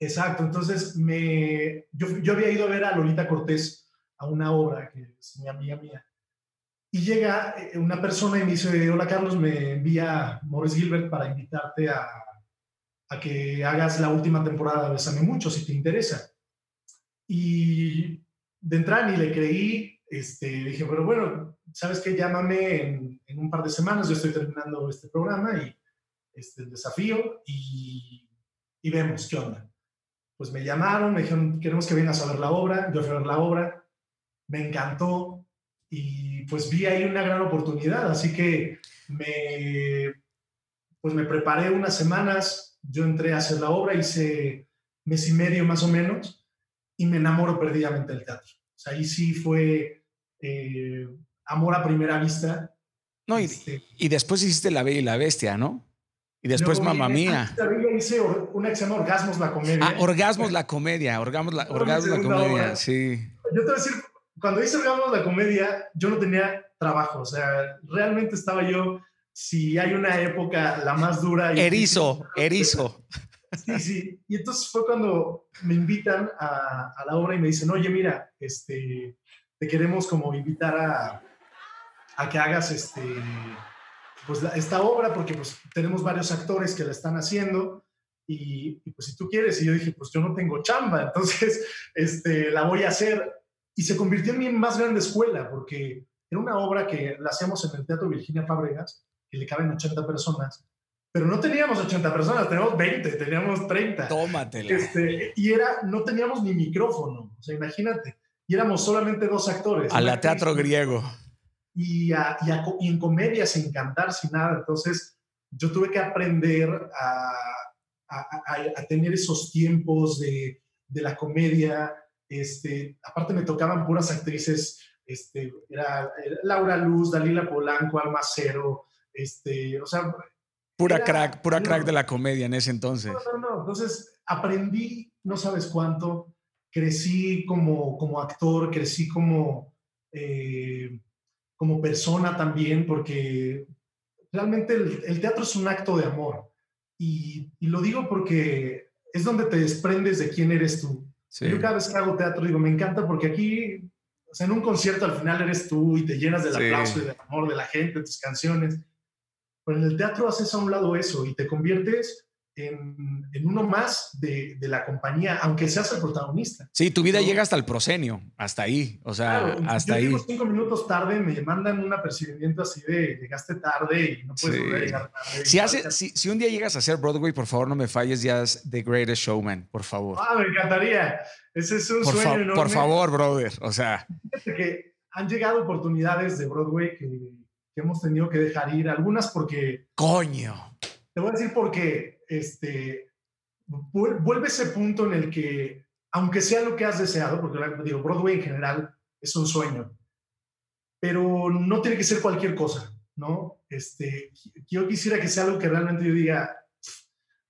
Exacto, entonces me, yo, yo había ido a ver a Lolita Cortés a una obra que es mi amiga mía. Y llega eh, una persona y me dice, hola Carlos, me envía Morris Gilbert para invitarte a, a que hagas la última temporada de Besame Mucho, si te interesa. Y de entrada ni le creí, este, dije, pero bueno, ¿sabes qué? Llámame en, en, un par de semanas, yo estoy terminando este programa y este, el desafío y, y vemos qué onda. Pues me llamaron, me dijeron, queremos que vengas a ver la obra, yo fui a ver la obra, me encantó, y pues vi ahí una gran oportunidad, así que me, pues me preparé unas semanas, yo entré a hacer la obra, hice mes y medio más o menos, y me enamoro perdidamente del teatro. O sea, ahí sí fue eh, amor a primera vista. No, y, este y, después hiciste La Bella y la Bestia, ¿no? Y después Mamá Mía. hice una que se llama Orgasmos la Comedia. Ah, Orgasmos la Comedia, Orgasmos la, orgasmos la Comedia, sí. Yo te voy a decir, cuando hice Hagamos la comedia, yo no tenía trabajo, o sea, realmente estaba yo, si hay una época la más dura. Erizo, erizo. Sí, sí. Y entonces fue cuando me invitan a, a, la obra y me dicen, oye, mira, este, te queremos como invitar a, a que hagas este, pues esta obra porque pues tenemos varios actores que la están haciendo. Y, y, pues si tú quieres, y yo dije, pues yo no tengo chamba, entonces este, la voy a hacer y se convirtió en mi más grande escuela, porque era una obra que la hacíamos en el Teatro Virginia Fábregas, que le caben 80 personas, pero no teníamos 80 personas, teníamos 20, teníamos 30. Tómatela. Este, y era, no teníamos ni micrófono, o sea, imagínate, y éramos solamente dos actores. A la teatro griego. Y, y, en comedia sin cantar, sin nada, entonces yo tuve que aprender a, a, a tener esos tiempos de, de la comedia, este, aparte me tocaban puras actrices, este, era, Laura Luz, Dalila Polanco, Almacero, este, o sea... Pura crack, pura crack de la comedia en ese entonces. No, no, no, entonces aprendí, no sabes cuánto, crecí como, como actor, crecí como, eh, como persona también, porque realmente el, teatro es un acto de amor. Y, y, lo digo porque es donde te desprendes de quién eres tú. Yo cada vez que hago teatro digo, me encanta porque aquí, o sea, en un concierto al final eres tú y te llenas del aplauso y del amor de la gente, de tus canciones. Pero en el teatro haces a un lado eso y te conviertes en, en uno más de, de, la compañía, aunque seas el protagonista. Sí, tu vida llega hasta el proscenio, hasta ahí, o sea, hasta yo ahí. cinco minutos tarde, me mandan un apercibimiento así de llegaste tarde y no puedes volver a llegar tarde. Si, hace, si, si, un día llegas a hacer Broadway, por favor, no me falles, ya es The Greatest Showman, por favor. Ah, me encantaría. Ese es un por sueño Por favor, brother, o sea. Fíjate que han llegado oportunidades de Broadway que, que hemos tenido que dejar ir, algunas porque... Coño. Te voy a decir porque este, vuelve ese punto en el que, aunque sea lo que has deseado, porque digo, Broadway en general es un sueño, pero no tiene que ser cualquier cosa, ¿no? Este, yo quisiera que sea algo que realmente yo diga,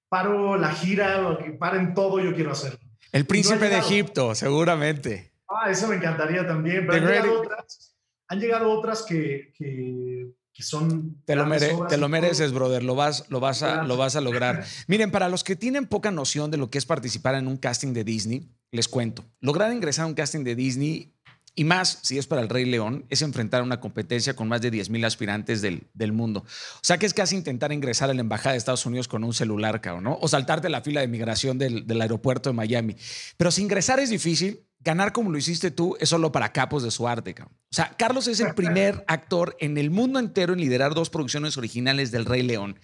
paro la gira, paren todo, yo quiero hacerlo. El príncipe de Egipto, seguramente. Ah, eso me encantaría también, pero llegado, otras, han llegado otras que, que que son... Te lo, te lo mereces, brother, lo vas, lo, vas a, lo vas a lograr. Miren, para los que tienen poca noción de lo que es participar en un casting de Disney, les cuento. Lograr ingresar a un casting de Disney, y más si es para el Rey León, es enfrentar una competencia con más de 10.000 aspirantes del, del, mundo. O sea que es casi intentar ingresar a la Embajada de Estados Unidos con un celular, ¿no? O saltarte la fila de migración del, del aeropuerto de Miami. Pero si ingresar es difícil, ganar como lo hiciste tú es solo para capos de su arte. O sea, Carlos es el primer actor en el mundo entero en liderar dos producciones originales del Rey León.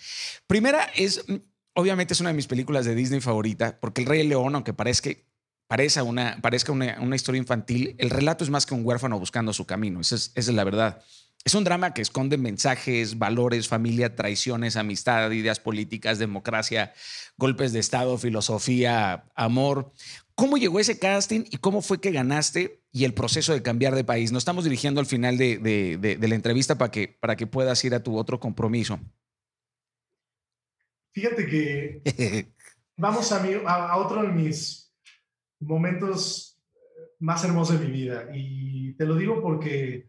Primera es, mm, obviamente es una de mis películas de Disney favorita, porque el Rey León, aunque parezca, parezca, una, parezca una, historia infantil, el relato es más que un huérfano buscando su camino. Esa es, esa es la verdad. Es un drama que esconde mensajes, valores, familia, traiciones, amistad, ideas políticas, democracia, golpes de Estado, filosofía, amor ¿Cómo llegó ese casting y cómo fue que ganaste y el proceso de cambiar de país? Nos estamos dirigiendo al final de, la entrevista para que, para que puedas ir a tu otro compromiso. Fíjate que vamos a, a, otro de mis momentos más hermosos de mi vida. Y te lo digo porque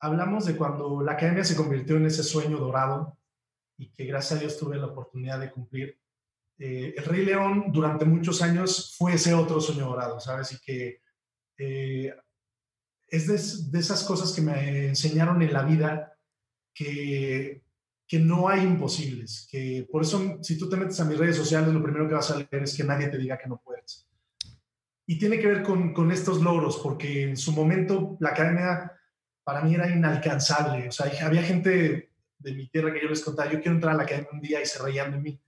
hablamos de cuando la academia se convirtió en ese sueño dorado y que gracias a Dios tuve la oportunidad de cumplir. Eh, el Rey León durante muchos años fue ese otro sueño dorado, ¿sabes? Y que eh, es de, esas cosas que me enseñaron en la vida que, que no hay imposibles, que por eso si tú te metes a mis redes sociales lo primero que vas a leer es que nadie te diga que no puedes. Y tiene que ver con, con estos logros, porque en su momento la academia para mí era inalcanzable, o sea, había gente de mi tierra que yo les contaba, yo quiero entrar a la academia un día y se reían de mí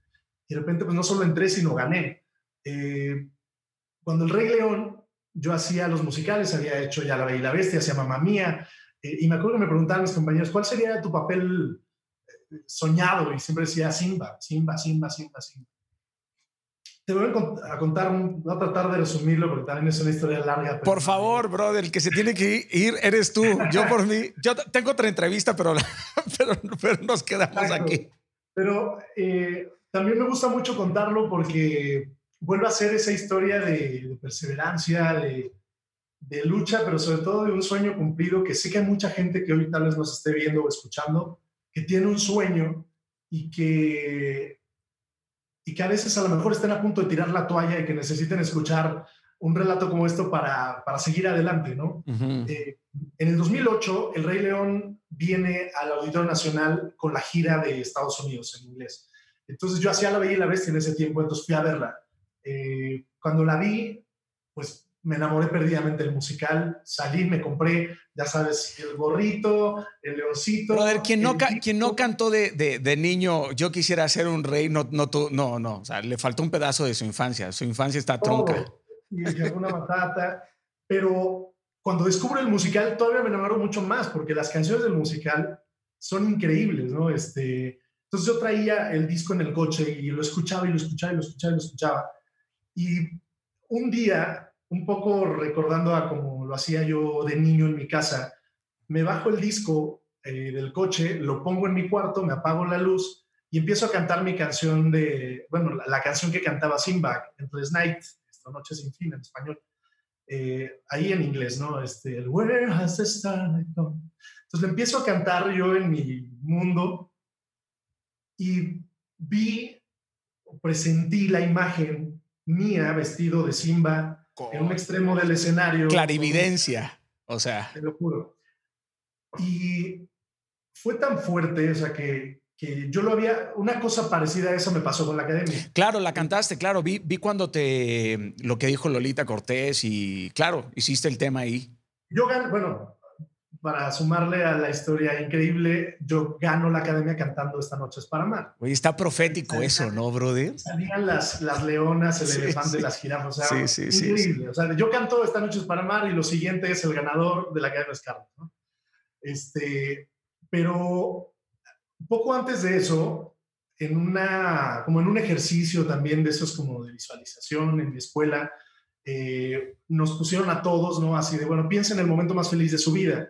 y de repente, pues no solo entré, sino gané. Eh, cuando el Rey León, yo hacía los musicales, había hecho ya La Bella y la Bestia, hacía Mamá Mía, eh, y me acuerdo que me preguntaban mis compañeros, ¿cuál sería tu papel eh, soñado? Y siempre decía Simba, Simba, Simba, Simba, Simba. Te voy a contar, voy a tratar de resumirlo porque también es una historia larga. Por favor, brother, el que se tiene que ir eres tú. Yo por mí, yo tengo otra entrevista, pero, pero, nos quedamos aquí. Pero eh, también me gusta mucho contarlo porque vuelve a ser esa historia de, perseverancia, de, lucha, pero sobre todo de un sueño cumplido que sé que hay mucha gente que hoy tal vez nos esté viendo o escuchando, que tiene un sueño y que, y que a veces a lo mejor estén a punto de tirar la toalla y que necesiten escuchar un relato como esto para, para seguir adelante, ¿no? Eh, en el 2008, el Rey León viene al Auditorio Nacional con la gira de Estados Unidos en inglés. Entonces yo hacía La Bella y la Bestia en ese tiempo, entonces fui a verla. Eh, cuando la vi, pues me enamoré perdidamente del musical, salí, me compré, ya sabes, el gorrito, el leoncito. Brother, quien no, quien no cantó de, de, niño, yo quisiera ser un rey, no, no, no, no, o sea, le faltó un pedazo de su infancia, su infancia está tronca. y alguna batata, pero cuando descubro el musical todavía me enamoro mucho más, porque las canciones del musical son increíbles, ¿no? Este, entonces yo traía el disco en el coche y lo escuchaba y lo escuchaba y lo escuchaba y lo escuchaba. Y un día, un poco recordando a como lo hacía yo de niño en mi casa, me bajo el disco eh, del coche, lo pongo en mi cuarto, me apago la luz y empiezo a cantar mi canción de, bueno, la, canción que cantaba Simba, Endless Night, esta noche sin fin en español. Eh, ahí en inglés, ¿no? Este, el Where has the gone? Entonces le empiezo a cantar yo en mi mundo y vi, presentí la imagen mía vestido de Simba en un extremo del escenario. Clarividencia, o sea. Te lo juro. Y fue tan fuerte, o sea, que, que yo lo había, una cosa parecida a eso me pasó con la academia. Claro, la cantaste, claro, vi, vi cuando te, lo que dijo Lolita Cortés y claro, hiciste el tema ahí. Yo gané, bueno, para sumarle a la historia increíble, yo gano la academia cantando Esta Noche es para Amar. Oye, está profético eso, ¿no, brother? Salían las, las leonas, el elefante, las jirafas, o sea, sí, increíble. O sea, yo canto Esta Noche es para Amar y lo siguiente es el ganador de la Academia Scarlett, ¿no? Este, pero poco antes de eso, en una, como en un ejercicio también de esos como de visualización en mi escuela, eh, nos pusieron a todos, ¿no? Así de, bueno, piensen en el momento más feliz de su vida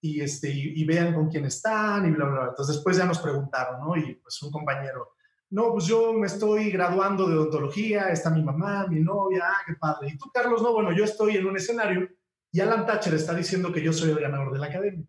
y, este, y, vean con quién están y bla, bla, bla. Entonces después ya nos preguntaron, ¿no? Y pues un compañero, no, pues yo me estoy graduando de odontología, está mi mamá, mi novia, ah, qué padre. Y tú, Carlos, no, bueno, yo estoy en un escenario y Alan Thatcher está diciendo que yo soy el ganador de la academia.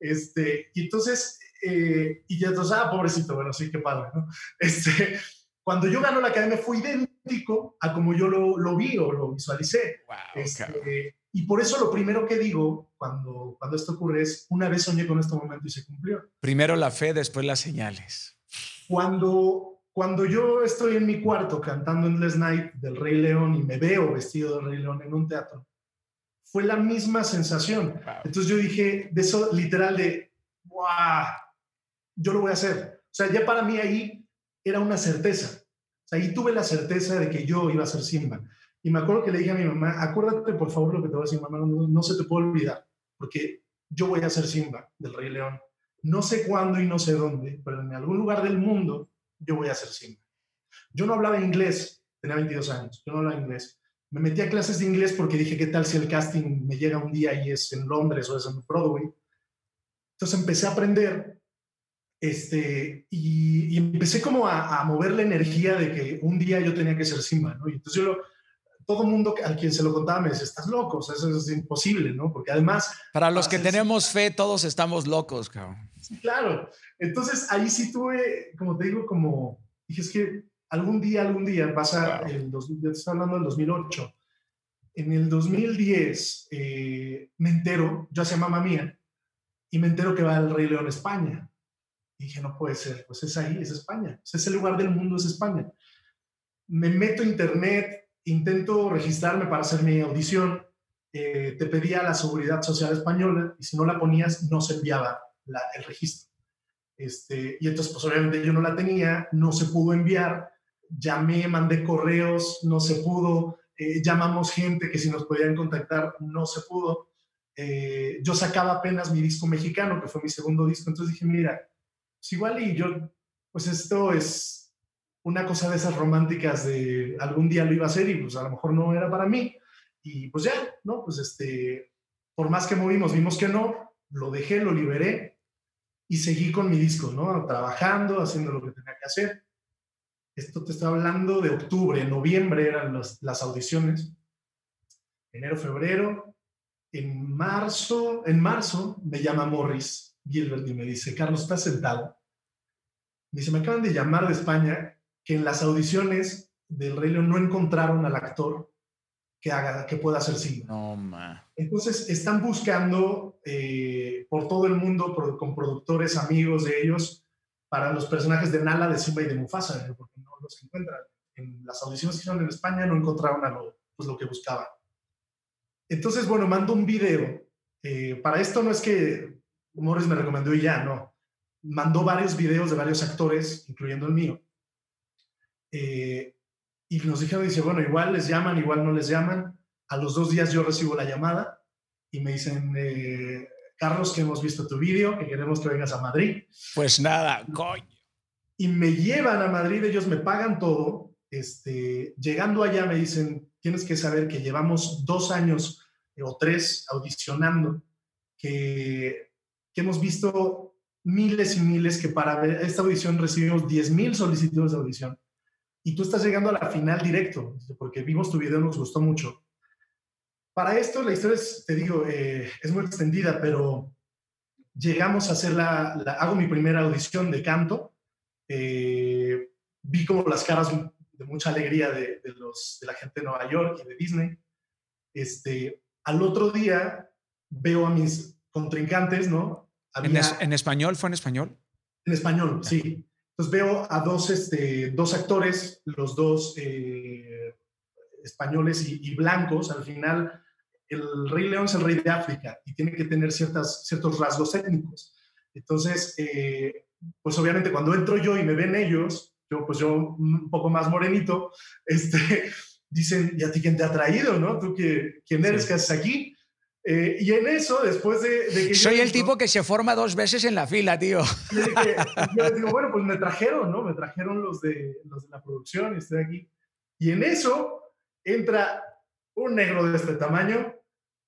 Este, y entonces, eh, y ya entonces, ah, pobrecito, bueno, sí, qué padre, ¿no? Este, cuando yo gano la academia fue idéntico a como yo lo, lo vi o lo visualicé. Wow, este, y por eso lo primero que digo cuando, cuando esto ocurre es, una vez soñé con este momento y se cumplió. Primero la fe, después las señales. Cuando, cuando yo estoy en mi cuarto cantando Endless Night del Rey León y me veo vestido del Rey León en un teatro, fue la misma sensación. Entonces yo dije, de eso literal de, ¡guau! Yo lo voy a hacer. O sea, ya para mí ahí era una certeza. O sea, ahí tuve la certeza de que yo iba a ser Simba. Y me acuerdo que le dije a mi mamá, acuérdate por favor lo que te voy a decir, mamá, no, se te puede olvidar, porque yo voy a ser Simba del Rey León. No sé cuándo y no sé dónde, pero en algún lugar del mundo yo voy a ser Simba. Yo no hablaba inglés, tenía 22 años, yo no hablaba inglés. me metí a clases de inglés porque dije, ¿qué tal si el casting me llega un día y es en Londres o es en Broadway? Entonces empecé a aprender este, y, empecé como a, a, mover la energía de que un día yo tenía que ser Simba, ¿no? Y entonces yo lo, todo mundo al quien se lo contaba me decía, estás loco, eso es imposible, ¿no? Porque además... Para los que tenemos fe, todos estamos locos, cabrón. Sí, claro. Entonces ahí sí tuve, como te digo, como, dije, es que algún día, algún día, pasa, el ya te estoy hablando del 2008, en el 2010 eh, me entero, yo hacía mamá mía, y me entero que va el Rey León a España. Y dije, no puede ser, pues es ahí, es España, es ese lugar del mundo, es España. Me meto a internet, intento registrarme para hacer mi audición, eh, te pedía la Seguridad Social Española y si no la ponías no se enviaba el registro. Este, y entonces, pues obviamente yo no la tenía, no se pudo enviar, llamé, mandé correos, no se pudo, eh, llamamos gente que si nos podían contactar, no se pudo. Eh, yo sacaba apenas mi disco mexicano, que fue mi segundo disco, entonces dije, mira, pues igual y yo, pues esto es, una cosa de esas románticas de algún día lo iba a hacer y pues a lo mejor no era para mí. Y pues ya, ¿no? Pues este, por más que movimos, vimos que no, lo dejé, lo liberé y seguí con mi disco, ¿no? Trabajando, haciendo lo que tenía que hacer. Esto te estoy hablando de octubre, noviembre eran las audiciones. Enero, febrero. En marzo, en marzo me llama Morris Gilbert y me dice, Carlos, ¿estás sentado? Me dice, me acaban de llamar de España que en las audiciones del Rey León no encontraron al actor que haga, que pueda ser Simba. No, ma. Entonces están buscando eh, por todo el mundo con productores, amigos de ellos, para los personajes de Nala, de Simba y de Mufasa, porque no los encuentran. En las audiciones que hicieron en España no encontraron a lo, pues, lo que buscaban. Entonces, bueno, mando un video. Eh, para esto no es que Morris me recomendó y ya, no. Mandó varios videos de varios actores, incluyendo el mío eh, y nos dijeron, dice, bueno, igual les llaman, igual no les llaman. A los dos días yo recibo la llamada y me dicen, eh, Carlos, que hemos visto tu vídeo, que queremos que vengas a Madrid. Pues nada, coño. Y me llevan a Madrid, ellos me pagan todo. Este, llegando allá me dicen, tienes que saber que llevamos dos años o tres audicionando, que, que hemos visto miles y miles, que para esta audición recibimos 10 mil solicitudes de audición y tú estás llegando a la final directo, porque vimos tu video, nos gustó mucho. Para esto, la historia es, te digo, eh, es muy extendida, pero llegamos a hacer la, hago mi primera audición de canto, eh, vi como las caras de mucha alegría de, los, de la gente de Nueva York y de Disney. Este, al otro día veo a mis contrincantes, ¿no? ¿En, ¿En, español? ¿Fue en español? En español, sí. Entonces veo a dos, este, dos actores, los dos eh, españoles y, blancos. Al final, el Rey León es el rey de África y tiene que tener ciertas, ciertos rasgos étnicos. Entonces, eh, pues obviamente cuando entro yo y me ven ellos, yo pues yo un poco más morenito, este, dicen, ¿y a ti quién te ha traído? ¿no? ¿Tú qué, quién eres? ¿Qué haces aquí? Eh, y en eso, después de, que... Soy el tipo que se forma dos veces en la fila, tío. yo les digo, bueno, pues me trajeron, ¿no? Me trajeron los de, los de la producción y estoy aquí. Y en eso entra un negro de este tamaño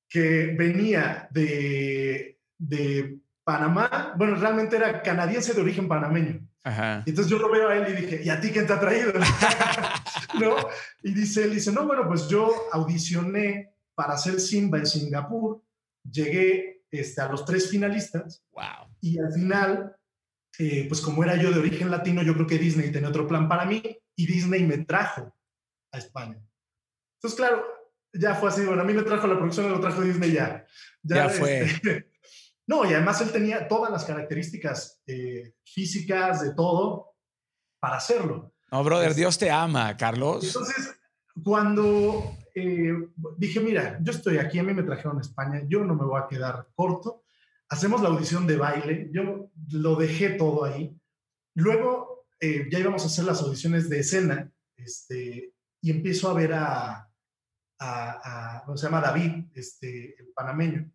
que venía de, de Panamá, bueno, realmente era canadiense de origen panameño. Ajá. Entonces yo lo veo a él y dije, ¿y a ti quién te ha traído? ¿No? Y dice, él dice, no, bueno, pues yo audicioné para hacer Simba en Singapur, llegué este, a los tres finalistas. Wow. Y al final, eh, pues como era yo de origen latino, yo creo que Disney tenía otro plan para mí y Disney me trajo a España. Entonces, claro, ya fue así. Bueno, a mí me trajo la producción lo trajo Disney ya. Ya, fue. Este, no, y además él tenía todas las características eh, físicas de todo para hacerlo. No, brother, Dios te ama, Carlos. Entonces, cuando eh, dije, mira, yo estoy aquí, a mí me trajeron a España, yo no me voy a quedar corto. Hacemos la audición de baile, yo lo dejé todo ahí. Luego eh, ya íbamos a hacer las audiciones de escena este, y empiezo a ver a, a, a se llama David, este, el panameño.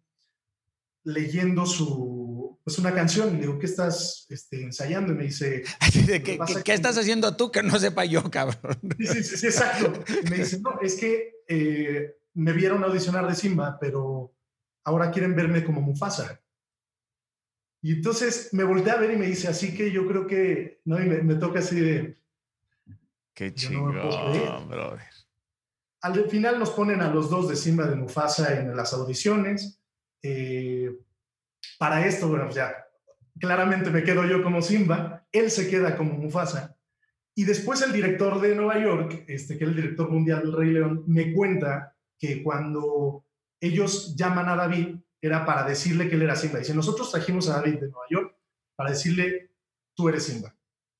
leyendo su, pues una canción y le digo, ¿qué estás este, ensayando? Y me dice... ¿Qué, ¿qué, estás haciendo tú que no sepa yo, cabrón? Sí, sí, sí, exacto. Y me dice, no, es que eh, me vieron audicionar de Simba, pero ahora quieren verme como Mufasa. Y entonces me volteé a ver y me dice, así que yo creo que, ¿no? Y me, toca así de... Qué chingón, brother. Al final nos ponen a los dos de Simba de Mufasa en las audiciones. Eh, para esto, bueno, pues ya, claramente me quedo yo como Simba, él se queda como Mufasa. Y después el director de Nueva York, este, que es el director mundial del Rey León, me cuenta que cuando ellos llaman a David, era para decirle que él era Simba. Dice, nosotros trajimos a David de Nueva York para decirle, tú eres Simba,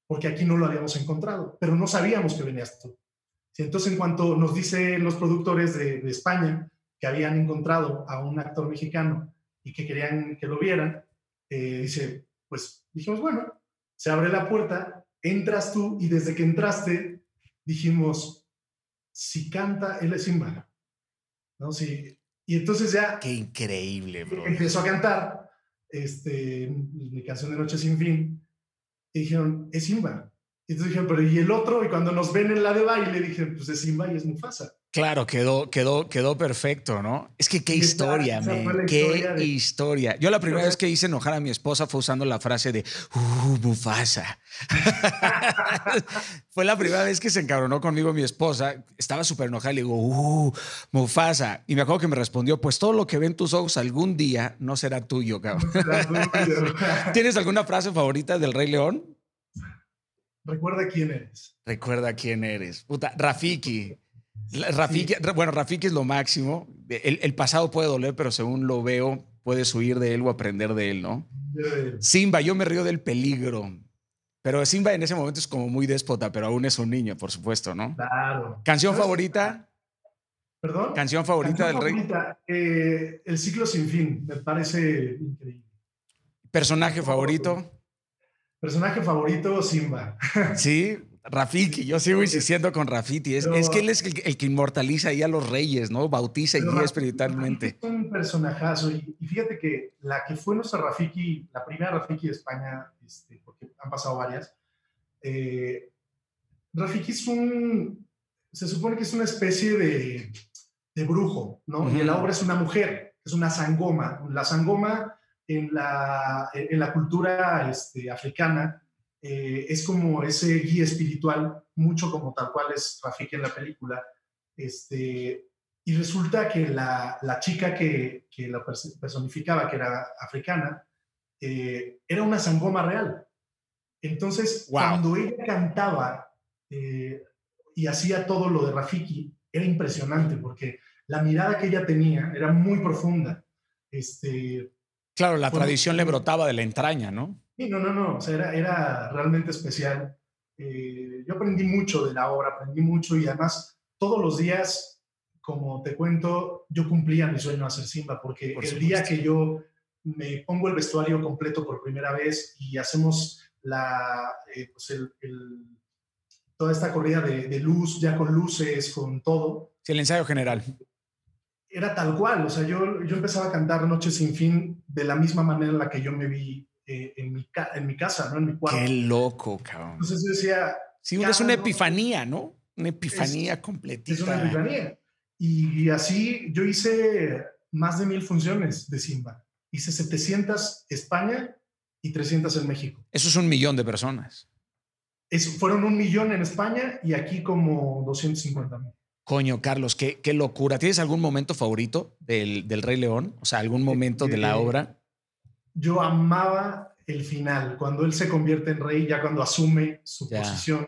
porque aquí no lo habíamos encontrado, pero no sabíamos que venías tú. Entonces, en cuanto nos dicen los productores de, España que habían encontrado a un actor mexicano y que querían que lo vieran, eh, dice, pues dijimos, bueno, se abre la puerta, entras tú y desde que entraste dijimos, si canta, él es Simba. ¿No? Si, y entonces ya... Qué increíble, bro. Empezó a cantar este, mi canción de Noche sin fin. Y dijeron, es Simba. Y entonces dijeron, pero ¿y el otro? Y cuando nos ven en la de baile, dijeron, pues es Simba y es Mufasa. Claro, quedó, quedó, quedó perfecto, ¿no? Es que qué historia, qué historia, Yo la primera vez que hice enojar a mi esposa fue usando la frase de uh, Mufasa. fue la primera vez que se encabronó conmigo mi esposa. Estaba súper enojada. Le digo, uh, Mufasa. Y me acuerdo que me respondió, pues todo lo que ven tus ojos algún día no será tuyo, cabrón. ¿Tienes alguna frase favorita del Rey León? Recuerda quién eres. Recuerda quién eres. Puta, Rafiki. Rafiki, Bueno, Rafiki es lo máximo. El, pasado puede doler, pero según lo veo, puedes huir de él o aprender de él, ¿no? Simba, yo me río del peligro. Pero Simba en ese momento es como muy déspota, pero aún es un niño, por supuesto, ¿no? Claro. ¿Canción favorita? ¿Perdón? ¿Canción favorita del rey? Eh, el ciclo sin fin, me parece increíble. ¿Personaje favorito? Personaje favorito, Simba. Sí, Rafiki, yo sigo insistiendo con Rafiki. Es, es que él es el, que inmortaliza ahí a los reyes, ¿no? Bautiza y guía espiritualmente. Es un personajazo. Y, fíjate que la que fue nuestra Rafiki, la primera Rafiki de España, este, porque han pasado varias, eh, Rafiki es un. Se supone que es una especie de, de brujo, ¿no? Y la obra es una mujer, es una sangoma. La sangoma en la, en la cultura este, africana eh, es como ese guía espiritual, mucho como tal cual es Rafiki en la película. Este, y resulta que la, la chica que, que, la personificaba, que era africana, eh, era una sangoma real. Entonces, cuando ella cantaba eh, y hacía todo lo de Rafiki, era impresionante porque la mirada que ella tenía era muy profunda. Este, claro, la tradición le brotaba de la entraña, ¿no? No, no, no, o sea, era, era realmente especial. Eh, yo aprendí mucho de la obra, aprendí mucho y además todos los días, como te cuento, yo cumplía mi sueño de hacer Simba, porque el día que yo me pongo el vestuario completo por primera vez y hacemos la, eh, pues el, toda esta corrida de, de, luz, ya con luces, con todo. Sí, el ensayo general. Era tal cual, o sea, yo, yo empezaba a cantar Noche sin fin de la misma manera en la que yo me vi eh, en, mi en mi casa, ¿no? En mi cuarto. Qué loco, cabrón. Entonces yo decía... Sí, es una epifanía, ¿no? Una epifanía completa completita. Es una epifanía. Y, así yo hice más de mil funciones de Simba. Hice 700 España y 300 en México. Eso es un millón de personas. Es, fueron un millón en España y aquí como 250 mil. Coño, Carlos, qué, qué, locura. ¿Tienes algún momento favorito del, del Rey León? O sea, algún momento de la obra yo amaba el final, cuando él se convierte en rey, ya cuando asume su posición,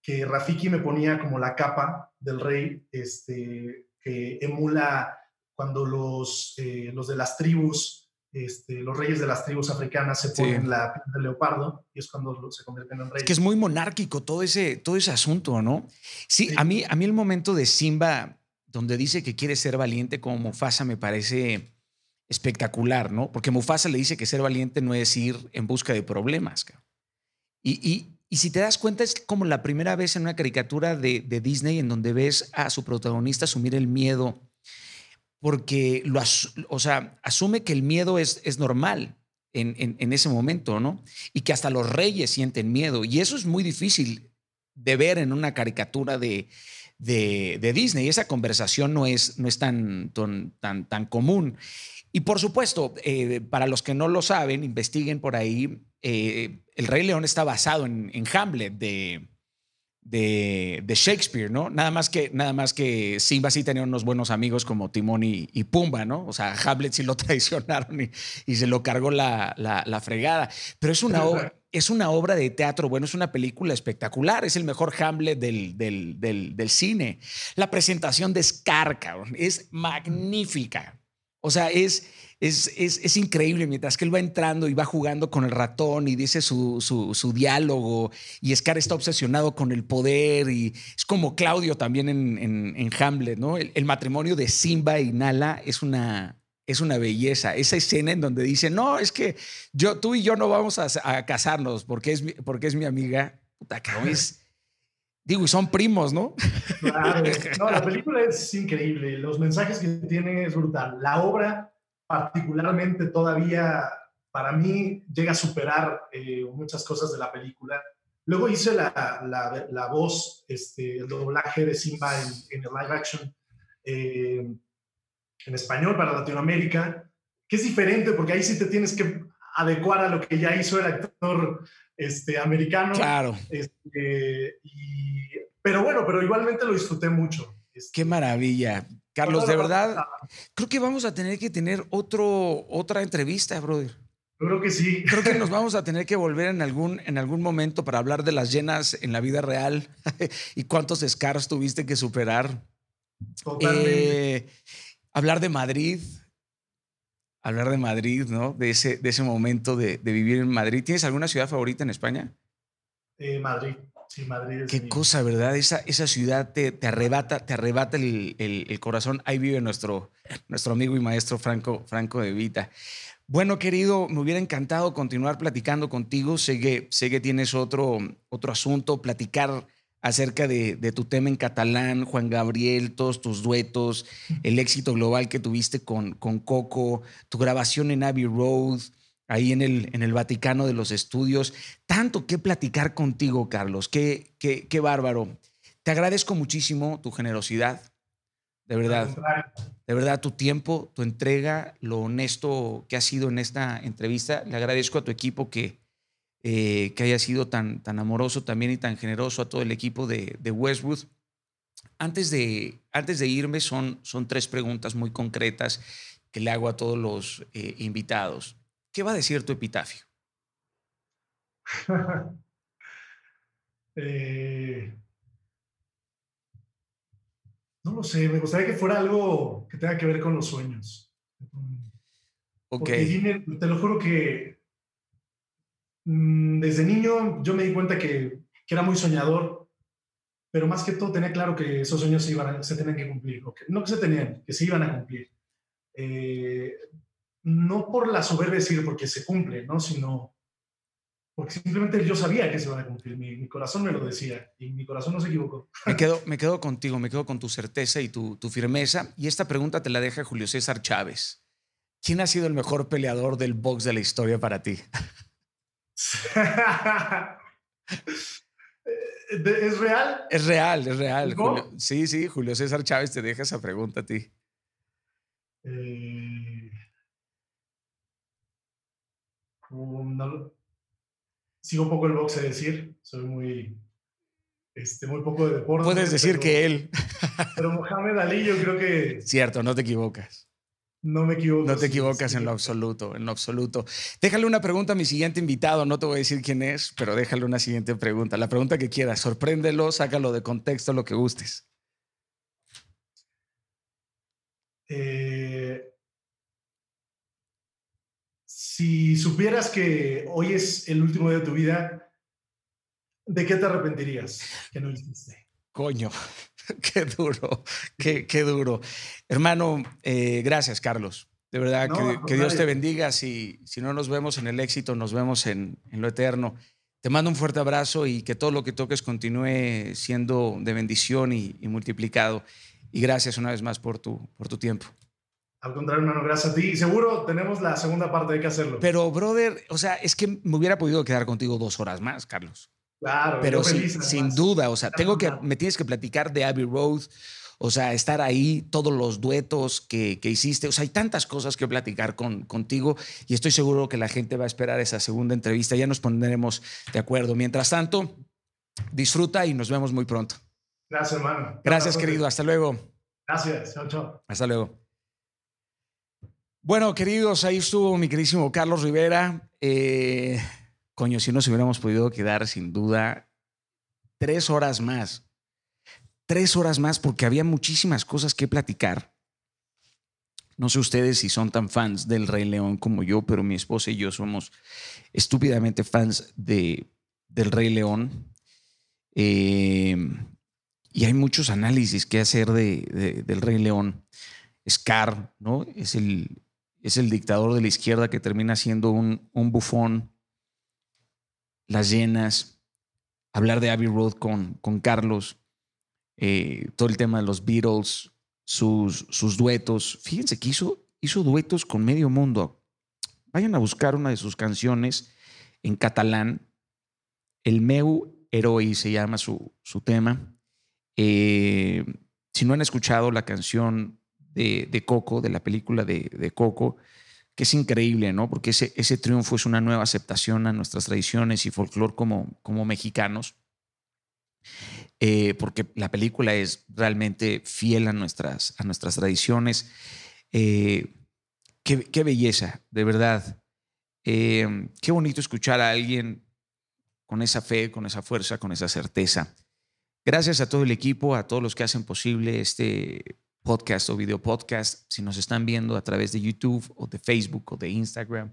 que Rafiki me ponía como la capa del rey, este, que emula cuando los, eh, los de las tribus, este, los reyes de las tribus africanas se ponen la piel de leopardo y es cuando se convierten en rey. Es que es muy monárquico todo ese, todo ese asunto, ¿no? Sí, A, mí, a mí el momento de Simba, donde dice que quiere ser valiente como Mufasa, me parece espectacular, ¿no? Porque Mufasa le dice que ser valiente no es ir en busca de problemas. Y, y, si te das cuenta, es como la primera vez en una caricatura de, Disney en donde ves a su protagonista asumir el miedo porque lo o sea, asume que el miedo es, es normal en, en, ese momento, ¿no? Y que hasta los reyes sienten miedo. Y eso es muy difícil de ver en una caricatura de, de, de Disney. Esa conversación no es, no es tan, tan, tan común. Y por supuesto, eh, para los que no lo saben, investiguen por ahí, eh, El Rey León está basado en, en Hamlet de, de, Shakespeare, ¿no? Nada más que, nada más que Simba sí tenía unos buenos amigos como Timón y, Pumba, ¿no? O sea, Hamlet sí lo traicionaron y, se lo cargó la, la, fregada. Pero es una, obra, es una obra de teatro, bueno, es una película espectacular, es el mejor Hamlet del, del, del, cine. La presentación de Scar, es magnífica. O sea, es es, es, increíble mientras que él va entrando y va jugando con el ratón y dice su, su, diálogo y Scar está obsesionado con el poder y es como Claudio también en, en, Hamlet, ¿no? El, matrimonio de Simba y Nala es una, es una belleza. Esa escena en donde dice, no, es que yo, tú y yo no vamos a, casarnos porque es, porque es mi amiga. Puta, es... Digo, y son primos, ¿no? Claro. No, la película es increíble. Los mensajes que tiene es brutal. La obra particularmente todavía para mí llega a superar eh, muchas cosas de la película. Luego hice la, la, voz, este, el doblaje de Simba en, el live action eh, en español para Latinoamérica, que es diferente porque ahí sí te tienes que adecuar a lo que ya hizo el actor este, americano. Claro. Este, pero bueno, pero igualmente lo disfruté mucho. Qué maravilla. Carlos, de verdad, creo que vamos a tener que tener otro, otra entrevista, brother. Creo que sí. Creo que nos vamos a tener que volver en algún, en algún momento para hablar de las llenas en la vida real y cuántos scars tuviste que superar. Totalmente. Eh, hablar de Madrid, hablar de Madrid, ¿no? De ese, de ese momento de, de, vivir en Madrid. ¿Tienes alguna ciudad favorita en España? Eh, Madrid. Sí, Madrid Qué cosa, ¿verdad? Esa, esa ciudad te, te arrebata, te arrebata el, el, corazón. Ahí vive nuestro, nuestro amigo y maestro Franco, Franco de Vita. Bueno, querido, me hubiera encantado continuar platicando contigo. Sé que, sé que tienes otro, otro asunto, platicar acerca de, de, tu tema en catalán, Juan Gabriel, todos tus duetos, el éxito global que tuviste con, con Coco, tu grabación en Abbey Road, ahí en el, en el Vaticano de los Estudios. Tanto que platicar contigo, Carlos. Qué, qué, qué bárbaro. Te agradezco muchísimo tu generosidad, de verdad. De verdad, tu tiempo, tu entrega, lo honesto que has sido en esta entrevista. Le agradezco a tu equipo que, eh, que haya sido tan, tan amoroso también y tan generoso a todo el equipo de, de Westwood. Antes de, antes de irme, son, son tres preguntas muy concretas que le hago a todos los eh, invitados. ¿Qué va a decir tu epitafio? Eh, no lo sé, me gustaría que fuera algo que tenga que ver con los sueños. Ok. te lo juro que mm, desde niño yo me di cuenta que, era muy soñador, pero más que todo tenía claro que esos sueños se, iban se tenían que cumplir. no que se tenían, que se iban a cumplir. Eh, no por la soberbia decir porque se cumple, ¿no? Sino porque simplemente yo sabía que se iban a cumplir. Mi, corazón me lo decía y mi corazón no se equivocó. Me quedo, me quedo contigo, me quedo con tu certeza y tu, tu firmeza. Y esta pregunta te la deja Julio César Chávez. ¿Quién ha sido el mejor peleador del box de la historia para ti? ¿Es real? Es real, es real. sí, sí, Julio César Chávez te deja esa pregunta a ti. Eh, sigo un poco el boxe decir, soy muy, este, muy poco de deporte. Puedes decir que él. pero Mohamed Ali yo creo que... Cierto, no te equivocas. No me equivoco. No te equivocas en lo absoluto, en lo absoluto. Déjale una pregunta a mi siguiente invitado, no te voy a decir quién es, pero déjale una siguiente pregunta, la pregunta que quieras, sorpréndelo, sácalo de contexto, lo que gustes. Eh, si supieras que hoy es el último día de tu vida, ¿de qué te arrepentirías que no hiciste? Coño, qué duro, qué, qué duro. Hermano, eh, gracias, Carlos. De verdad, que, Dios te bendiga. Si, si no nos vemos en el éxito, nos vemos en, en, lo eterno. Te mando un fuerte abrazo y que todo lo que toques continúe siendo de bendición y, y multiplicado. Y gracias una vez más por tu, por tu tiempo. Al contrario, hermano, gracias a ti. Y seguro tenemos la segunda parte, hay que hacerlo. Pero, brother, o sea, es que me hubiera podido quedar contigo dos horas más, Carlos. Claro, pero sin, duda, o sea, tengo que, me tienes que platicar de Abbey Road, o sea, estar ahí, todos los duetos que, hiciste, o sea, hay tantas cosas que platicar con, contigo y estoy seguro que la gente va a esperar esa segunda entrevista, ya nos pondremos de acuerdo. Mientras tanto, disfruta y nos vemos muy pronto. Gracias, hermano. Gracias, querido, hasta luego. Gracias, chao, chao. Hasta luego. Bueno, queridos, ahí estuvo mi queridísimo Carlos Rivera. Eh, coño, si nos hubiéramos podido quedar sin duda tres horas más. Tres horas más porque había muchísimas cosas que platicar. No sé ustedes si son tan fans del Rey León como yo, pero mi esposa y yo somos estúpidamente fans de, del Rey León. Eh, y hay muchos análisis que hacer de, del Rey León. Scar, ¿no? Es el, es el dictador de la izquierda que termina siendo un, un bufón las llenas, hablar de Abbey Road con, con Carlos, eh, todo el tema de los Beatles, sus, sus duetos. Fíjense que hizo, hizo duetos con medio mundo. Vayan a buscar una de sus canciones en catalán. El meu heroi se llama su, su tema. Eh, si no han escuchado la canción de, Coco, de la película de, de Coco, que es increíble, ¿no? Porque ese, ese triunfo es una nueva aceptación a nuestras tradiciones y folclore como, como mexicanos. Eh, porque la película es realmente fiel a nuestras, a nuestras tradiciones. Eh, qué, belleza, de verdad. Eh, qué bonito escuchar a alguien con esa fe, con esa fuerza, con esa certeza. Gracias a todo el equipo, a todos los que hacen posible este podcast o video podcast, si nos están viendo a través de YouTube o de Facebook o de Instagram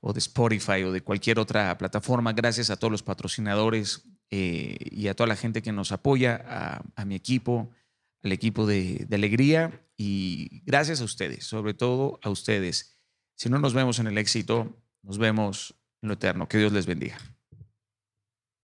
o de Spotify o de cualquier otra plataforma, gracias a todos los patrocinadores eh, y a toda la gente que nos apoya, a, mi equipo, al equipo de, de Alegría y gracias a ustedes, sobre todo a ustedes. Si no nos vemos en el éxito, nos vemos en lo eterno. Que Dios les bendiga.